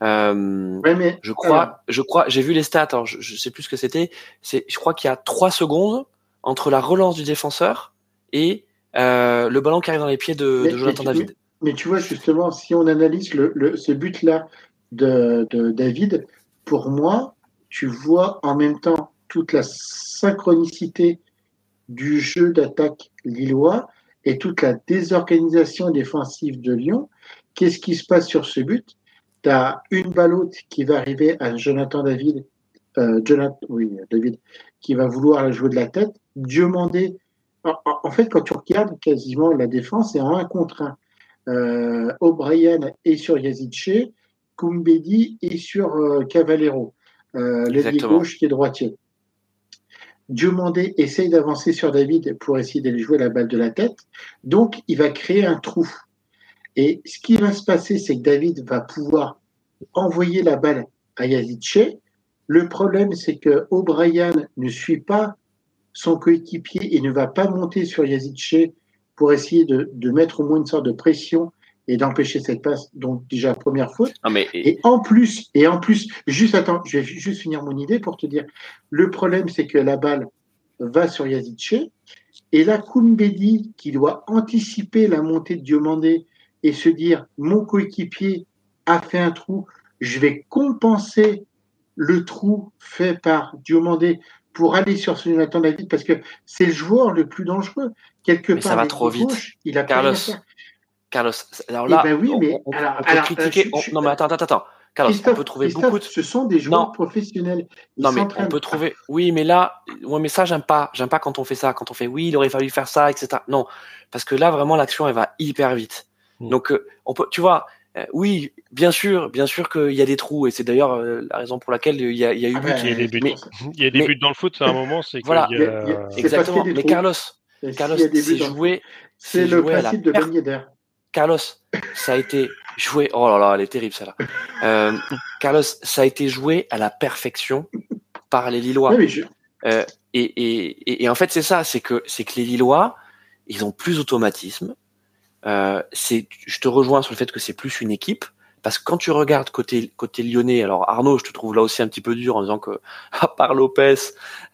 Euh, je crois, je crois, j'ai vu les stats. Alors, je, je sais plus ce que c'était. C'est, je crois qu'il y a trois secondes entre la relance du défenseur et euh, le ballon qui arrive dans les pieds de, de Jonathan David. Mais tu vois justement, si on analyse le, le ce but-là de, de David, pour moi, tu vois en même temps toute la synchronicité du jeu d'attaque lillois et toute la désorganisation défensive de Lyon. Qu'est-ce qui se passe sur ce but? Tu as une balle qui va arriver à Jonathan David, euh, Jonathan, oui, David, qui va vouloir jouer de la tête. Dieu mandé. En, fait, quand tu regardes quasiment la défense, c'est en un contre un. Euh, O'Brien est sur Yazidche, Kumbedi est sur euh, Cavallero euh, gauche qui est droitier. Diomandé essaye d'avancer sur David pour essayer d'aller jouer la balle de la tête. Donc, il va créer un trou. Et ce qui va se passer, c'est que David va pouvoir envoyer la balle à Yazidche. Le problème, c'est que O'Brien ne suit pas son coéquipier et ne va pas monter sur Yazidche pour essayer de, de, mettre au moins une sorte de pression et d'empêcher cette passe. Donc déjà première faute. mais... Et en plus, et en plus, juste attends, je vais juste finir mon idée pour te dire. Le problème, c'est que la balle va sur Yazidche et là Koumbedi qui doit anticiper la montée de Diomandé et se dire mon coéquipier a fait un trou, je vais compenser le trou fait par Diomandé pour aller sur ce Jonathan David parce que c'est le joueur le plus dangereux. Quelque mais part, ça va trop vite. il a Carlos, Carlos, alors là, eh ben oui, mais on, alors, peut critiquer. non, mais attends, attends, attends. Carlos, on peut trouver beaucoup de. Ce sont des joueurs professionnels. non, mais on peut trouver. Oui, mais là, ouais, mais ça, j'aime pas. J'aime pas quand on fait ça. Quand on fait, oui, il aurait fallu faire ça, etc. Non, parce que là, vraiment, l'action, elle va hyper vite. Hmm. Donc, euh, on peut, tu vois, euh, oui, bien sûr, bien sûr qu'il y a des trous, et c'est d'ailleurs euh, la raison pour laquelle il y a, il y a eu. Ah ben, il y a des buts. il y a des buts dans le foot, à un moment, c'est voilà. Y a... Exactement. Mais Carlos, Carlos, c'est joué. C'est le principe de Ben Carlos, ça a été joué. Oh là là, elle est terrible celle-là. Euh, Carlos, ça a été joué à la perfection par les Lillois. euh, et, et, et, en fait, c'est ça, c'est que c'est que les Lillois, ils ont plus d'automatisme. Euh, c'est, je te rejoins sur le fait que c'est plus une équipe. Parce que quand tu regardes côté côté lyonnais, alors Arnaud, je te trouve là aussi un petit peu dur en disant que à part Lopez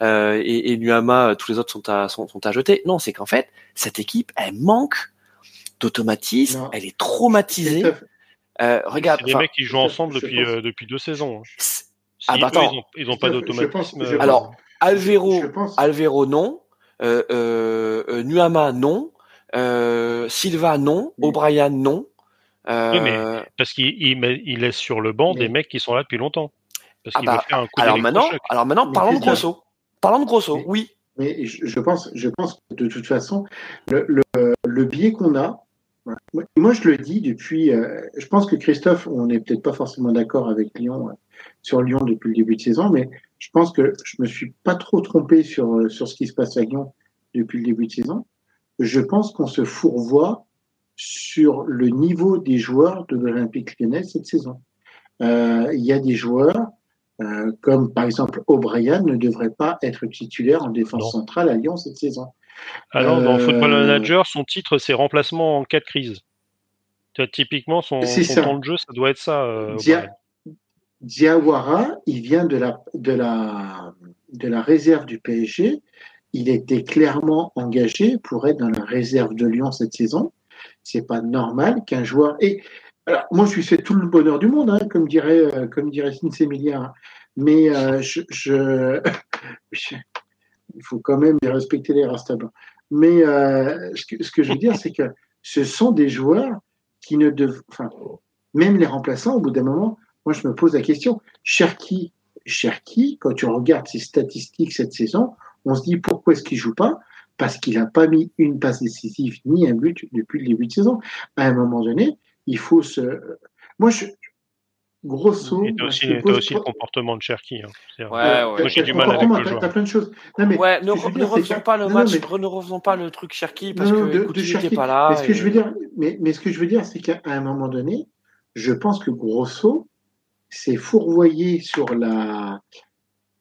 euh, et, et Nuama, tous les autres sont à sont, sont à jeter. Non, c'est qu'en fait cette équipe, elle manque d'automatisme, elle est traumatisée. Euh, regarde, c'est des mecs qui jouent ensemble depuis euh, depuis deux saisons. Hein. ah bah attends, ils ont, pas d'automatisme. Alors Alvero, Alvero non, euh, euh, Nuama non, Silva non, O'Brien non. Oui, mais parce qu'il il, laisse sur le banc des mecs qui sont là depuis longtemps. Parce ah bah, un coup alors maintenant, alors maintenant, parlons de Grosso. Parlons de Grosso, oui. Mais je, pense, je pense que de toute façon, le, le, le biais qu'on a, moi, je le dis depuis. Euh, je pense que Christophe, on n'est peut-être pas forcément d'accord avec Lyon euh, sur Lyon depuis le début de saison, mais je pense que je me suis pas trop trompé sur euh, sur ce qui se passe à Lyon depuis le début de saison. Je pense qu'on se fourvoie sur le niveau des joueurs de l'Olympique Lyonnais cette saison. Il y a des joueurs comme par exemple O'Brien ne devrait pas être titulaire en défense centrale à Lyon cette saison. Alors, dans Football euh, Manager, son titre, c'est remplacement en cas de crise. typiquement, son, temps de jeu, ça doit être ça. Euh, Diawara, il vient de la, de, la, de la réserve du PSG. Il était clairement engagé pour être dans la réserve de Lyon cette saison. C'est pas normal qu'un joueur. Et alors, moi, je lui fais tout le bonheur du monde, hein, comme dirait, euh, comme dirait. Mais je, je, il faut quand même respecter les Rastabas. Mais euh, ce, que, ce, que, je veux dire, c'est que ce sont des joueurs qui ne devent. Enfin, même les remplaçants, au bout d'un moment, moi, je me pose la question Cherki, Cherki, quand tu regardes ses statistiques cette saison, on se dit pourquoi est-ce qu'il joue pas? Parce qu'il n'a pas mis une passe décisive ni un but depuis le début de saison. À un moment donné, il faut se. Moi, je, grosso. Et t'as aussi, as aussi le comportement de Cherki. Hein. Ouais, ouais. Moi, j'ai du mal avec le joueur. T'as plein de choses. Non, mais ouais, ne, ne refaisons pas le match, mais... ne refaisons pas le truc Cherki parce non, que de, Cherki. n'était pas là. Mais ce que et- je veux dire, mais, mais ce que je veux dire, c'est qu'à un moment donné, je pense que Grosso s'est fourvoyé sur la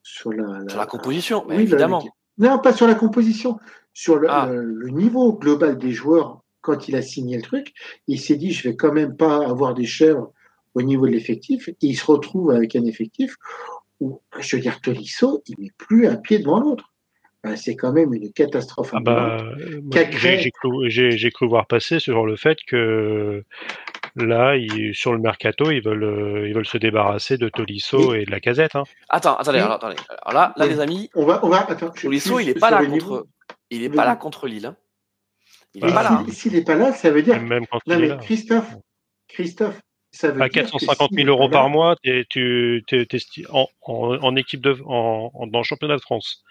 sur la, Sur la composition, oui, évidemment. non, pas sur la composition, sur le, Ah. le- le niveau global des joueurs quand il a signé le truc. Il s'est dit, je vais quand même pas avoir des chèvres au niveau de l'effectif. Et il se retrouve avec un effectif où, je veux dire, Tolisso, il met plus un pied devant l'autre. Euh, C'est quand même une catastrophe. Ah bah, j'ai cru, voir passer sur le fait que là, ils- sur le mercato, ils veulent, euh, ils veulent se débarrasser de Tolisso et de la casette. Hein. Attends, attendez, Oui. alors, attendez. Alors là, là, Oui. les amis, On va, on va, attends. je- Tolisso, il est pas là contre, il est pas là contre Lille. hein. Il est Bah, pas là. S'il n'est pas là, ça veut dire. Même, même quand Non, il est mais là. Christophe, Christophe, ça veut À dire. que 450 s'il 000 n'est euros par mois, t'es- tu t'es- t'es sti- en, en, en équipe de, en, en- dans le championnat de France.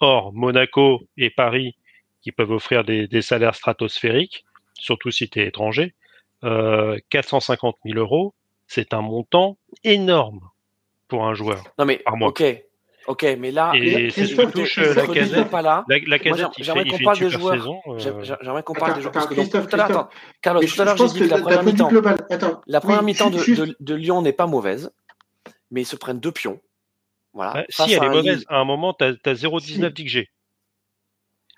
Or, Monaco et Paris, qui peuvent offrir des, des salaires stratosphériques, surtout si tu es étranger, euh, 450 000 euros, c'est un montant énorme pour un joueur. Non mais, par mois. ok, ok, mais là, Et euh, la casette. pas là. La, la casette, j'aimerais- qu'on parle des super joueurs. euh, J'aimerais qu'on parle des joueurs. attends, Parce que donc, Christophe, tout à l'heure, Christophe. attends, Carlos, tout à l'heure, je j'ai pense dit que la première mi-temps, la première oui, mi-temps de, juste- de, de Lyon n'est pas mauvaise, mais ils se prennent deux pions. Voilà. bah, si, elle est un mauvaise. À un moment, tu as, 0,19 d'XG.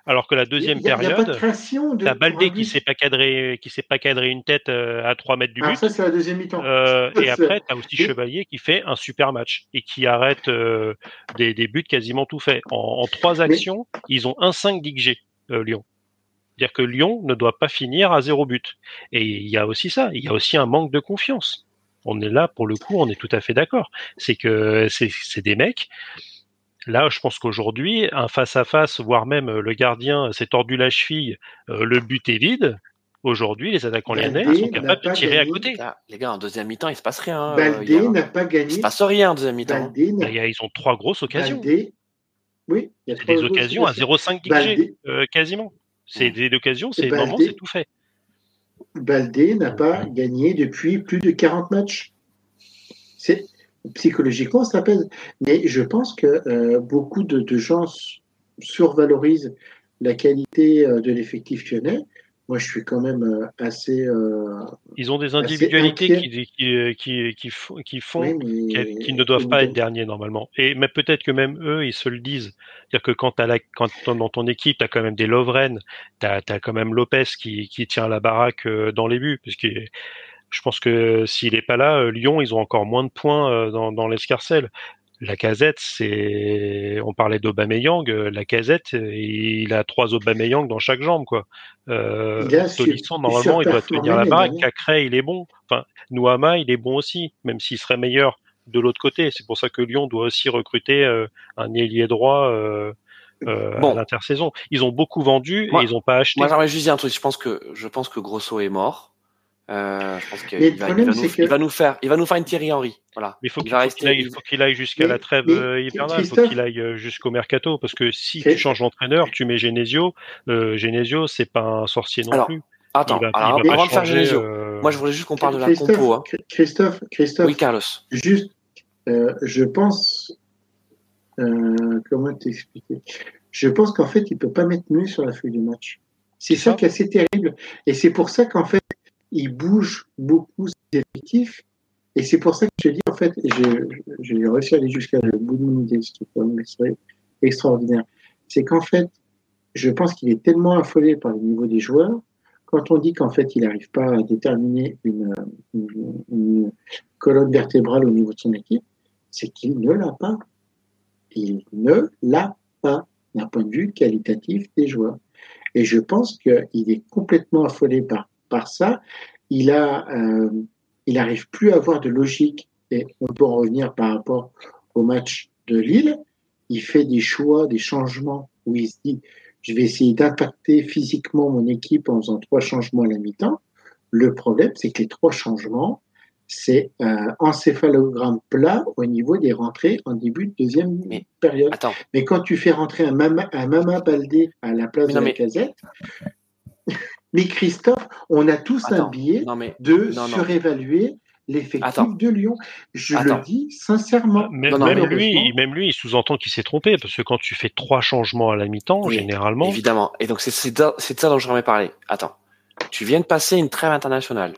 Alors que la deuxième il y a- il y a pas de période, création de. T'as pour Baldé qui s'est pas cadré, qui s'est pas cadré une tête euh, à 3 mètres du Ah, but. ça, c'est la deuxième mi-temps. Euh, et après, t'as aussi Chevalier qui fait un super match et qui arrête euh, des, des buts quasiment tout faits. En, en trois actions, ils ont un 5 d'XG, euh, Lyon. C'est-à-dire que Lyon ne doit pas finir à zéro but. Et il y a aussi ça, il y a aussi un manque de confiance. On est là, pour le coup, on est tout à fait d'accord. C'est que c'est des mecs. Là, je pense qu'aujourd'hui, un face-à-face, voire même euh, le gardien s'est tordu la cheville, euh, le but est vide. Aujourd'hui, les attaquants lyonnais sont capables de tirer à gagné. côté. Là, les gars, en deuxième mi-temps, il se passe rien. euh, Baldé hier. n'a pas Il gagné. se passe rien en deuxième mi-temps. hein. A- Ils ont trois grosses occasions. Baldé. Oui, il y a des occasions à occasions. 0,5 XG, Baldé, euh, quasiment. C'est des occasions, c'est moment, c'est tout fait. Baldé n'a pas gagné depuis plus de 40 matchs. C'est psychologiquement ça pèse. Mais je pense que euh, beaucoup de, de gens survalorisent la qualité euh, de l'effectif lyonnais. Moi, je suis quand même euh, assez. euh, Ils ont des individualités qui, qui, qui, qui, font- qui font oui, mais- qui, qui ne doivent pas être derniers normalement. Et mais peut-être que même eux, ils se le disent. C'est-à-dire que quand, t'as la, quand dans ton équipe, tu as quand même des Lovren, tu as, quand même Lopez qui, qui tient la baraque dans les buts. Parce que je pense que s'il n'est pas là, euh, Lyon, ils ont encore moins de points euh, dans, dans l'escarcelle. La casette, c'est. On parlait d'Aubameyang. euh, La casette, il a trois Aubameyang dans chaque jambe, quoi. Euh, Il a sur- Tolisso, normalement, il doit tenir la baraque. dernière. Cacré, il est bon. Enfin, Nouama, il est bon aussi, même s'il serait meilleur de l'autre côté. C'est pour ça que Lyon doit aussi recruter euh, un ailier droit euh, euh, Bon. à l'intersaison. Ils ont beaucoup vendu Moi- et ils n'ont pas acheté. Moi, j'aimerais juste dire un truc. Je pense que, je pense que Grosso est mort. Euh, je pense qu'il Mais le va, il va nous, c'est que- il va nous faire, il va nous faire une Thierry Henry. Voilà. Mais il faut il qu'il aille, il faut qu'il aille jusqu'à la trêve mais, euh, hivernale, il faut qu'il aille euh, jusqu'au mercato, parce que si tu changes d'entraîneur, tu mets Genesio, euh, Genesio, c'est pas un sorcier non Alors, plus. Attends, va, alors, avant de faire Genesio, euh, moi, je voulais juste qu'on parle de la Christophe, compo. Hein. Christophe, Christophe, Oui, Carlos. juste, euh, je pense, euh, comment t'expliquer? Je pense qu'en fait, il peut pas mettre mieux sur la feuille du match. C'est C'est ça, ça. qui est assez terrible. Et c'est pour ça qu'en fait, il bouge beaucoup ses effectifs. Et c'est pour ça que je dis, en fait, j'ai réussi à aller jusqu'à le bout de mon idée, ce qui est extraordinaire. C'est qu'en fait, je pense qu'il est tellement affolé par le niveau des joueurs, quand on dit qu'en fait, il n'arrive pas à déterminer une colonne vertébrale au niveau de son équipe, c'est qu'il ne l'a pas. Il ne l'a pas d'un point de vue qualitatif des joueurs. Et je pense qu'il est complètement affolé par, par ça. Il a, euh, il n'arrive plus à avoir de logique. Et on peut en revenir par rapport au match de Lille. Il fait des choix, des changements où il se dit, je vais essayer d'impacter physiquement mon équipe en faisant trois changements à la mi-temps. Le problème, c'est que les trois changements c'est un encéphalogramme plat au niveau des rentrées en début de deuxième Mais- période. Attends, Mais quand tu fais rentrer un Mama, un Mama Baldé à la place Mais de non, la mais- casette, mais Christophe, on a tous un Attends, mais de non, non. surévaluer l'effectif de Lyon. Je Attends. le dis sincèrement. Même, Non, non, même mais- lui, même lui, il sous-entend qu'il s'est trompé parce que quand tu fais trois changements à la mi-temps, Oui, généralement, évidemment. Et donc c'est c'est de c'est de ça dont j'aimerais parler. Attends, tu viens de passer une trêve internationale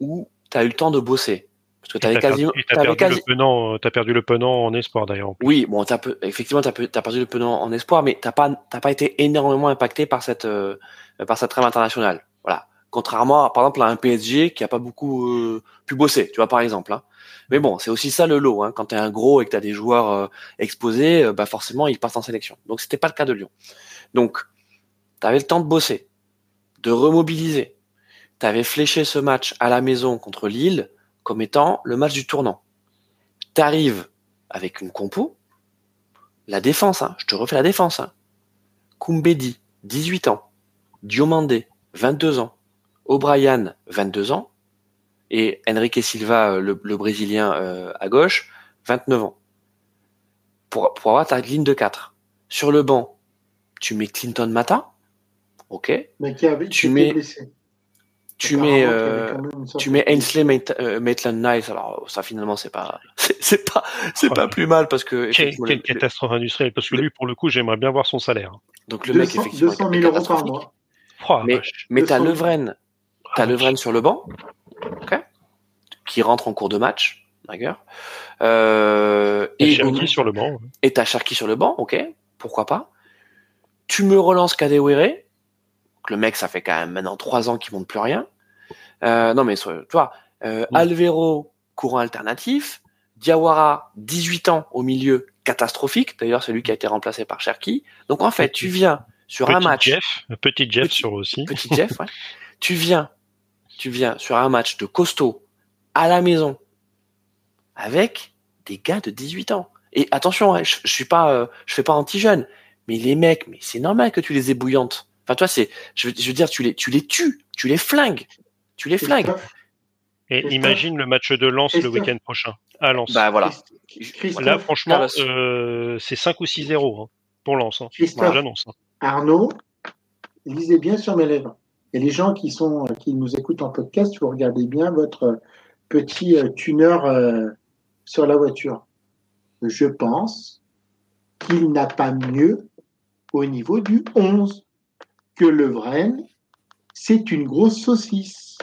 où tu as eu le temps de bosser parce que tu avais t'as quasiment, t'avais perdu quasi- t'as perdu le penant en espoir d'ailleurs. Oui, bon, t'as peu- effectivement, tu as, perdu le penant en espoir, mais t'as pas, t'as pas été énormément impacté par cette, euh, par cette trêve internationale. Voilà. Contrairement, à, par exemple, à un PSG qui a pas beaucoup euh, pu bosser, tu vois, par exemple. hein. Mais bon, c'est aussi ça le lot. Hein. Quand tu es un gros et que tu as des joueurs euh, exposés, euh, bah forcément, ils partent en sélection. Donc, c'était pas le cas de Lyon. Donc, tu avais le temps de bosser, de remobiliser. Tu avais fléché ce match à la maison contre Lille comme étant le match du tournant. Tu arrives avec une compo, la défense, hein, je te refais la défense. Hein. Koumbedi, 18 ans. Diomandé, 22 ans. O'Brien, 22 ans. Et Enrique Silva, euh, le, le Brésilien euh, à gauche, 29 ans. Pour, pour avoir ta ligne de 4. Sur le banc, tu mets Clinton Mata. Ok. Mais qui avait, Tu mets- blessé. Tu mets, euh, tu mets Ainsley Mait- euh, Maitland-Nice. Alors ça finalement c'est pas, c'est pas, c'est Oh. pas plus mal parce que Quelle, quelle le- le- catastrophe industrielle Parce que le- lui, pour le coup, j'aimerais bien voir son salaire. donc le mec 200, effectivement 200 est 000 euros par mois. Oh, Mais-. Mais t'as 200 000. Levren, t'as Ah, Levren sur le banc, qui rentre en cours de match, d'accord. Euh, Et Cherki sur le banc. et t'as Cherki sur le banc, ok, pourquoi pas. Tu me relances Kadewere, donc le mec ça fait quand même maintenant trois ans qu'il monte plus rien. Euh, non mais tu vois, euh. Alvero courant alternatif, Diawara 18 ans au milieu catastrophique. D'ailleurs c'est lui qui a été remplacé par Cherki. Donc en fait tu viens sur un match Jeff, petit Jeff Petit- sur aussi. petit Jeff, ouais. tu viens, tu viens sur un match de costaud à la maison avec des gars de 18 ans. Et attention, hein, je, je suis pas, euh, je fais pas anti-jeune, mais les mecs, mais c'est normal que tu les ébouillantes. Enfin, toi, c'est, je, veux- je veux dire, tu les, tu les tues, tu les flingues, tu les flingues. Et imagine le match de Lens le week-end prochain. À Lens. Bah voilà. Là, franchement, euh, c'est 5 ou 6-0 hein, pour Lens. Hein. Christophe. Moi, j'annonce. hein. Arnaud, lisez bien sur mes lèvres. Et les gens qui sont qui nous écoutent en podcast, vous regardez bien votre petit euh, tuner euh, sur la voiture. Je pense qu'il n'a pas mieux au niveau du 11 que le Vren. C'est une grosse saucisse.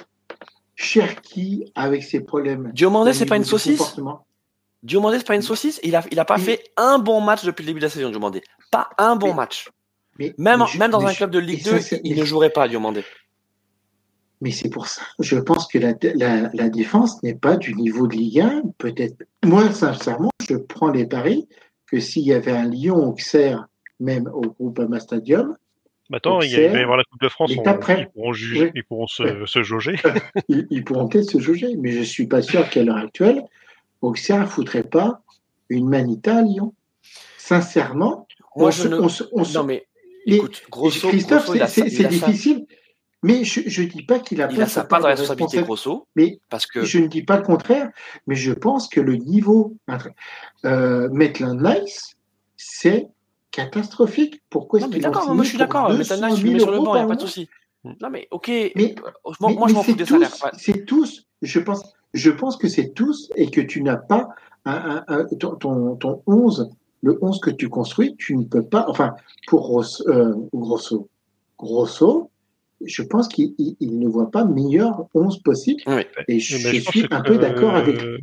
Cherki avec ses problèmes. Diomandé, c'est pas une saucisse. Diomandé, c'est pas une saucisse. Il a, il a pas fait un bon match depuis le début de la saison, Diomandé. Pas un bon Mais- match. Mais, Même, je- même dans un club de Ligue et ça, 2, c'est- il ne jouerait pas, Diomandé. Mais c'est pour ça. Je pense que la, la, la défense n'est pas du niveau de Ligue 1. Peut-être. Moi, sincèrement, je prends les paris que s'il y avait un Lyon-Auxerre, même au Groupama Stadium, Bah, attends, il, y a- il va y avoir la Coupe de France. Mais on- après- ils pourront, juger, Oui. ils pourront se, se jauger. ils, ils pourront peut-être se juger. Mais je suis pas sûr qu'à l'heure actuelle, Auxerre ne foutrait pas une manita à Lyon. Sincèrement, Moi, on je se- ne. on se- on se- Non, mais mais écoute, grosso, Christophe, c'est- difficile. Mais je ne dis pas qu'il a Il pas a sa part de responsabilité. grosso, Mais parce que Je ne dis pas le contraire, mais je pense que le niveau euh, Maitland Nice, c'est catastrophique. Pourquoi est-ce qu'ils d'accord, moi je suis d'accord. Mais 200 maintenant, tu 000 mets sur le euros banc, il n'y a par pas de souci. Non, mais ok. Mais- Euh, moi, Mais- moi, mais je m'en c'est fous des tous, salaires. Ouais. C'est tous, je pense, je pense que c'est tous et que tu n'as pas un, un- un- ton, ton, ton 11, le 11 que tu construis, tu ne peux pas, enfin, pour Ross- euh, Grosso, Grosso, je pense qu'il il- il ne voit pas meilleur 11 possible Oui. et je, ben, je suis un peu d'accord avec euh,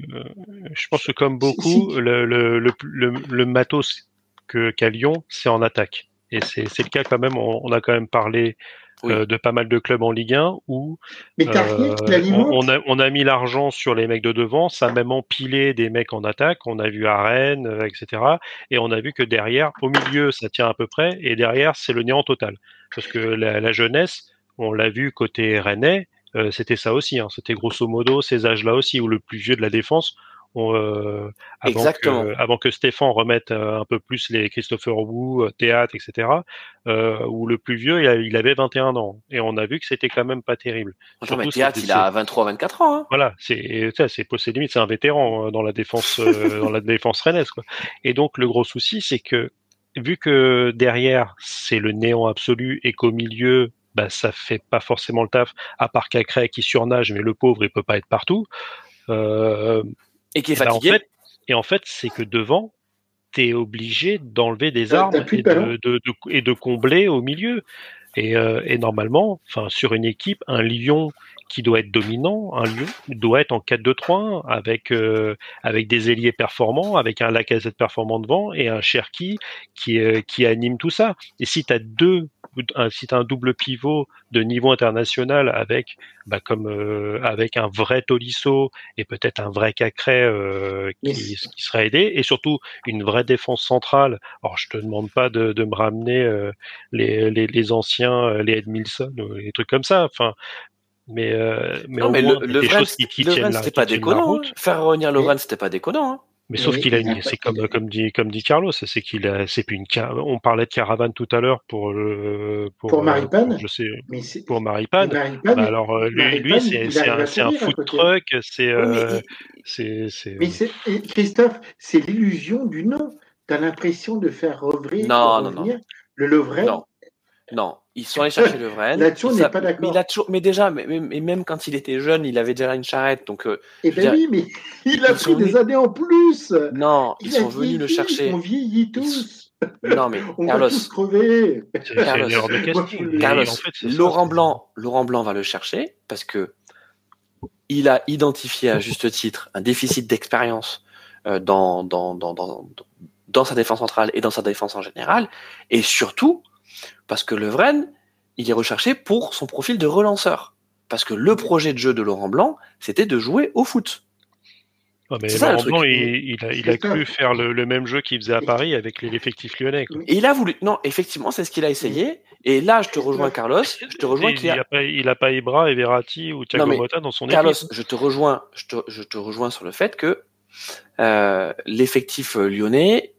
Je pense que comme Si- beaucoup, si. le, le, le, le, le matos que qu'à Lyon, c'est en attaque. Et c'est c'est le cas quand même. On, on a quand même parlé Oui. euh, de pas mal de clubs en Ligue 1 où Mais euh, on, on a, on a mis l'argent sur les mecs de devant, ça a même empilé des mecs en attaque. On a vu à Rennes, euh, etc. Et on a vu que derrière, au milieu, ça tient à peu près, et derrière, c'est le néant total. Parce que la, la jeunesse, on l'a vu côté Rennais, euh, c'était ça aussi. Hein. C'était grosso modo ces âges-là aussi, où le plus vieux de la défense, euh, avant, que, avant que Stéphane remette euh, un peu plus les Christopher Wu, euh, théâtre, etc. Euh, où le plus vieux, il, avait 21 ans. Et on a vu que c'était quand même pas terrible. Attends, mais théâtre, il a 23-24 ans. Hein. Voilà, c'est c'est limite, c'est un vétéran dans la défense dans la défense rennaise. Quoi. Et donc le gros souci, c'est que vu que derrière c'est le néant absolu et qu'au milieu bah, ça fait pas forcément le taf, à part Cacré qui surnage, mais le pauvre, il peut pas être partout. Euh, et qui est bah, fatigué. et en fait, c'est que devant, tu es obligé d'enlever des armes et de, et de, combler au milieu. Et, euh, et normalement, enfin, sur une équipe, un lion qui doit être dominant, un lion doit être en 4-2-3 avec euh, avec des ailiers performants, avec un Lacazette performant devant et un Cherki qui qui anime tout ça. Et si tu as deux un, si as un double pivot de niveau international avec, bah, comme euh, avec un vrai Tolisso et peut-être un vrai Cacré euh, qui, qui, serait aidé, et surtout une vraie défense centrale. Alors je te demande pas de, de me ramener euh, les, les, les, anciens, les Edmilson, les trucs comme ça. Enfin, mais, mais, non, mais le, le, le c'était pas déconnant. Hein. Faire revenir le c'était pas déconnant. Mais sauf qu'il a une, c'est comme, comme dit, comme dit Carlos, c'est qu'il a, c'est plus une, on parlait de caravane tout à l'heure pour le, pour, pour Maripane. Je sais, pour Maripane. Bah alors, euh, lui, lui c'est, un, c'est un food truck, c'est, euh, c'est, c'est. Mais c'est, Christophe, c'est l'illusion du nom. T'as l'impression de faire revenir, non, non, non. le Lovren. Non. Non, ils sont allés chercher le vrai. Là-dessus, on n'est pas d'accord. Mais, mais, déjà, mais, mais, même quand il était jeune, il avait déjà une charrette. Donc, euh, eh ben oui, mais il a pris des années en plus. Non, ils sont venus le chercher. On vieillit tous. Non, mais on Carlos. va tous crever. Carlos, Carlos en fait, Laurent Blanc, Laurent Blanc va le chercher parce que il a identifié à juste titre un déficit d'expérience euh, dans, dans, dans, dans, dans sa défense centrale et dans sa défense en général, et surtout parce que Levren, il est recherché pour son profil de relanceur. Parce que le projet de jeu de Laurent Blanc, c'était de jouer au foot. Ah, Laurent Blanc, il, a, cru faire le, même jeu qu'il faisait à Paris avec l'effectif lyonnais. Et il a voulu. Non, effectivement, c'est ce qu'il a essayé. Et là, je te rejoins, Carlos. Je te rejoins. Il, a... pas, il a pas Ibra et Verratti ou Thiago Motta dans son Carlos, équipe. je te rejoins. Je te, je te rejoins sur le fait que euh, l'effectif lyonnais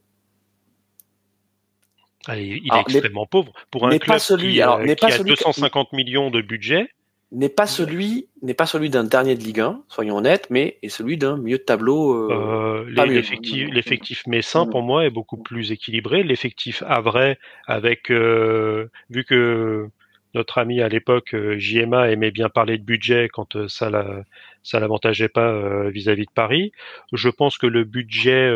ah, il, est extrêmement pauvre. Pour un club celui, qui, alors, pas a 250 millions de budget. N'est pas celui, n'est pas celui d'un dernier de Ligue 1, soyons honnêtes, mais est celui d'un milieu de tableau. Euh, euh L'effectif Messin, pour moi, est beaucoup plus équilibré. L'effectif Havre, avec euh, vu que notre ami à l'époque, euh, JMA, aimait bien parler de budget quand euh, ça la, ça l'avantageait pas vis-à-vis -vis de Paris. Je pense que le budget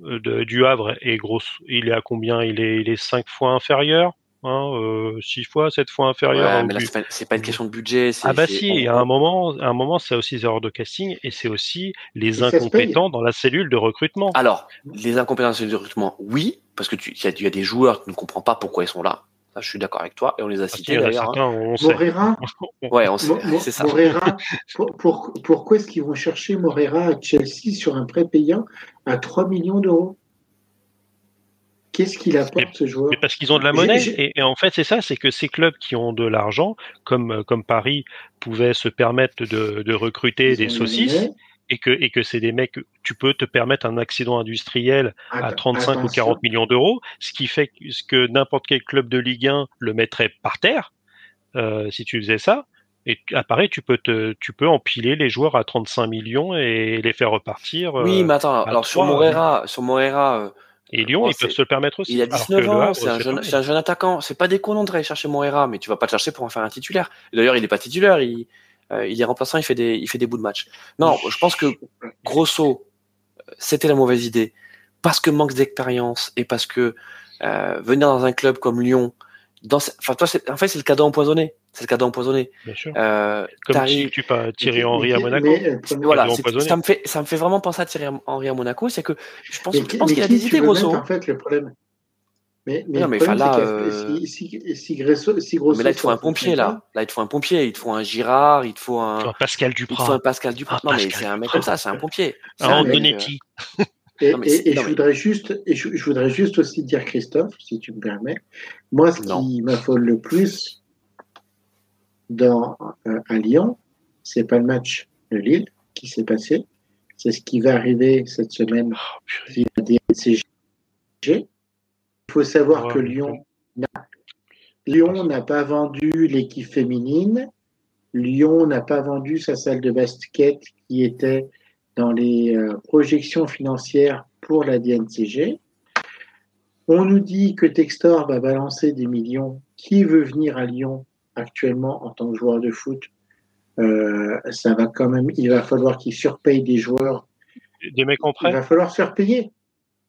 de, du Havre est gros. Il est à combien? Il est, il est cinq fois inférieur. Hein, euh, six fois, sept fois inférieur. Ouais, mais là, c'est pas, une question de budget. Ah bah si, a un moment, à un moment, c'est aussi les erreurs de casting et c'est aussi les incompétents dans la cellule de recrutement. Alors, les incompétents dans la cellule de recrutement, oui, parce que tu, il y, a des joueurs qui ne comprennent pas pourquoi ils sont là. Ça, je suis d'accord avec toi et on les a cités d'ailleurs. Hein. Morera, ouais, on sait, c'est ça. Morera, pour, pourquoi est-ce qu'ils vont chercher Morera à Chelsea sur un prêt payant à 3 millions d'euros? Qu'est-ce qu'il apporte ce joueur? Parce qu'ils ont de la monnaie. Et, en fait, c'est ça, c'est que ces clubs qui ont de l'argent, comme, comme Paris, pouvaient se permettre de, de recruter des saucisses. Et que, et que c'est des mecs, tu peux te permettre un accident industriel à 35 ou 40 millions d'euros, ce qui fait que, que n'importe quel club de Ligue 1 le mettrait par terre, euh, si tu faisais ça. Et à Paris, tu peux te, tu peux empiler les joueurs à 35 millions et les faire repartir. Oui, mais attends, alors sur Moreira, sur Moreira, euh, et Lyon, ils peuvent se le permettre aussi. Il a 19 ans, c'est un, jeune, un jeune attaquant. C'est pas déconnant d'aller chercher Moreira, mais tu vas pas le chercher pour en faire un titulaire. D'ailleurs, il est pas titulaire, il, euh, il est remplaçant, il fait des, il fait des bouts de match. Non, je pense que grosso, c'était la mauvaise idée parce que manque d'expérience et parce que euh, venir dans un club comme Lyon, dans, enfin toi, en fait, c'est le cadeau empoisonné. C'est le cadeau empoisonné. Bien sûr. Euh, Comme si tu pas Thierry Henry à Monaco. voilà, ça me fait, ça me fait vraiment penser à Thierry Henry à Monaco, c'est que je pense, je pense qu'il a des idées, grosso. En fait, le problème. Mais, mais, non, mais problème, là, euh... si, si, si, Grosso, si Grosso mais là, il te faut un pompier, là. Là, il te faut un pompier. Il te faut un Girard, il te faut un. un Pascal Duprat. Il te faut un Pascal Duprat. non, mais c'est un mec comme ça, c'est un pompier. Un Antonetti. Et, et, je voudrais juste, et je, je, voudrais juste aussi dire, Christophe, si tu me permets, moi, ce qui m'affole le plus dans euh, à Lyon, c'est pas le match de Lille qui s'est passé, C'est ce qui va arriver cette semaine Oh, via DNCG. Il faut savoir que Lyon n'a- Lyon n'a pas vendu l'équipe féminine. Lyon n'a pas vendu sa salle de basket qui était dans les euh, projections financières pour la DNCG. On nous dit que Textor va balancer des millions. Qui veut venir à Lyon actuellement en tant que joueur de foot? Euh, Ça va quand même. Il va falloir qu'il surpaye des joueurs. Des mecs en Il va falloir se faire payer.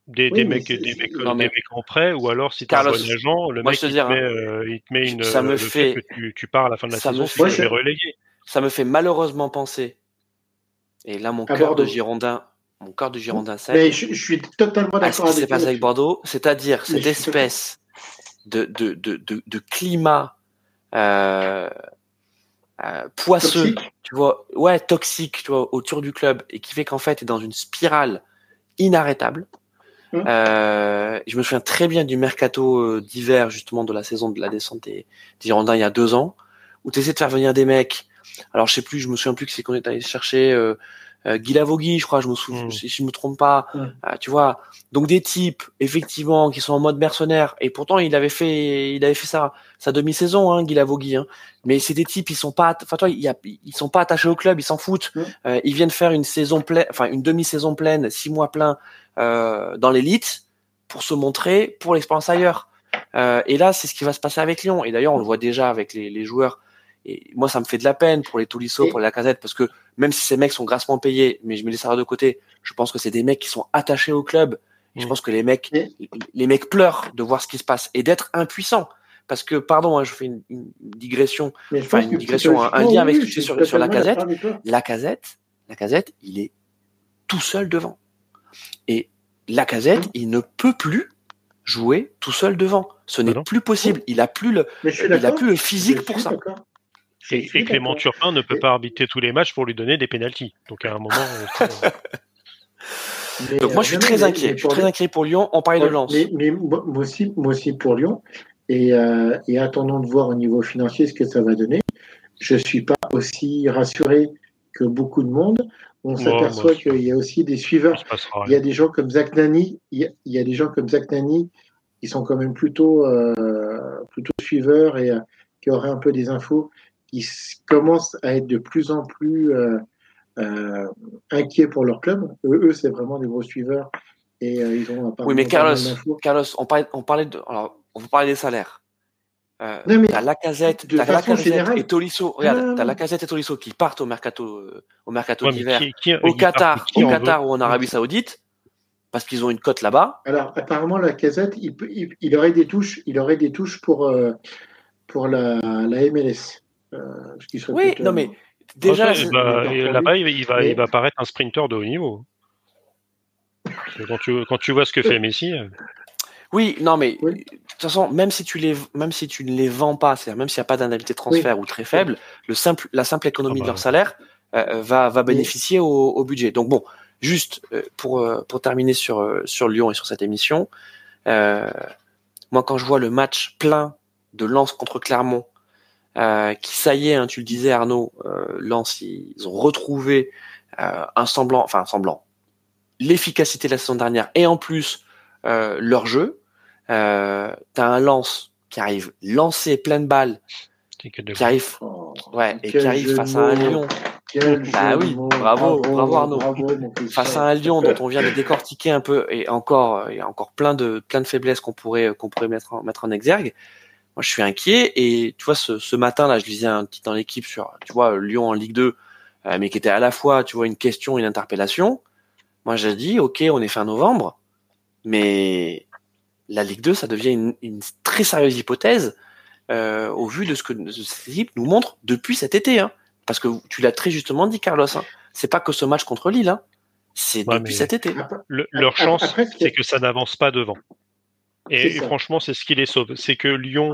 Des, Oui, des mecs, c'est- des c'est- mecs, non, des mecs en prêt, ou alors si t'es un Carlos, bon agent, le moi, mec il, te met, euh, il te met une, ça me le fait- que tu, tu pars à la fin de la ça me saison, fait- si tu relégué. Ça me fait malheureusement penser. Et là, mon cœur de. Girondin, mon cœur de Girondin sec. Mais je, je suis totalement à ce d'accord qui s'est avec passé toi. avec Bordeaux, c'est-à-dire cette espèce de, de, de, de, de climat euh, euh, poisseux, Toxique. tu vois, ouais, toxique, tu vois, autour du club, et qui fait qu'en fait, est dans une spirale inarrêtable. Hum. Euh, je me souviens très bien du mercato euh, d'hiver, justement, de la saison de la descente des, des Girondins il y a deux ans, où tu essaies de faire venir des mecs. Alors, je sais plus, je me souviens plus que c'est qu'on est allé chercher euh, euh, Guy Lavogui, je crois, je me souviens, Mm. si je me trompe pas. Euh, tu vois, donc des types, effectivement, qui sont en mode mercenaire. Et pourtant, il avait fait, il avait fait ça, sa demi-saison, hein, Guy Lavogui. Hein. Mais c'est des types, ils sont pas, enfin toi, il y a, ils sont pas attachés au club, ils s'en foutent. Euh, ils viennent faire une saison pleine, enfin une demi-saison pleine, six mois plein euh, dans l'élite pour se montrer pour l'expérience ailleurs. Euh, et là, c'est ce qui va se passer avec Lyon. Et d'ailleurs, on le voit déjà avec les, les joueurs. Et moi, ça me fait de la peine pour les Tolisso, Et- pour la casette, parce que même si ces mecs sont grassement payés, mais je mets les salaires de côté, je pense que c'est des mecs qui sont attachés au club. Je pense que les mecs, Et- les mecs pleurent de voir ce qui se passe et d'être impuissants. Parce que, pardon, hein, je fais une, une digression. Enfin, une digression, un- lien avec ce que je suis sur- sur la casette. La casette, la casette, il est tout seul devant. Et la casette, il ne peut plus jouer tout seul devant. Ce n'est plus possible. Il a plus le, il a plus le physique pour ça. Et, Clément. Turpin ne peut Et- pas arbitrer tous les matchs pour lui donner des pénalties. Donc à un moment, euh, Mais, Donc moi, je suis euh, très mais- inquiet. mais Je suis très inquiet pour Lyon. On parlait de Lens. Mais, mais moi aussi, moi aussi pour Lyon. Et, euh, et attendons de voir au niveau financier ce que ça va donner. Je suis pas aussi rassuré que beaucoup de monde. On s'aperçoit qu'il y a aussi des suiveurs. Il y a des gens comme Zach Nani. Il y a, il y a des gens comme Zach Nani qui sont quand même plutôt, euh, plutôt suiveurs et euh, qui auraient un peu des infos, qui s- commencent à être de plus en plus euh, euh, inquiets pour leur club. Eux, eux, c'est vraiment des gros suiveurs et euh, ils ont Oui, mais Carlos. Carlos, on parlait, on parlait de, alors, on vous parlait des salaires. Euh, t'as Lacazette, de t'as Lacazette générale- et Tolisso. Regarde, t'as. Lacazette et Tolisso qui partent au mercato, euh, au mercato Ouais, d'hiver, au Qatar, au Qatar ou en Arabie Saoudite, parce qu'ils ont une cote là-bas. Alors, apparemment, la casette, il, il, il aurait des touches, il aurait des touches pour, euh, pour la, la MLS. Euh, ce qui serait Oui, non, euh, mais déjà, bah, et pour là-bas, il, va- il va, Mais- il va paraître un sprinter de haut niveau. Quand tu, quand tu vois ce que fait Messi, euh, oui, non, mais Oui. de toute façon, même si tu les, même si tu ne les vends pas, c'est-à-dire même s'il n'y a pas d'indemnité de transfert ou très faible, le simple, la simple économie Ah bah. de leur salaire euh, va, va bénéficier au, au budget. Donc bon, juste euh, pour, euh, pour terminer sur, euh, sur Lyon et sur cette émission, euh, moi quand je vois le match plein de Lens contre Clermont, euh, qui ça y est, hein, tu le disais Arnaud, euh, Lens ils, ont retrouvé euh, un semblant, enfin un semblant, l'efficacité de la saison dernière et en plus euh, leur jeu. Euh, T'as un Lens qui arrive lancé plein de balles, c'est que de- qui arrive, oh, ouais, et qui arrive face à un quel Bah oui, bravo, bravo, Arnaud. bravo, Christian. face à un Lyon dont on vient de décortiquer un peu et encore, il y a encore plein de plein de faiblesses qu'on pourrait qu'on pourrait mettre en, mettre en exergue. Moi, je suis inquiet et tu vois ce, ce matin là, je lisais un petit dans l'équipe sur, tu vois, Lyon en Ligue 2, euh, mais qui était à la fois, tu vois, une question, une interpellation. Moi, j'ai dit, ok, on est fin novembre, mais la Ligue 2, ça devient une, une très sérieuse hypothèse euh, au vu de ce que cette équipe nous montre depuis cet été. Hein. Parce que tu l'as très justement dit, Carlos. Hein. C'est pas que ce match contre Lille. Hein. C'est Ouais, depuis cet été. Le- leur chance, c'est est- que ça n'avance pas devant. Et, franchement, c'est ce qui les sauve. C'est que Lyon,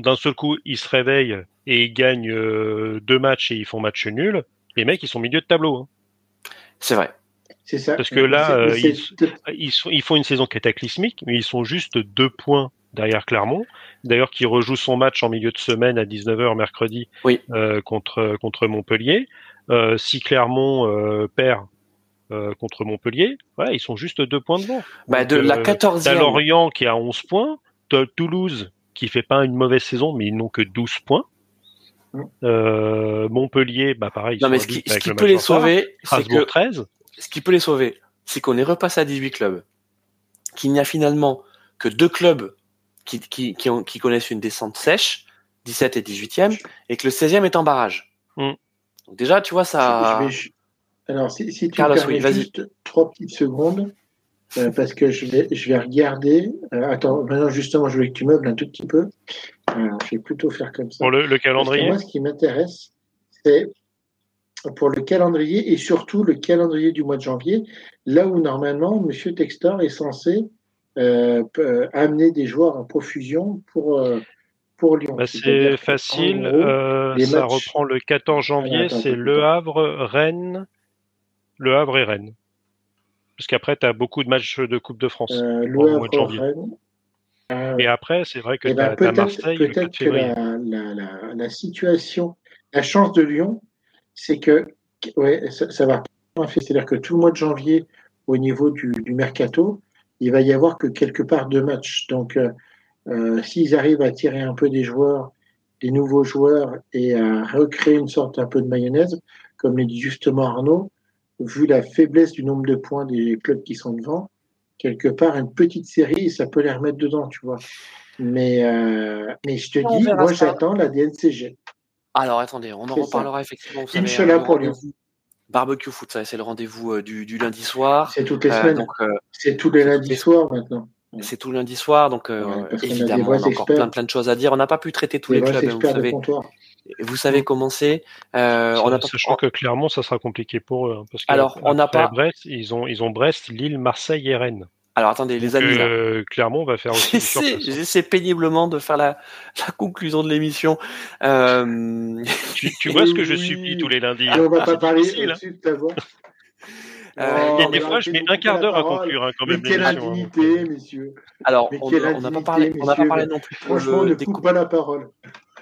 d'un seul coup, ils se réveillent et ils gagnent euh, deux matchs et ils font match nul. Les mecs, ils sont milieu de tableau. hein. C'est vrai. C'est ça. Parce que là, euh, ils- Ils, sont, ils font une saison cataclysmique, mais ils sont juste deux points derrière Clermont. D'ailleurs, qui rejoue son match en milieu de semaine à 19h mercredi Oui. euh, contre, contre Montpellier. Euh, si Clermont euh, perd, euh, contre Montpellier. Ouais, ils sont juste deux points devant. Bah, Donc, de la euh, 14e. T'as Lorient qui a 11 points, t'as Toulouse qui fait pas une mauvaise saison, mais ils n'ont que 12 points. Euh, Montpellier, bah pareil. ils Non, mais ce qui, ce avec qui le peut les sauver, c'est que 13. ce qui peut les sauver, c'est qu'on est repassé à 18 clubs, qu'il n'y a finalement que deux clubs qui, qui, qui, ont- qui connaissent une descente sèche, 17 et 18e, et que le 16e est en barrage. Mm. Donc déjà, tu vois, ça... Je vais Alors, si, si tu Carlos, me permets oui, juste trois petites secondes, euh, parce que je vais, je vais regarder. Euh, attends, maintenant, justement, je voulais que tu meubles un tout petit peu. Alors, je vais plutôt faire comme ça. Pour le, calendrier. moi, ce qui m'intéresse, c'est pour le calendrier et surtout le calendrier du mois de janvier, là où normalement, Monsieur Textor est censé euh, euh, amener des joueurs en profusion pour, euh, pour Lyon. Bah, c'est facile. gros, euh, ça matchs- reprend le 14 janvier. C'est Le. Havre, Rennes. Le Havre et Rennes. Parce qu'après, tu as beaucoup de matchs de Coupe de France. euh, au Le mois de Havre, janvier. Rennes. Euh, Et après, c'est vrai que Eh tu ben, as, peut-être Marseille le 4 peut-être que la, la, la, la situation, la chance de Lyon, c'est que ouais, ça, ça va. C'est-à-dire que tout le mois de janvier, au niveau du, du mercato, il va y avoir que quelque part deux matchs. Donc, euh, s'ils arrivent à tirer un peu des joueurs, des nouveaux joueurs, et à recréer une sorte un peu de mayonnaise, comme l'a dit justement Arnaud, vu la faiblesse du nombre de points des clubs qui sont devant, quelque part une petite série, ça peut les remettre dedans, tu vois. Mais, euh, mais je te On dis, moi j'attends la DNCG. Alors attendez, on en ça. reparlera effectivement. Vous savez, Inch'Allah hein, pour Lyon. Barbecue foot, ça c'est le rendez-vous euh, du, du lundi soir. C'est toutes les Euh, semaines, donc euh, c'est tous les lundis soirs maintenant. C'est tout lundi soir, donc euh, a évidemment on a encore plein plein de choses à dire. On n'a pas pu traiter tous Les clubs, hein, vous savez. Vous savez comment c'est. Euh, on a pas Sachant que clairement, ça sera compliqué pour eux. hein, parce que Alors, on n'a pas- Brest, ils ont, ils ont Brest, Lille, Marseille et Rennes. Alors attendez, les amis, là. euh, Clermont va faire aussi J'essaie, hein. j'essaie péniblement de faire la, la conclusion de l'émission. Euh, Tu, tu vois ce que je supplie tous les lundis. Et on va Ah, pas c'est parler hein. au-dessus de ta voix. Euh, Oh, Et mais des on fois, a je mets un quart d'heure à conclure hein, quand Mais même quelle hein, indignité, euh, messieurs. alors, Mais on n'a pas parlé, on n'a pas messieurs. parlé non plus. Franchement, le- ne des coupe coupes- pas la parole.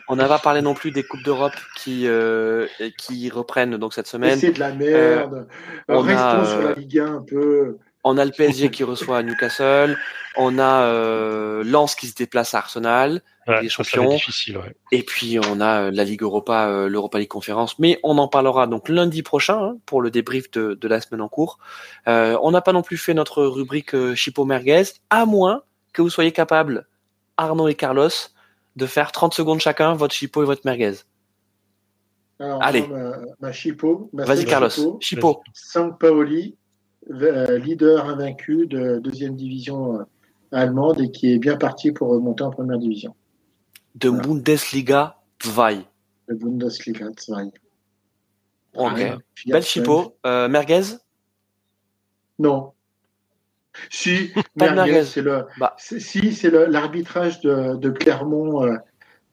on n'a pas parlé non plus des coupes d'Europe qui euh, qui reprennent donc cette semaine. c'est de la merde. on Restons a, sur la euh, Ligue 1 un peu. On a le PSG qui reçoit Newcastle. On a euh, Lens qui se déplace à Arsenal. ouais, être champions. difficile. Ouais. Et puis on a euh, la Ligue Europa, euh, l'Europa League Conférence. Mais on en parlera donc lundi prochain hein, pour le débrief de, de la semaine en cours. Euh, on n'a pas non plus fait notre rubrique euh, Chipo Merguez, à moins que vous soyez capable, Arnaud et Carlos, de faire 30 secondes chacun votre Chipo et votre Merguez. Alors, Allez. moi, ma, ma Chipo, ma Vas-y Carlos, Chipo. Sampaoli, euh, leader invaincu de deuxième division euh, allemande et qui est bien parti pour remonter en première division. De Voilà. Bundesliga 2. Le Bundesliga 2. Ok. Euh, merguez Non. Si, de Merguez, merguez. c'est le, Bah. si, c'est l'arbitrage de, de Clermont, euh,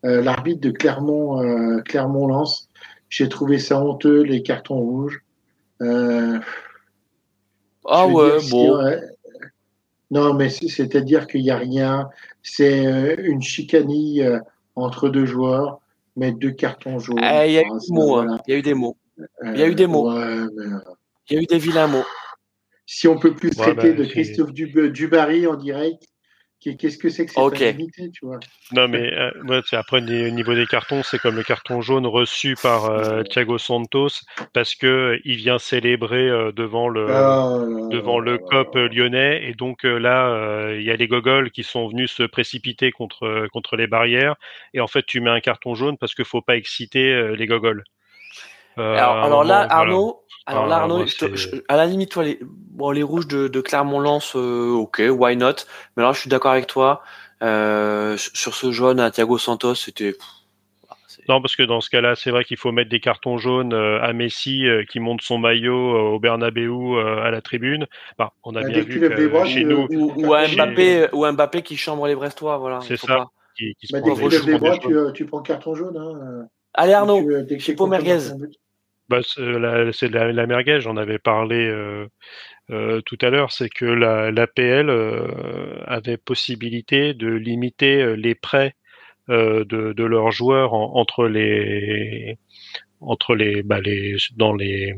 euh, l'arbitre de Clermont, euh, Clermont-Lens. J'ai trouvé ça honteux, les cartons rouges. Ah ouais, si, bon. Non, mais c'est- c'est-à-dire qu'il n'y a rien. C'est euh, une chicanille euh, entre deux joueurs, mais deux cartons jaunes. Eh, Il y a eu Ah, des ça, mots. hein. voilà. Il y a eu des mots. Euh, il y a eu des mots. ouais, mais, Il y a eu des vilains mots. si on peut plus Ouais, traiter bah, de Christophe Dub- Dubarry en direct, qu'est-ce que c'est que cette Ok. indignité, tu vois? Non, mais euh, ouais, après, au niveau des cartons, c'est comme le carton jaune reçu par euh, Thiago Santos parce que euh, il vient célébrer euh, devant le Ah, là, devant le là, COP lyonnais et donc euh, là euh, il y a les gogoles qui sont venus se précipiter contre euh, contre les barrières et en fait tu mets un carton jaune parce que faut pas exciter euh, les gogoles. Euh, Alors, là, voilà. Arnaud, alors là, Ah, Arnaud, moi, je te- c'est- je- à la limite, toi, les, bon, les rouges de, de Clermont-Lens, euh, ok, why not? Mais alors, je suis d'accord avec toi. Euh, sur ce jaune à Thiago Santos, c'était. Non, parce que dans ce cas-là, c'est vrai qu'il faut mettre des cartons jaunes euh, à Messi euh, qui monte son maillot euh, au Bernabeu à la tribune. Bah, on a bien vu que chez nous, Ou, ou à Chez- Mbappé, ou à Mbappé qui chambre les Brestois, voilà. C'est ça. pas. qui, qui se Bah, prend dès que des- tu lèves les bras, jaunes. tu, tu prends carton jaune. Hein. Allez, Arnaud, Tu, Chipo merguez. Bah, c'est la, la, la j'en avais parlé euh, euh, tout à l'heure, c'est que la, l'APL euh, avait possibilité de limiter euh, les prêts euh, de, de leurs joueurs en- entre les entre les, bah, les dans les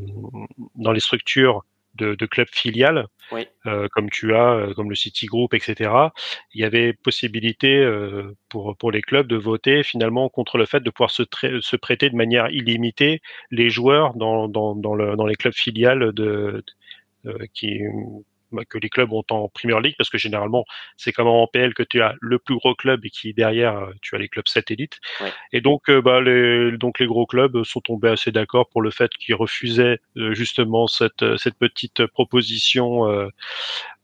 dans les structures de, de clubs filiales, Oui. euh, comme tu as, euh, comme le City Group, etc. Il y avait possibilité euh, pour pour les clubs de voter finalement contre le fait de pouvoir se, se prêter de manière illimitée les joueurs dans dans dans, le, dans les clubs filiales de, de- euh, qui que les clubs ont en Premier League parce que généralement c'est comme en PL que tu as le plus gros club et qui derrière euh, tu as les clubs satellites Ouais. et donc euh, bah les donc les gros clubs sont tombés assez d'accord pour le fait qu'ils refusaient euh, justement cette cette petite proposition euh,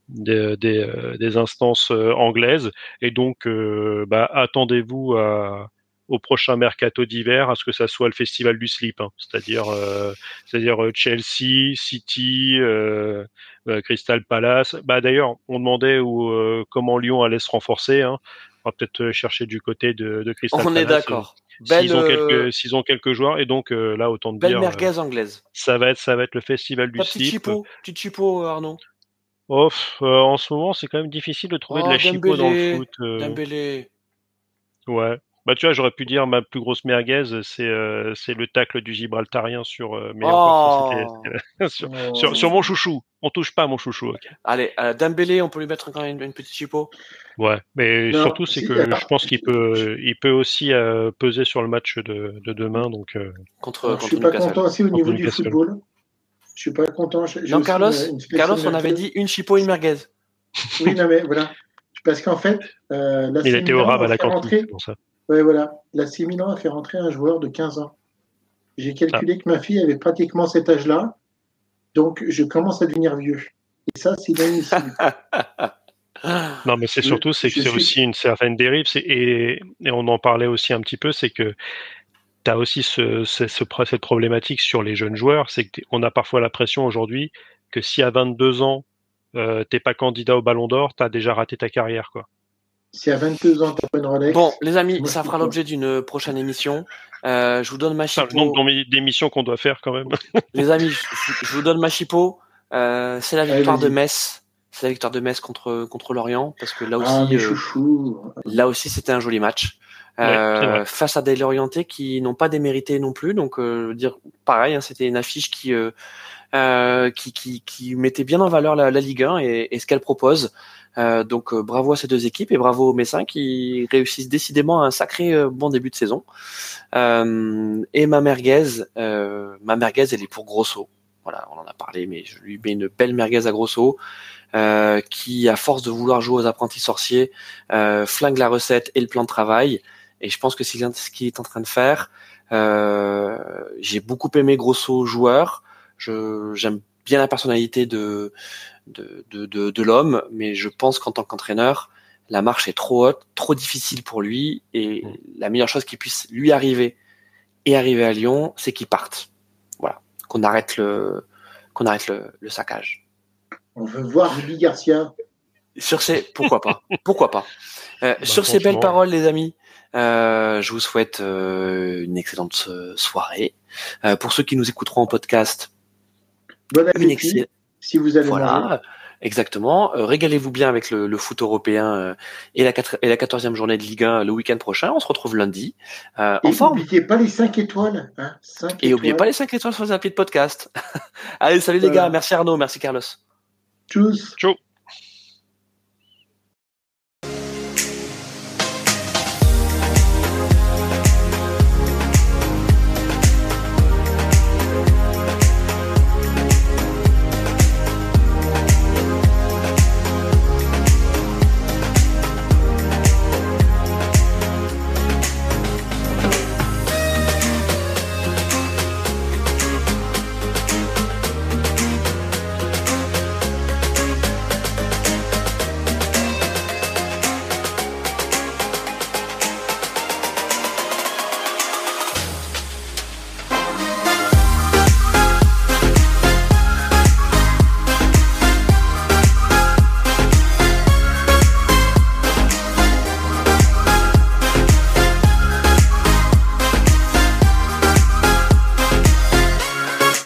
des des, des instances euh, anglaises et donc euh, bah, attendez-vous à au prochain mercato d'hiver à ce que ça soit le festival du slip, hein. c'est-à-dire euh, c'est-à-dire euh, Chelsea, City, euh, euh, Crystal Palace. Bah d'ailleurs, on demandait où comment Lyon allait se renforcer. Hein. On va peut-être chercher du côté de, de Crystal On Palace. est d'accord. Belle, S'ils ont quelques s'ils ont quelques joueurs et donc là autant de belle dire merguez anglaise. ça va être ça va être le festival du slip. chipo, petite chipo, Arnaud. Oh, en ce moment, c'est quand même difficile de trouver Oh, de la chipo dans le foot. Dembélé. Ouais. Bah tu vois, j'aurais pu dire ma plus grosse merguez, c'est euh, c'est le tacle du Gibraltarien sur. euh, mais encore, Oh. sur, Oh. sur, sur mon chouchou. On touche pas à mon chouchou. ok. Allez, euh, Dembélé, on peut lui mettre quand même une, une petite chipo. Ouais. Mais Non, surtout, c'est si, que je pense qu'il peut, il peut aussi euh, peser sur le match de, de demain. Donc, euh, contre, je contre suis pas content aussi au niveau du football. Je suis pas content. J'ai- j'ai Non, aussi Carlos, une- une sélection Carlos, on avait dit une chipo, une merguez. Oui, non, mais voilà. Parce qu'en fait, euh, la il était au rab à la cantine. c'est pour ça. Ouais, voilà. La Milan a fait rentrer un joueur de 15 ans. J'ai calculé que ma fille avait pratiquement cet âge-là. Donc, je commence à devenir vieux. Et ça, c'est inadmissible. Non, mais c'est surtout, c'est que je c'est suis- aussi une certaine dérive. Et, et on en parlait aussi un petit peu, c'est que tu as aussi ce, ce- ce pro- cette problématique sur les jeunes joueurs. C'est qu'on a parfois l'impression aujourd'hui que si à 22 ans, euh, t'es pas candidat au Ballon d'Or, tu as déjà raté ta carrière. quoi. Si à 22 ans, tu pas une Rolex. Bon, les amis, ça fera l'objet d'une prochaine émission. Euh, je vous donne ma C'est le chipo. nombre d'émissions qu'on doit faire quand même. Les amis, je, je vous donne ma chipo. Euh, c'est la Allez, victoire de. Metz. C'est la victoire de Metz contre, contre Lorient. Parce que là aussi, ah, euh, chouchous. là aussi, c'était un joli match. Ouais, Euh, face à des Lorientais qui n'ont pas démérité non plus. Donc, euh, dire pareil, hein, c'était une affiche qui, euh, euh, qui, qui, qui mettait bien en valeur la, la Ligue 1 et, et ce qu'elle propose. Euh, donc, euh, bravo à ces deux équipes et bravo aux Messins qui réussissent décidément un sacré euh, bon début de saison. Et ma merguez, ma merguez, elle est pour Grosso. Voilà, on en a parlé, mais je lui mets une belle merguez à Grosso. Euh, qui, à force de vouloir jouer aux apprentis sorciers, euh, flingue la recette et le plan de travail. Et je pense que c'est ce qu'il est en train de faire. Euh, J'ai beaucoup aimé Grosso joueur. J'aime bien la personnalité de de, de, de, de l'homme, mais je pense qu'en tant qu'entraîneur, la marche est trop haute, trop difficile pour lui, et Mm. la meilleure chose qui puisse lui arriver et arriver à Lyon, c'est qu'il parte. Voilà, qu'on arrête le qu'on arrête le, le saccage. On veut voir Rudy Garcia. Sur ces, pourquoi pas, pourquoi pas? Euh, sur ces belles paroles, les amis, euh, je vous souhaite euh, une excellente euh, soirée. Euh, pour ceux qui nous écouteront en podcast, Bon une appétit, excellente si vous allez manger. Voilà, exactement. Euh, Régalez-vous bien avec le, le foot européen euh, et la quatre- et la quatorzième journée de Ligue 1 le week-end prochain. On se retrouve lundi euh, en Et forme. n'oubliez pas les 5 étoiles. Hein, 5 Et n'oubliez pas les 5 étoiles sur les applis de podcast. Allez, salut les gars. Merci Arnaud, merci Carlos. Tchuss. Ciao